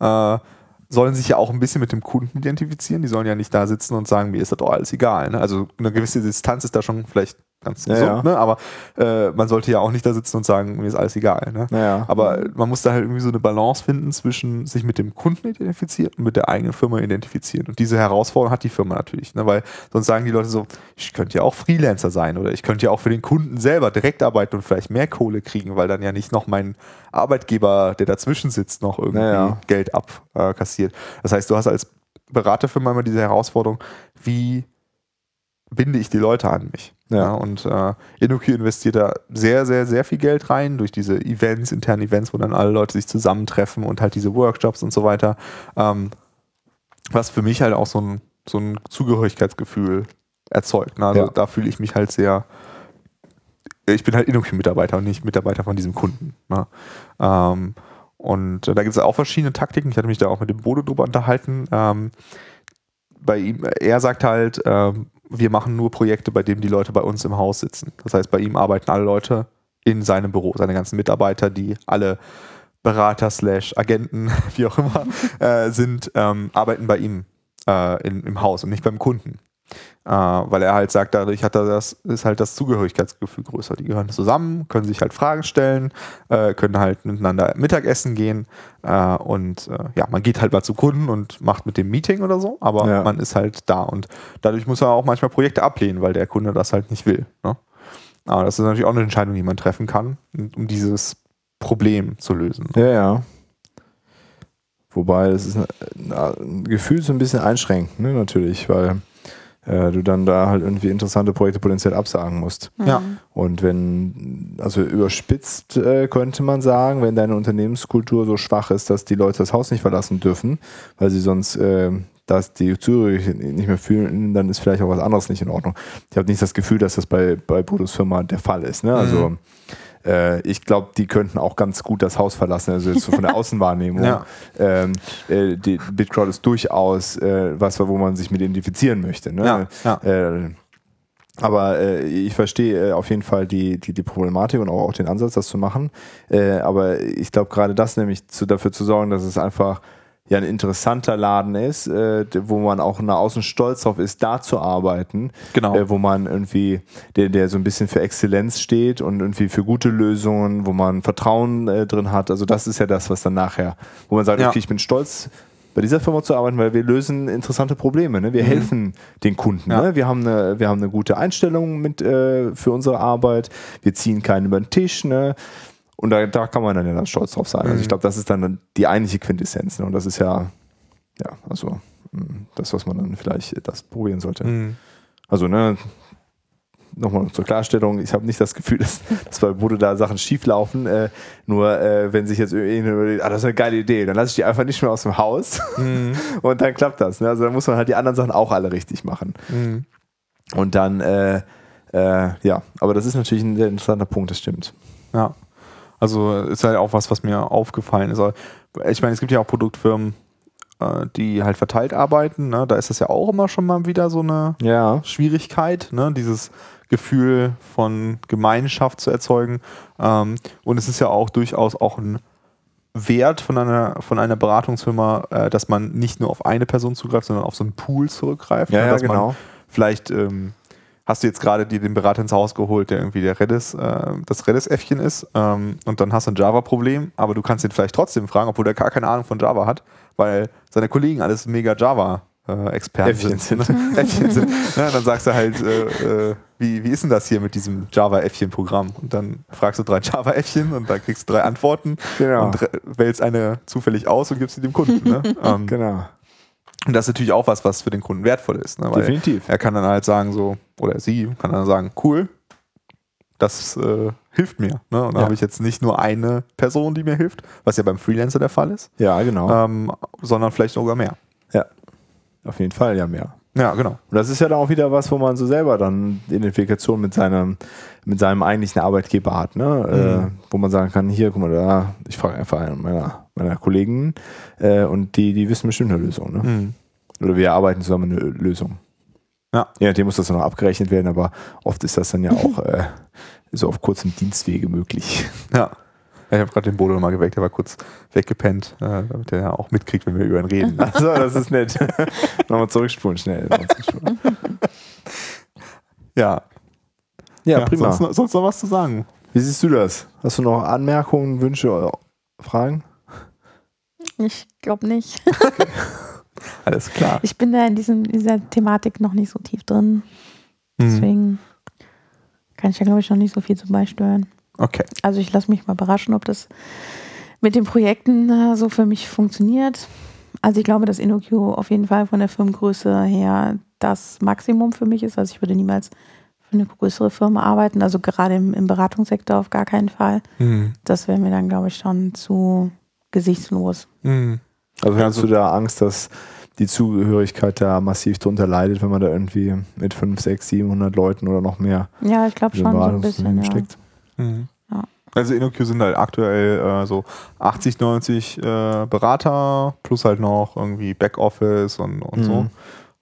Äh, sollen sich ja auch ein bisschen mit dem Kunden identifizieren. Die sollen ja nicht da sitzen und sagen, mir ist das doch alles egal. Ne? Also eine gewisse Distanz ist da schon vielleicht ganz Ja, gesund, ja. Ne? aber äh, man sollte ja auch nicht da sitzen und sagen, mir ist alles egal. Ne? Naja. Aber man muss da halt irgendwie so eine Balance finden zwischen sich mit dem Kunden identifizieren und mit der eigenen Firma identifizieren. Und diese Herausforderung hat die Firma natürlich, ne? weil sonst sagen die Leute so, ich könnte ja auch Freelancer sein oder ich könnte ja auch für den Kunden selber direkt arbeiten und vielleicht mehr Kohle kriegen, weil dann ja nicht noch mein Arbeitgeber, der dazwischen sitzt, noch irgendwie. Geld abkassiert. Das heißt, du hast als Beraterfirma immer diese Herausforderung, wie binde ich die Leute an mich. Ja. Und äh, InnoQ investiert da sehr, sehr, sehr viel Geld rein durch diese Events, internen Events, wo dann alle Leute sich zusammentreffen und halt diese Workshops und so weiter. Ähm, was für mich halt auch so ein, so ein Zugehörigkeitsgefühl erzeugt. Ne? Also Ja. da fühle ich mich halt sehr. Ich bin halt InnoQ-Mitarbeiter und nicht Mitarbeiter von diesem Kunden. Ne? Ähm, und äh, da gibt es auch verschiedene Taktiken. Ich hatte mich da auch mit dem Bodo drüber unterhalten. Ähm, bei ihm, er sagt halt, ähm, wir machen nur Projekte, bei denen die Leute bei uns im Haus sitzen. Das heißt, bei ihm arbeiten alle Leute in seinem Büro, seine ganzen Mitarbeiter, die alle Berater slash Agenten, wie auch immer, äh, sind, ähm, arbeiten bei ihm äh, in, im Haus und nicht beim Kunden. Äh, weil er halt sagt, dadurch hat er das, ist halt das Zugehörigkeitsgefühl größer. Die gehören zusammen, können sich halt Fragen stellen, äh, können halt miteinander Mittagessen gehen äh, und ja, man geht halt mal zu Kunden und macht mit dem Meeting oder so, aber Ja. man ist halt da und dadurch muss er auch manchmal Projekte ablehnen, weil der Kunde das halt nicht will. Ne? Aber das ist natürlich auch eine Entscheidung, die man treffen kann, um dieses Problem zu lösen. Ja, ja. Wobei, das ist ein, ein Gefühl so ein bisschen einschränkend, ne, natürlich, weil äh, du dann da halt irgendwie interessante Projekte potenziell absagen musst. Ja. Und wenn, also überspitzt äh, könnte man sagen, wenn deine Unternehmenskultur so schwach ist, dass die Leute das Haus nicht verlassen dürfen, weil sie sonst äh, dass die Zürich nicht mehr fühlen, dann ist vielleicht auch was anderes nicht in Ordnung. Ich habe nicht das Gefühl, dass das bei, bei Bodos Firma der Fall ist. Ne? Also äh, ich glaube, die könnten auch ganz gut das Haus verlassen, also jetzt so von der Außenwahrnehmung. Ja. Ähm, äh, die Bitcrowd ist durchaus äh, was, wo man sich mit identifizieren möchte. Ne? Ja, ja. Äh, aber äh, ich verstehe äh, auf jeden Fall die, die, die Problematik und auch, auch den Ansatz, das zu machen. Äh, aber ich glaube, gerade das nämlich zu, dafür zu sorgen, dass es einfach ja ein interessanter Laden ist, äh, wo man auch nach außen stolz drauf ist, da zu arbeiten. Genau. Äh, wo man irgendwie, der, der so ein bisschen für Exzellenz steht und irgendwie für gute Lösungen, wo man Vertrauen äh, drin hat. Also das ist ja das, was dann nachher, wo man sagt, Ja. okay, ich bin stolz, bei dieser Firma zu arbeiten, weil wir lösen interessante Probleme. Ne? Wir helfen den Kunden. Ja. Ne? Wir, haben eine, wir haben eine gute Einstellung mit, äh, für unsere Arbeit. Wir ziehen keinen über den Tisch. Ne? Und da, da kann man dann ja dann stolz drauf sein. Also ich glaube, das ist dann die eigentliche Quintessenz. Ne? Und das ist ja, ja, also mh, das, was man dann vielleicht äh, das probieren sollte. Mhm. Also, ne, nochmal zur Klarstellung, ich habe nicht das Gefühl, dass, dass bei Bude da Sachen schief laufen. Äh, nur äh, wenn sich jetzt überlegt, ah, das ist eine geile Idee, dann lasse ich die einfach nicht mehr aus dem Haus und dann klappt das. Ne? Also dann muss man halt die anderen Sachen auch alle richtig machen. Mhm. Und dann, äh, äh, ja, aber das ist natürlich ein sehr interessanter Punkt, das stimmt. Ja. Also ist halt auch was, was mir aufgefallen ist. Ich meine, es gibt ja auch Produktfirmen, äh, die halt verteilt arbeiten. Ne? Da ist das ja auch immer schon mal wieder so eine Ja. Schwierigkeit, ne? dieses Gefühl von Gemeinschaft zu erzeugen. Ähm, und es ist ja auch durchaus auch ein Wert von einer, von einer Beratungsfirma, äh, dass man nicht nur auf eine Person zugreift, sondern auf so einen Pool zurückgreift. Ja, ne? ja, dass genau. man vielleicht ähm, hast du jetzt gerade dir den Berater ins Haus geholt, der irgendwie der Redis, äh, das Redis-Äffchen ist ähm, und dann hast du ein Java-Problem, aber du kannst ihn vielleicht trotzdem fragen, obwohl der gar keine Ahnung von Java hat, weil seine Kollegen alles mega Java äh, Experten Äffchen sind. Äffchen sind. Ja, dann sagst du halt, äh, äh, wie, wie ist denn das hier mit diesem Java-Äffchen-Programm? Und dann fragst du drei Java-Äffchen und dann kriegst du drei Antworten Genau. und wählst eine zufällig aus und gibst sie dem Kunden. Ne? ähm, Genau. Und das ist natürlich auch was, was für den Kunden wertvoll ist. Ne? Definitiv. Er kann dann halt sagen so, oder sie kann dann sagen, cool, das äh, hilft mir. Ne? Und dann Ja. habe ich jetzt nicht nur eine Person, die mir hilft, was ja beim Freelancer der Fall ist, Ja, genau. ähm, sondern vielleicht sogar mehr. Ja. Auf jeden Fall, ja, mehr. Ja, genau. Und das ist ja dann auch wieder was, wo man so selber dann Identifikation mit seinem, mit seinem eigentlichen Arbeitgeber hat, ne? Äh, wo man sagen kann, hier, guck mal, da, ich frage einfach einen meiner, meiner Kollegen äh, und die, die wissen bestimmt eine Lösung, ne? Mhm. Oder wir erarbeiten zusammen eine Lösung. Ja. Je nachdem muss das dann noch abgerechnet werden, aber oft ist das dann ja auch äh, so auf kurzem Dienstwege möglich. Ja. Ich habe gerade den Bodo mal geweckt, der war kurz weggepennt, äh, damit er ja auch mitkriegt, wenn wir über ihn reden. Achso, das ist nett. Nochmal zurückspulen, schnell. Nochmal zurückspulen. ja. Ja, prima. Sonst, noch- sonst noch was zu sagen? Wie siehst du das? Hast du noch Anmerkungen, Wünsche Fragen? Ich glaube nicht. Alles klar. Ich bin da in diesem, dieser Thematik noch nicht so tief drin. Mhm. Deswegen kann ich da, glaube ich, noch nicht so viel zu beisteuern. Okay. Also ich lasse mich mal überraschen, ob das mit den Projekten äh, so für mich funktioniert. Also ich glaube, dass InnoQ auf jeden Fall von der Firmengröße her das Maximum für mich ist. Also ich würde niemals für eine größere Firma arbeiten, also gerade im, im Beratungssektor auf gar keinen Fall. Mhm. Das wäre mir dann, glaube ich, schon zu gesichtslos. Mhm. Also hast du da Angst, dass die Zugehörigkeit da massiv drunter leidet, wenn man da irgendwie mit 5, 6, 700 Leuten oder noch mehr Ja, ich glaube schon so ein bisschen. Ja. steckt? Mhm. Ja. Also InnoQ sind halt aktuell äh, so 80, 90 äh, Berater plus halt noch irgendwie Backoffice und, und so. Mhm.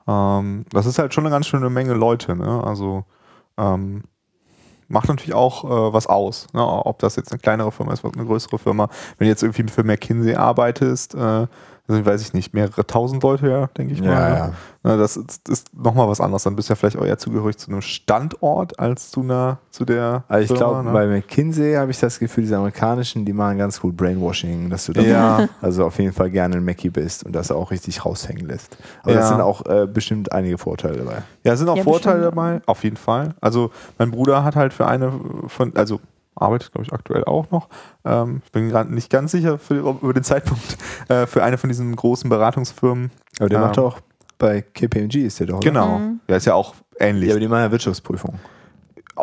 Ähm, das ist halt schon eine ganz schöne Menge Leute, ne? Also ähm, macht natürlich auch äh, was aus, ne? ob das jetzt eine kleinere Firma ist, eine größere Firma. Wenn du jetzt irgendwie für McKinsey arbeitest, äh, also weiß ich nicht, mehrere tausend Leute, ja, denke ich mal. Ja, ne? ja. Ne, das ist, ist nochmal was anderes. Dann bist du ja vielleicht auch eher zugehörig zu einem Standort als zu einer, zu der Also ich glaube, ne? bei McKinsey habe ich das Gefühl, diese amerikanischen, die machen ganz gut Brainwashing, dass du da Ja. also auf jeden Fall gerne ein Mackie bist und das auch richtig raushängen lässt. Aber Ja. das sind auch äh, bestimmt einige Vorteile dabei. Ja, es sind auch Ja, Vorteile bestimmt. dabei, auf jeden Fall. Also mein Bruder hat halt für eine von, also arbeitet glaube ich aktuell auch noch, ähm, ich bin gerade nicht ganz sicher für, über den Zeitpunkt, äh, für eine von diesen großen Beratungsfirmen. Aber der Ähm. macht auch bei KPMG ist der doch. oder? Genau, Mhm. der ist ja auch ähnlich, Ja, aber die machen ja Wirtschaftsprüfung.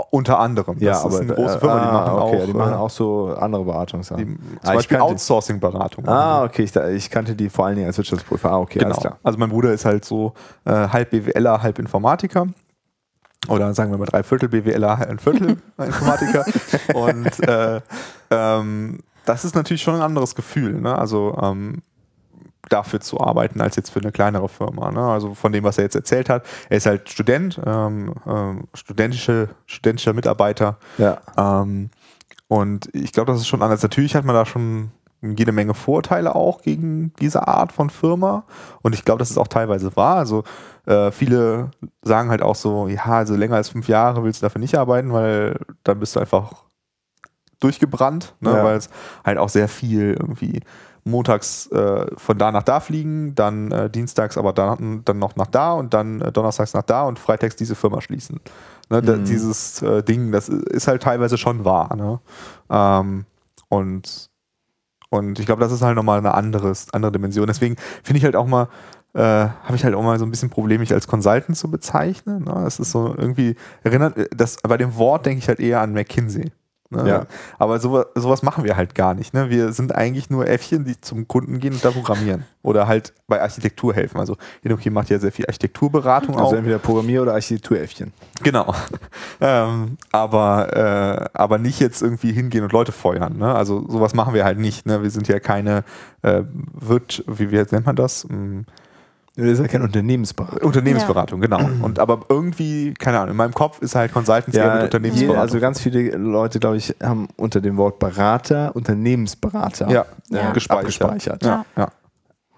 unter anderem. Ja, das aber ist eine große äh, Firma, die ah, machen okay, auch, ja, die machen äh, auch so andere Beratungssachen. die, zum Ah, Beispiel Outsourcing-Beratung. Ah, okay, ich, ich kannte die vor allen Dingen als Wirtschaftsprüfer. Ah, okay, Genau. alles klar. Also mein Bruder ist halt so äh, halb BWLer, halb Informatiker. Oder sagen wir mal drei Viertel BWLer, ein Viertel Informatiker. Und äh, ähm, das ist natürlich schon ein anderes Gefühl. Ne? Also ähm, dafür zu arbeiten als jetzt für eine kleinere Firma. Ne? Also von dem, was er jetzt erzählt hat. Er ist halt Student, ähm, ähm, studentische, studentischer Mitarbeiter. Ja. Ähm, und ich glaube, das ist schon anders. Natürlich hat man da schon jede Menge Vorteile auch gegen diese Art von Firma. Und ich glaube, das ist auch teilweise wahr. Also äh, viele sagen halt auch so, ja, also länger als fünf Jahre willst du dafür nicht arbeiten, weil dann bist du einfach durchgebrannt, ne? Ja. weil es halt auch sehr viel irgendwie montags äh, von da nach da fliegen, dann äh, dienstags aber dann, dann noch nach da und dann äh, donnerstags nach da und freitags diese Firma schließen. Ne? Da, Mhm. dieses äh, Ding, das ist halt teilweise schon wahr. Ne? Ähm, und, und ich glaube, das ist halt nochmal eine anderes, andere Dimension. Deswegen finde ich halt auch mal, äh, habe ich halt auch mal so ein bisschen Problem, mich als Consultant zu bezeichnen. Ne? Das ist so irgendwie, erinnert, das, bei dem Wort denke ich halt eher an McKinsey. Ne? Ja. Aber sowas, sowas machen wir halt gar nicht. Ne? Wir sind eigentlich nur Äffchen, die zum Kunden gehen und da programmieren. Oder halt bei Architektur helfen. Also Inoki macht ja sehr viel Architekturberatung Also auch. entweder Programmier- oder Architekturäffchen. Genau. ähm, aber, äh, aber nicht jetzt irgendwie hingehen und Leute feuern. Ne? Also sowas machen wir halt nicht. Ne? Wir sind ja keine äh, Wirt, wie, wie nennt man das? Hm, Das ist ja kein Unternehmensberater. Unternehmensberatung, genau. Und aber irgendwie, keine Ahnung, in meinem Kopf ist halt Consultancy eher mit je, Unternehmensberatung. also ganz viele Leute, glaube ich, haben unter dem Wort Berater Unternehmensberater ja, Ja. gespeichert. abgespeichert. Ja, ja.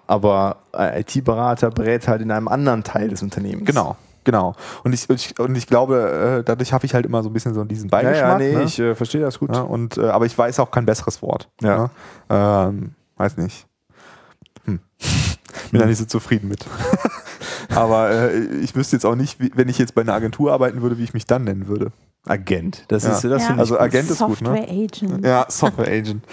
Aber äh, IT-Berater berät halt in einem anderen Teil des Unternehmens. Genau, genau. Und ich, und ich, und ich glaube, äh, dadurch habe ich halt immer so ein bisschen so diesen Ja, Beigeschmack. ja, nee, ne? ich äh, verstehe das gut. Ja, und, äh, aber ich weiß auch kein besseres Wort. Ja. Ne? Ähm, weiß nicht. Bin da nicht so zufrieden mit. aber äh, ich wüsste jetzt auch nicht, wie, wenn ich jetzt bei einer Agentur arbeiten würde, wie ich mich dann nennen würde. Agent. Das Ja. ist das Ja. Also. Agent ist gut, ne? Software Agent. Ja, Software Agent.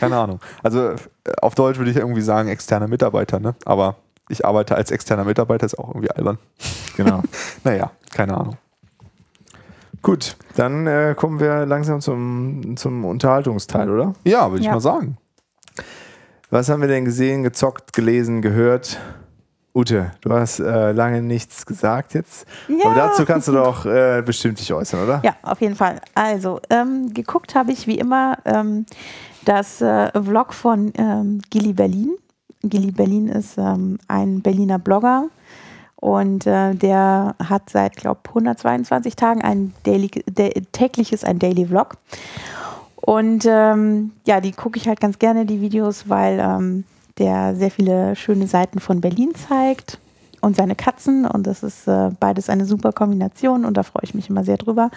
Keine Ahnung. Also äh, auf Deutsch würde ich irgendwie sagen externer Mitarbeiter, ne? Aber ich arbeite als externer Mitarbeiter, ist auch irgendwie albern. Genau. Naja, keine Ahnung. Gut, dann äh, kommen wir langsam zum, zum Unterhaltungsteil, oder? Ja, würde ich Ja. mal sagen. Was haben wir denn gesehen, gezockt, gelesen, gehört? Ute, du hast äh, lange nichts gesagt jetzt. Ja. Aber dazu kannst du doch äh, bestimmt dich äußern, oder? Ja, auf jeden Fall. Also, ähm, geguckt habe ich wie immer ähm, das äh, Vlog von ähm, Gilly Berlin. Gilly Berlin ist ähm, ein Berliner Blogger und äh, der hat seit, glaube 122 Tagen ein Daily, da, tägliches ein Daily Vlog. Und ähm, ja, die gucke ich halt ganz gerne, die Videos, weil ähm, der sehr viele schöne Seiten von Berlin zeigt und seine Katzen. Und das ist äh, beides eine super Kombination und da freue ich mich immer sehr drüber.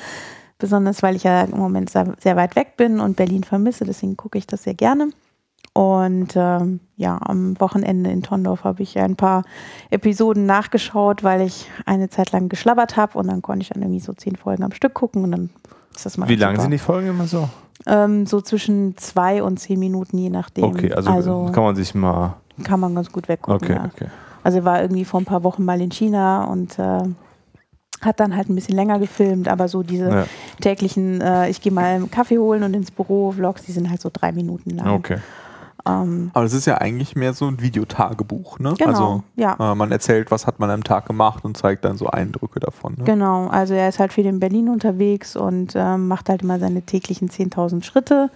Besonders weil ich ja im Moment sehr, weit weg bin und Berlin vermisse, deswegen gucke ich das sehr gerne. Und ähm, ja, am Wochenende in Tondorf habe ich ein paar Episoden nachgeschaut, weil ich eine Zeit lang geschlabbert habe und dann konnte ich dann irgendwie so zehn Folgen am Stück gucken und dann ist das mal. Wie lang sind die Folgen immer so? Ähm, so zwischen zwei und zehn Minuten, je nachdem. Okay, also, also kann man sich mal. Kann man ganz gut weggucken. Okay, ja. okay. Also er war irgendwie vor ein paar Wochen mal in China und äh, hat dann halt ein bisschen länger gefilmt, aber so diese Ja. täglichen, äh, ich gehe mal einen Kaffee holen und ins Büro Vlogs, die sind halt so drei Minuten lang. Okay. Ähm, Aber das ist ja eigentlich mehr so ein Videotagebuch, ne? Genau, Also ja. äh, man erzählt, was hat man am Tag gemacht und zeigt dann so Eindrücke davon. Ne? Genau, also er ist halt viel in Berlin unterwegs und ähm, macht halt immer seine täglichen 10.000 Schritte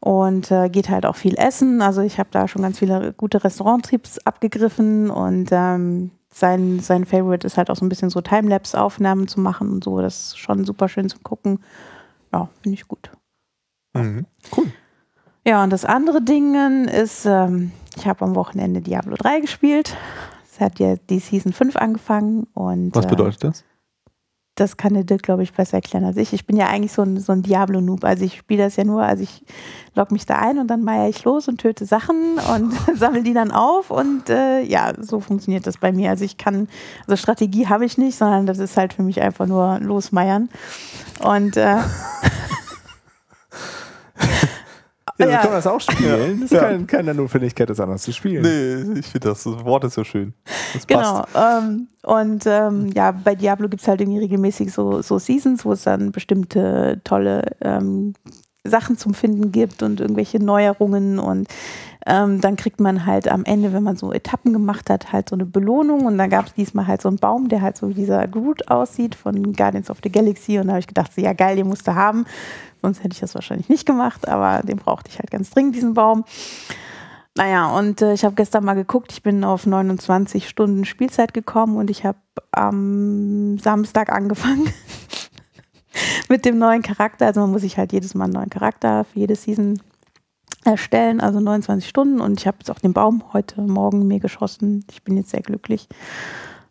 und äh, geht halt auch viel essen. Also ich habe da schon ganz viele gute Restauranttipps abgegriffen und ähm, sein, sein Favorite ist halt auch so ein bisschen so Timelapse-Aufnahmen zu machen und so. Das ist schon super schön zu gucken. Ja, finde ich gut. Mhm. Cool. Ja, und das andere Ding ist, ähm, ich habe am Wochenende Diablo 3 gespielt. Es hat ja die Season 5 angefangen und Was äh, bedeutet das? das kann der Dirk, glaube ich, besser erklären als ich. Ich bin ja eigentlich so ein, so ein Diablo-Noob. Also ich spiele das ja nur, also ich log mich da ein und dann meier ich los und töte Sachen und sammle die dann auf. Und äh, ja, so funktioniert das bei mir. Also ich kann, also Strategie habe ich nicht, sondern das ist halt für mich einfach nur losmeiern. Und äh, Ja, Ja. kann man das auch spielen. Das ist Ja. keine Notwendigkeit, das anders zu spielen. Nee, ich finde das, das Wort ist so schön. Das Genau. Ähm, und ähm, ja, bei Diablo gibt es halt irgendwie regelmäßig so, so Seasons, wo es dann bestimmte tolle ähm, Sachen zum Finden gibt und irgendwelche Neuerungen und ähm, dann kriegt man halt am Ende, wenn man so Etappen gemacht hat, halt so eine Belohnung und dann gab es diesmal halt so einen Baum, der halt so wie dieser Groot aussieht von Guardians of the Galaxy und da habe ich gedacht, so, ja geil, den musst du haben, sonst hätte ich das wahrscheinlich nicht gemacht, aber den brauchte ich halt ganz dringend, diesen Baum. Naja, und äh, ich habe gestern mal geguckt, ich bin auf 29 Stunden Spielzeit gekommen und ich habe am Samstag angefangen mit dem neuen Charakter. Also man muss sich halt jedes Mal einen neuen Charakter für jede Season erstellen, also 29 Stunden und ich habe jetzt auch den Baum heute Morgen mir geschossen. Ich bin jetzt sehr glücklich.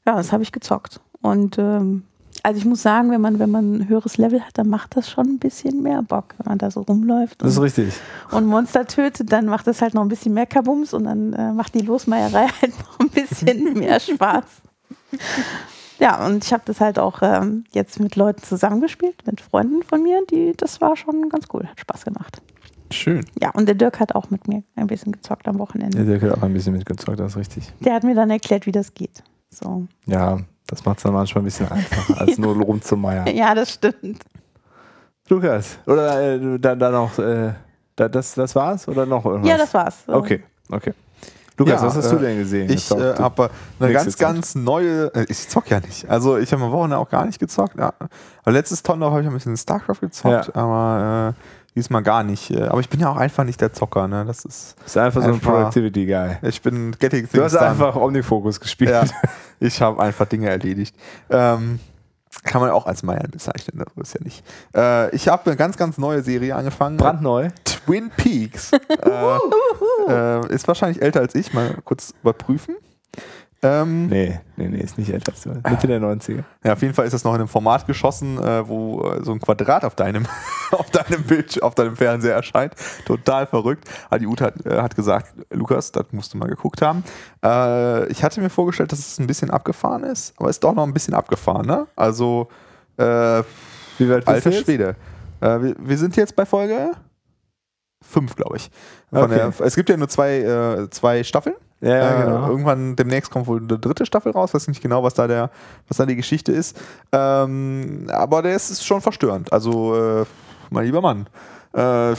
Ja, das habe ich gezockt. Und ähm, also ich muss sagen, wenn man, wenn man ein höheres Level hat, dann macht das schon ein bisschen mehr Bock, wenn man da so rumläuft. Das ist und richtig. und Monster tötet, dann macht es halt noch ein bisschen mehr Kabums und dann äh, macht die Losmeierei halt noch ein bisschen mehr Spaß. Ja, und ich habe das halt auch ähm, jetzt mit Leuten zusammengespielt, mit Freunden von mir, die, das war schon ganz cool, hat Spaß gemacht. Schön. Ja, und der Dirk hat auch mit mir ein bisschen gezockt am Wochenende. Der hat auch ein bisschen mitgezockt, das ist richtig. Der hat mir dann erklärt, wie das geht. So. Ja, das macht es dann manchmal ein bisschen einfacher, als nur rumzumeiern. Ja, das stimmt. Lukas, oder äh, dann, dann noch, äh, da, das, das war's oder noch irgendwas? Ja, das war's. So. Okay, okay. Lukas, Ja, was hast äh, du denn gesehen? Ich äh, habe eine nächste ganz, ganz neue. Äh, ich zock ja nicht. Also ich habe am Wochenende auch gar nicht gezockt. Ja. Aber letztes Tondorf habe ich ein bisschen StarCraft gezockt, Ja. aber äh, diesmal gar nicht. Äh, Aber ich bin ja auch einfach nicht der Zocker. Ne? Das ist. ist einfach so ein einfach- Productivity-Guy. Ich bin Getting Du hast Things Done. einfach Omnifocus gespielt. Ja, ich habe einfach Dinge erledigt. Ähm, kann man auch als Meiern bezeichnen, das ist ja nicht. Äh, ich habe eine ganz, ganz neue Serie angefangen. Brandneu. Twin Peaks. äh, äh, ist wahrscheinlich älter als ich, mal kurz überprüfen. Ähm, Nee, nee, nee, ist nicht älter. Mitte der 90er. Ja, auf jeden Fall ist das noch in einem Format geschossen, äh, wo äh, so ein Quadrat auf deinem, auf deinem Bild, auf deinem Fernseher erscheint. Total verrückt. Die Ute hat, äh, hat gesagt, Lukas, das musst du mal geguckt haben. Äh, ich hatte mir vorgestellt, dass es ein bisschen abgefahren ist, aber ist doch noch ein bisschen abgefahren, ne? Also, äh, Wie weit alter? Schwede. Äh, wir, wir sind jetzt bei Folge 5, glaube ich. Okay. der, es gibt ja nur zwei, äh, zwei Staffeln. Ja, ja, Äh, genau. Irgendwann demnächst kommt wohl eine dritte Staffel raus, weiß nicht genau, was da der, was da die Geschichte ist. Ähm, aber der ist, ist schon verstörend. Also, äh, mein lieber Mann. Äh,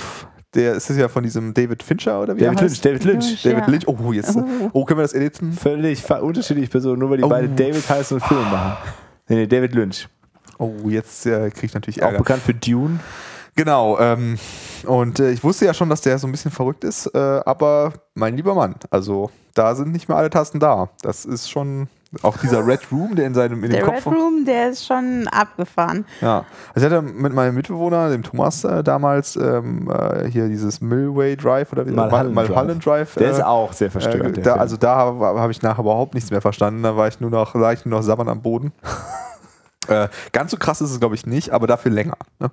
der ist ja von diesem David Fincher oder wie David Lynch? David Lynch. Ja. David Lynch. Oh, jetzt. Oh. Oh, können wir das editen? Völlig unterschiedliche Personen, nur weil die Oh. beide David heißen und Film machen. Nee, nee, David Lynch. Oh, jetzt äh, kriege ich natürlich Auch Ärger. bekannt für Dune. Genau, ähm, und äh, ich wusste ja schon, dass der so ein bisschen verrückt ist, äh, aber mein lieber Mann, also da sind nicht mehr alle Tasten da. Das ist schon auch dieser Red Room, der in seinem in dem Der Kopf Red Room, der ist schon abgefahren. Ja, also ich hatte mit meinem Mitbewohner, dem Thomas äh, damals, ähm, äh, hier dieses Millway Drive oder wie Mulholland Drive. Mulholland Drive. Der äh, ist auch sehr äh, verstörend. der da, also da habe hab ich nachher überhaupt nichts mehr verstanden. Da war ich nur noch, lag ich nur noch sabbern am Boden. Äh, ganz so krass ist es, glaube ich, nicht, aber dafür länger. Ne?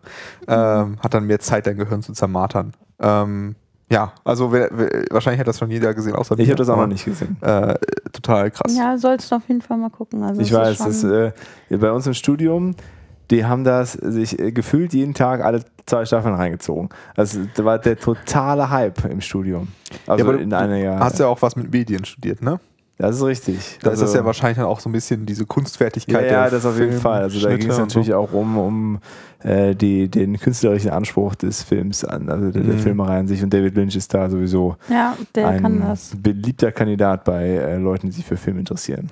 Ähm, hat dann mehr Zeit, dein Gehirn zu zermartern. Ähm, ja, also wer, wer, wahrscheinlich hat das schon jeder gesehen, außer ich mir, habe das auch noch nicht gesehen. Äh, total krass. Ja, sollst du auf jeden Fall mal gucken. Also Ich weiß, das, äh, bei uns im Studium, die haben das sich äh, gefühlt jeden Tag alle zwei Staffeln reingezogen. Also da war der totale Hype im Studium. Also Ja, aber in du einer Jahr. Hast ja auch was mit Medien studiert, ne? Das ist richtig. Da also, ist das ja wahrscheinlich dann auch so ein bisschen diese ja, Kunstfertigkeit. ja, der das auf jeden Fall. Also da ging es natürlich so. auch um, um äh, die, den künstlerischen Anspruch des Films an, also der, der Mhm. Filmerei an sich. Und David Lynch ist da sowieso ja, der ein kann das. beliebter Kandidat bei äh, Leuten, die sich für Film interessieren.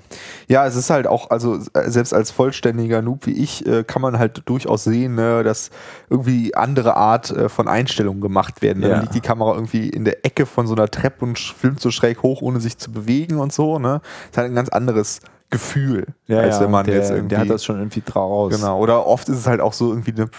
Ja, es ist halt auch, also äh, selbst als vollständiger Noob wie ich, äh, kann man halt durchaus sehen, ne, dass irgendwie andere Art äh, von Einstellungen gemacht werden. Ne? Ja. Dann liegt die Kamera irgendwie in der Ecke von so einer Treppe und filmt so schräg hoch, ohne sich zu bewegen und so. Ne? Das ist halt ein ganz anderes Gefühl, als wenn man der, jetzt irgendwie. der hat das schon irgendwie draus. Genau, oder oft ist es halt auch so irgendwie eine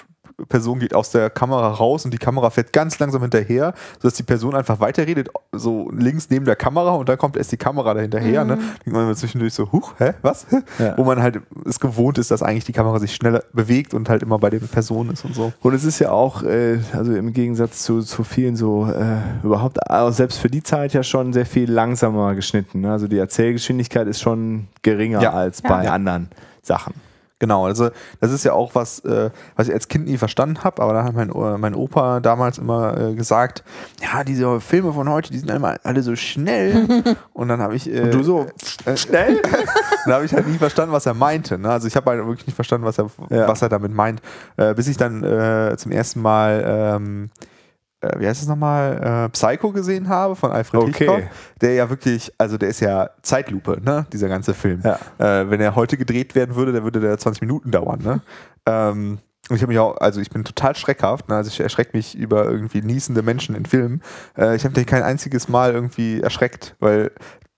Person geht aus der Kamera raus und die Kamera fährt ganz langsam hinterher, sodass die Person einfach weiterredet, so links neben der Kamera und dann kommt erst die Kamera da hinterher. Ne? Denkt man immer zwischendurch so, huch, hä, was? Ja. Wo man halt es gewohnt ist, dass eigentlich die Kamera sich schneller bewegt und halt immer bei der Person ist und so. Und es ist ja auch, äh, also im Gegensatz zu, zu vielen so, äh, überhaupt, also selbst für die Zeit ja schon sehr viel langsamer geschnitten. Ne? Also die Erzählgeschwindigkeit ist schon geringer Ja. als Ja. bei Ja. anderen Sachen. Genau, also das ist ja auch was, äh, was ich als Kind nie verstanden habe, aber da hat mein, mein Opa damals immer äh, gesagt, ja, diese Filme von heute, die sind immer alle so schnell. Und dann habe ich... Äh, Und du so, äh, schnell? dann habe ich halt nie verstanden, was er meinte. Ne? Also ich habe halt wirklich nicht verstanden, was er, Ja. was er damit meint, äh, bis ich dann äh, zum ersten Mal... Ähm, äh, wie heißt es nochmal, äh, Psycho gesehen habe von Alfred Okay. Hitchcock, der ja wirklich, also der ist ja Zeitlupe, ne, dieser ganze Film. Ja. Äh, wenn er heute gedreht werden würde, dann würde der 20 Minuten dauern, ne? ähm, und ich habe mich auch, also ich bin total schreckhaft, ne? also ich erschrecke mich über irgendwie niesende Menschen in Filmen. Äh, ich habe mich kein einziges Mal irgendwie erschreckt, weil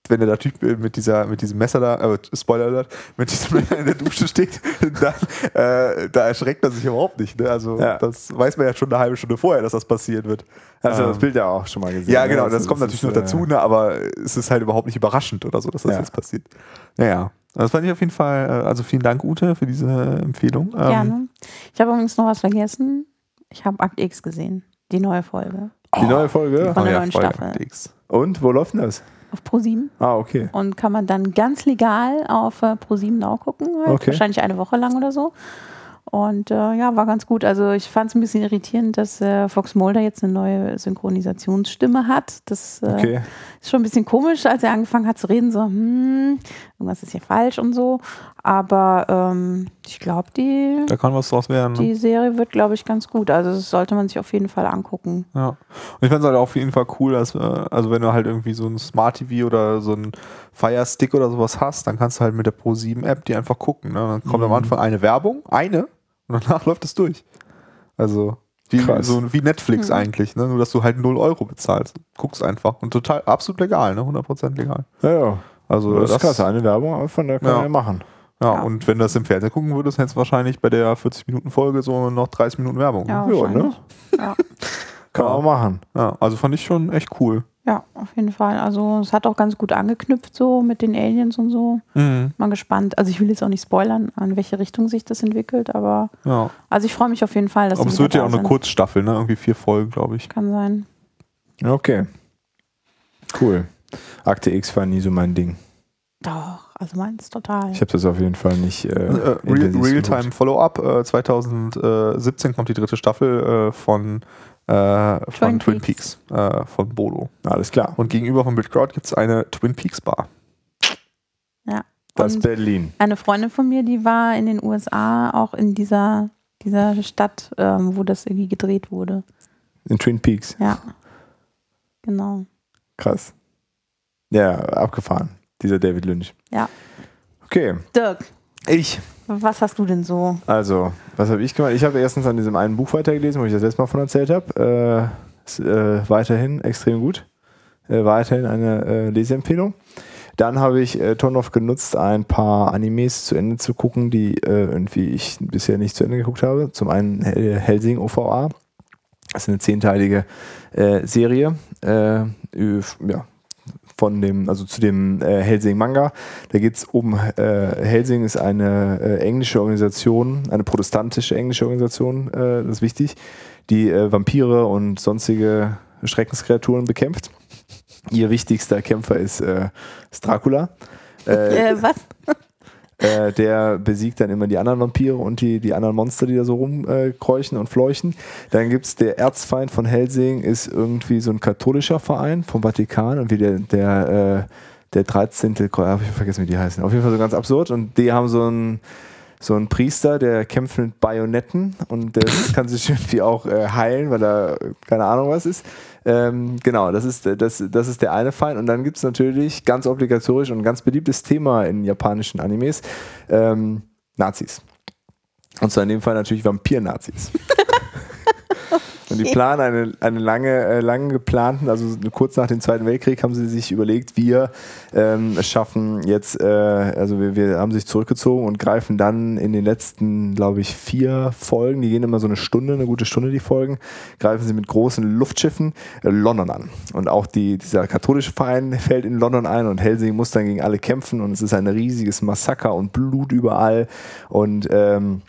wenn der Typ mit dieser mit diesem Messer da, äh, Spoiler Alert, mit diesem Messer in der Dusche steht, dann äh, da erschreckt er sich überhaupt nicht. Ne? Also Ja. das weiß man ja schon eine halbe Stunde vorher, dass das passieren wird. Hast du Ähm, das Bild ja auch schon mal gesehen. ja, ne? genau, Also das kommt natürlich ist, noch äh, dazu, ne? aber es ist halt überhaupt nicht überraschend oder so, dass das Ja. jetzt passiert. Naja, das fand ich auf jeden Fall, äh, also vielen Dank, Ute, für diese Empfehlung. Ähm, Gerne. Ich habe übrigens noch was vergessen. Ich habe Akt X gesehen. Die neue Folge. Die neue Folge. Von der neue neuen Folge Staffel. X. Und wo läuft denn das? Auf Pro7. Ah, okay. Und kann man dann ganz legal auf äh, Pro7 Now gucken. Halt. Okay. Wahrscheinlich eine Woche lang oder so. Und äh, ja, war ganz gut. Also ich fand es ein bisschen irritierend, dass äh, Fox Mulder jetzt eine neue Synchronisationsstimme hat. Das äh, Okay. ist schon ein bisschen komisch, als er angefangen hat zu reden, so, hm, irgendwas ist hier falsch und so. Aber ähm, ich glaube, die, Da kann was draus werden. Ne? die Serie wird, glaube ich, ganz gut. Also das sollte man sich auf jeden Fall angucken. Ja. Und ich fand es halt auf jeden Fall cool, dass, äh, also wenn du halt irgendwie so ein Smart TV oder so ein Fire Stick oder sowas hast, dann kannst du halt mit der Pro7 App die einfach gucken. Ne? Dann kommt am Mhm. Anfang eine Werbung, eine, und danach läuft es durch. Also wie, Krass. so, wie Netflix Mhm. eigentlich, ne? nur dass du halt 0 Euro bezahlst. Guckst einfach. Und total absolut legal, ne? 100% legal. Ja, ja. Also Das ist krass. Eine Werbung, von der kann Ja. man ja machen. Ja, Ja. und wenn du das im Fernsehen gucken würdest, hättest du wahrscheinlich bei der 40-Minuten-Folge so noch 30 Minuten Werbung. Ja, ne? Ja, ne? wahrscheinlich. Ja. Kann man auch machen. Ja, also fand ich schon echt cool. Ja, auf jeden Fall. Also es hat auch ganz gut angeknüpft so mit den Aliens und so. Mal gespannt. Also ich will jetzt auch nicht spoilern, an welche Richtung sich das entwickelt, aber Ja. also ich freue mich auf jeden Fall, dass Aber es wird ja auch eine sind. Kurzstaffel, ne? Irgendwie vier Folgen, glaube ich. Kann sein. Okay. Cool. Akte X war nie so mein Ding. Doch, also meins total. Ich habe das auf jeden Fall nicht. Äh, Äh, Real- intensiv Real-Time geguckt. Follow-up. Äh, 2017 kommt die dritte Staffel äh, von, äh, von Twin Twin Peaks, äh, von Bodo. Alles klar. Und gegenüber von Bitcrowd gibt es eine Twin Peaks Bar. ja. Das Und Berlin. eine Freundin von mir, die war in den USA auch in dieser, dieser Stadt, ähm, wo das irgendwie gedreht wurde. In Twin Peaks. Ja. Genau. Krass. Ja, abgefahren. Dieser David Lynch. Ja. Okay. Dirk, Ich. Was hast du denn so? Also, was habe ich gemacht? Ich habe erstens an diesem einen Buch weitergelesen, wo ich das letzte Mal von erzählt habe. Äh, äh, weiterhin extrem gut. Äh, weiterhin eine äh, Leseempfehlung. Dann habe ich äh, Tonov genutzt, ein paar Animes zu Ende zu gucken, die äh, irgendwie ich bisher nicht zu Ende geguckt habe. Zum einen Hel Helsing OVA. Das ist eine zehnteilige äh, Serie. Ja, von dem, also zu dem äh, Helsing Manga. Da geht es um, äh, Helsing ist eine äh, englische Organisation, eine protestantische englische Organisation, äh, das ist wichtig, die äh, Vampire und sonstige Schreckenskreaturen bekämpft. Ihr wichtigster Kämpfer ist, äh, ist Dracula. Äh, Äh, was? Äh, der besiegt dann immer die anderen Vampire und die, die anderen Monster, die da so rumkräuchen und fleuchen. Dann gibt es der Erzfeind von Helsing, ist irgendwie so ein katholischer Verein vom Vatikan und wie der, der, äh, der 13. Kreuz- ich vergessen, wie die heißen. Auf jeden Fall so ganz absurd. Und die haben so einen so einen Priester, der kämpft mit Bajonetten und der kann sich irgendwie auch äh, heilen, weil er keine Ahnung was ist. Ähm, genau, das ist, das, das ist der eine Feind. Und dann gibt es natürlich ganz obligatorisch und ein ganz beliebtes Thema in japanischen Animes, ähm, Nazis. Und zwar in dem Fall natürlich Vampir-Nazis. Und die planen eine, eine lange, äh, lange geplanten, also kurz nach dem Zweiten Weltkrieg haben sie sich überlegt, wir ähm, schaffen jetzt, äh, also wir, wir haben sich zurückgezogen und greifen dann in den letzten, glaube ich, vier Folgen, die gehen immer so eine Stunde, eine gute Stunde die Folgen, greifen sie mit großen Luftschiffen äh, London an. Und auch die, dieser katholische Verein fällt in London ein und Helsing muss dann gegen alle kämpfen und es ist ein riesiges Massaker und Blut überall und ähm,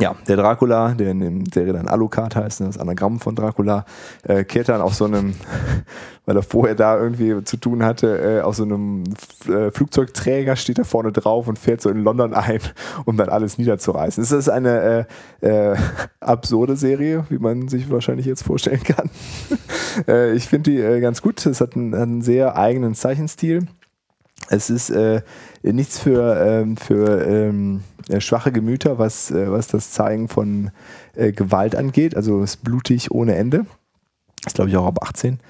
ja, der Dracula, der in der Serie dann Alucard heißt, ne, das Anagramm von Dracula, äh, kehrt dann auf so einem, weil er vorher da irgendwie zu tun hatte, äh, auf so einem F äh, Flugzeugträger steht er vorne drauf und fährt so in London ein, um dann alles niederzureißen. Es ist eine äh, äh, absurde Serie, wie man sich wahrscheinlich jetzt vorstellen kann. äh, ich finde die äh, ganz gut. Es hat einen, einen sehr eigenen Zeichenstil. Es ist äh, nichts für, ähm, für ähm, äh, schwache Gemüter, was, äh, was das Zeigen von äh, Gewalt angeht. Also es ist blutig ohne Ende. Ist, glaube ich, auch ab 18.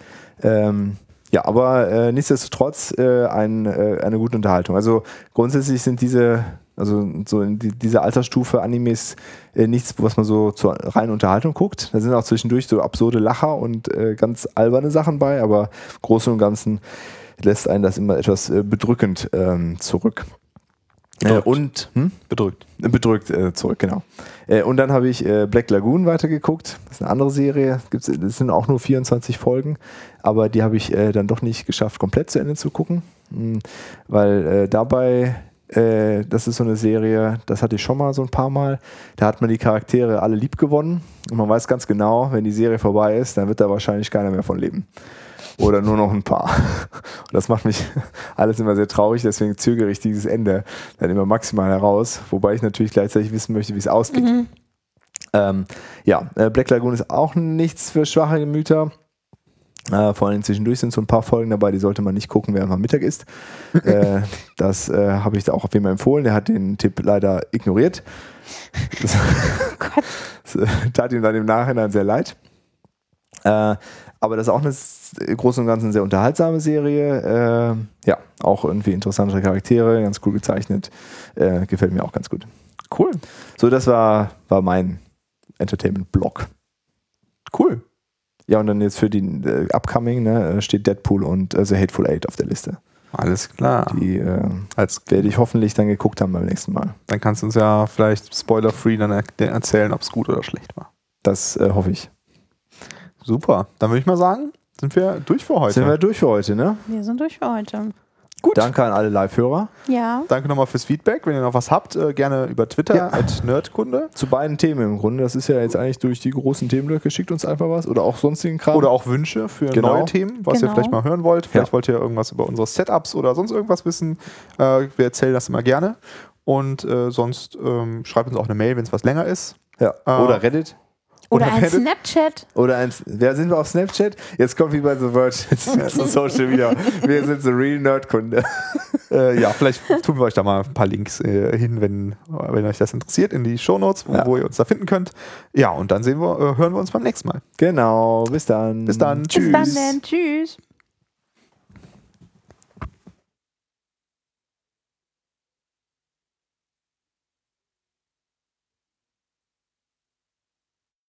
Ähm, ja, aber äh, nichtsdestotrotz äh, ein, eine gute Unterhaltung. Also grundsätzlich sind diese, also so in die, diese Altersstufe Animes nichts, was man so zur reinen Unterhaltung guckt. Da sind auch zwischendurch so absurde Lacher und ganz alberne Sachen bei, aber im Großen und Ganzen lässt einen das immer etwas äh, bedrückend ähm, zurück. Äh, und hm? Bedrückt. bedrückt äh, zurück, genau. Äh, und dann habe ich äh, Black Lagoon weitergeguckt. Das ist eine andere Serie. Gibt's, das sind auch nur 24 Folgen, aber die habe ich äh, dann doch nicht geschafft, komplett zu Ende zu gucken, Hm, weil dabei das ist so eine Serie, das hatte ich schon mal so ein paar Mal. Da hat man die Charaktere alle lieb gewonnen und man weiß ganz genau, wenn die Serie vorbei ist, dann wird da wahrscheinlich keiner mehr von leben. Oder nur noch ein paar. Und das macht mich alles immer sehr traurig, deswegen zögere ich dieses Ende dann immer maximal heraus, wobei ich natürlich gleichzeitig wissen möchte, wie es ausgeht. Ähm, ja, äh, Black Lagoon ist auch nichts für schwache Gemüter. Äh, vor allem zwischendurch sind so ein paar Folgen dabei, die sollte man nicht gucken, während man Mittag isst. äh, das äh, habe ich da auch auf jeden Fall empfohlen. Der hat den Tipp leider ignoriert. Das, Gott. das äh, tat ihm dann im Nachhinein sehr leid. Äh, aber das ist auch eine im Großen und Ganzen sehr unterhaltsame Serie. Äh, ja, auch irgendwie interessante Charaktere, ganz cool gezeichnet. Äh, gefällt mir auch ganz gut. Cool. So, das war, war mein Entertainment-Block. Cool. Ja, und dann jetzt für die äh, Upcoming ne, steht Deadpool und äh, The Hateful Eight auf der Liste. Alles klar. Die äh, werde ich hoffentlich dann geguckt haben beim nächsten Mal. dann kannst du uns ja vielleicht spoiler-free dann er erzählen, ob es gut oder schlecht war. Das äh, hoffe ich. Super. Dann würde ich mal sagen, sind wir durch für heute. Sind wir durch für heute, ne? Wir sind durch für heute. Gut. Danke an alle Live-Hörer. Ja. Danke nochmal fürs Feedback. Wenn ihr noch was habt, äh, gerne über Twitter Ja. at Nerdkunde. Zu beiden Themen im Grunde. Das ist ja jetzt eigentlich durch die großen Themenblöcke. Schickt uns einfach was. Oder auch sonstigen Kram. Oder auch Wünsche für Genau. neue Themen, was ihr Genau. vielleicht mal hören wollt. Vielleicht Ja. wollt ihr irgendwas über unsere Setups oder sonst irgendwas wissen. Äh, wir erzählen das immer gerne. Und äh, sonst ähm, schreibt uns auch eine Mail, wenn es was länger ist. ja. Oder Reddit. Oder Oder ein. Snapchat. Oder ein, wer sind wir auf Snapchat? Jetzt kommt wie bei The Verge. Jetzt ist das so Social wieder. Wir sind so Real Nerdkunde. Äh, ja, vielleicht tun wir euch da mal ein paar Links äh, hin, wenn, wenn euch das interessiert, in die Shownotes, wo, Ja. wo ihr uns da finden könnt. Ja, und dann sehen wir, äh, hören wir uns beim nächsten Mal. Genau. Bis dann. Bis dann. Bis Tschüss. dann denn. Tschüss.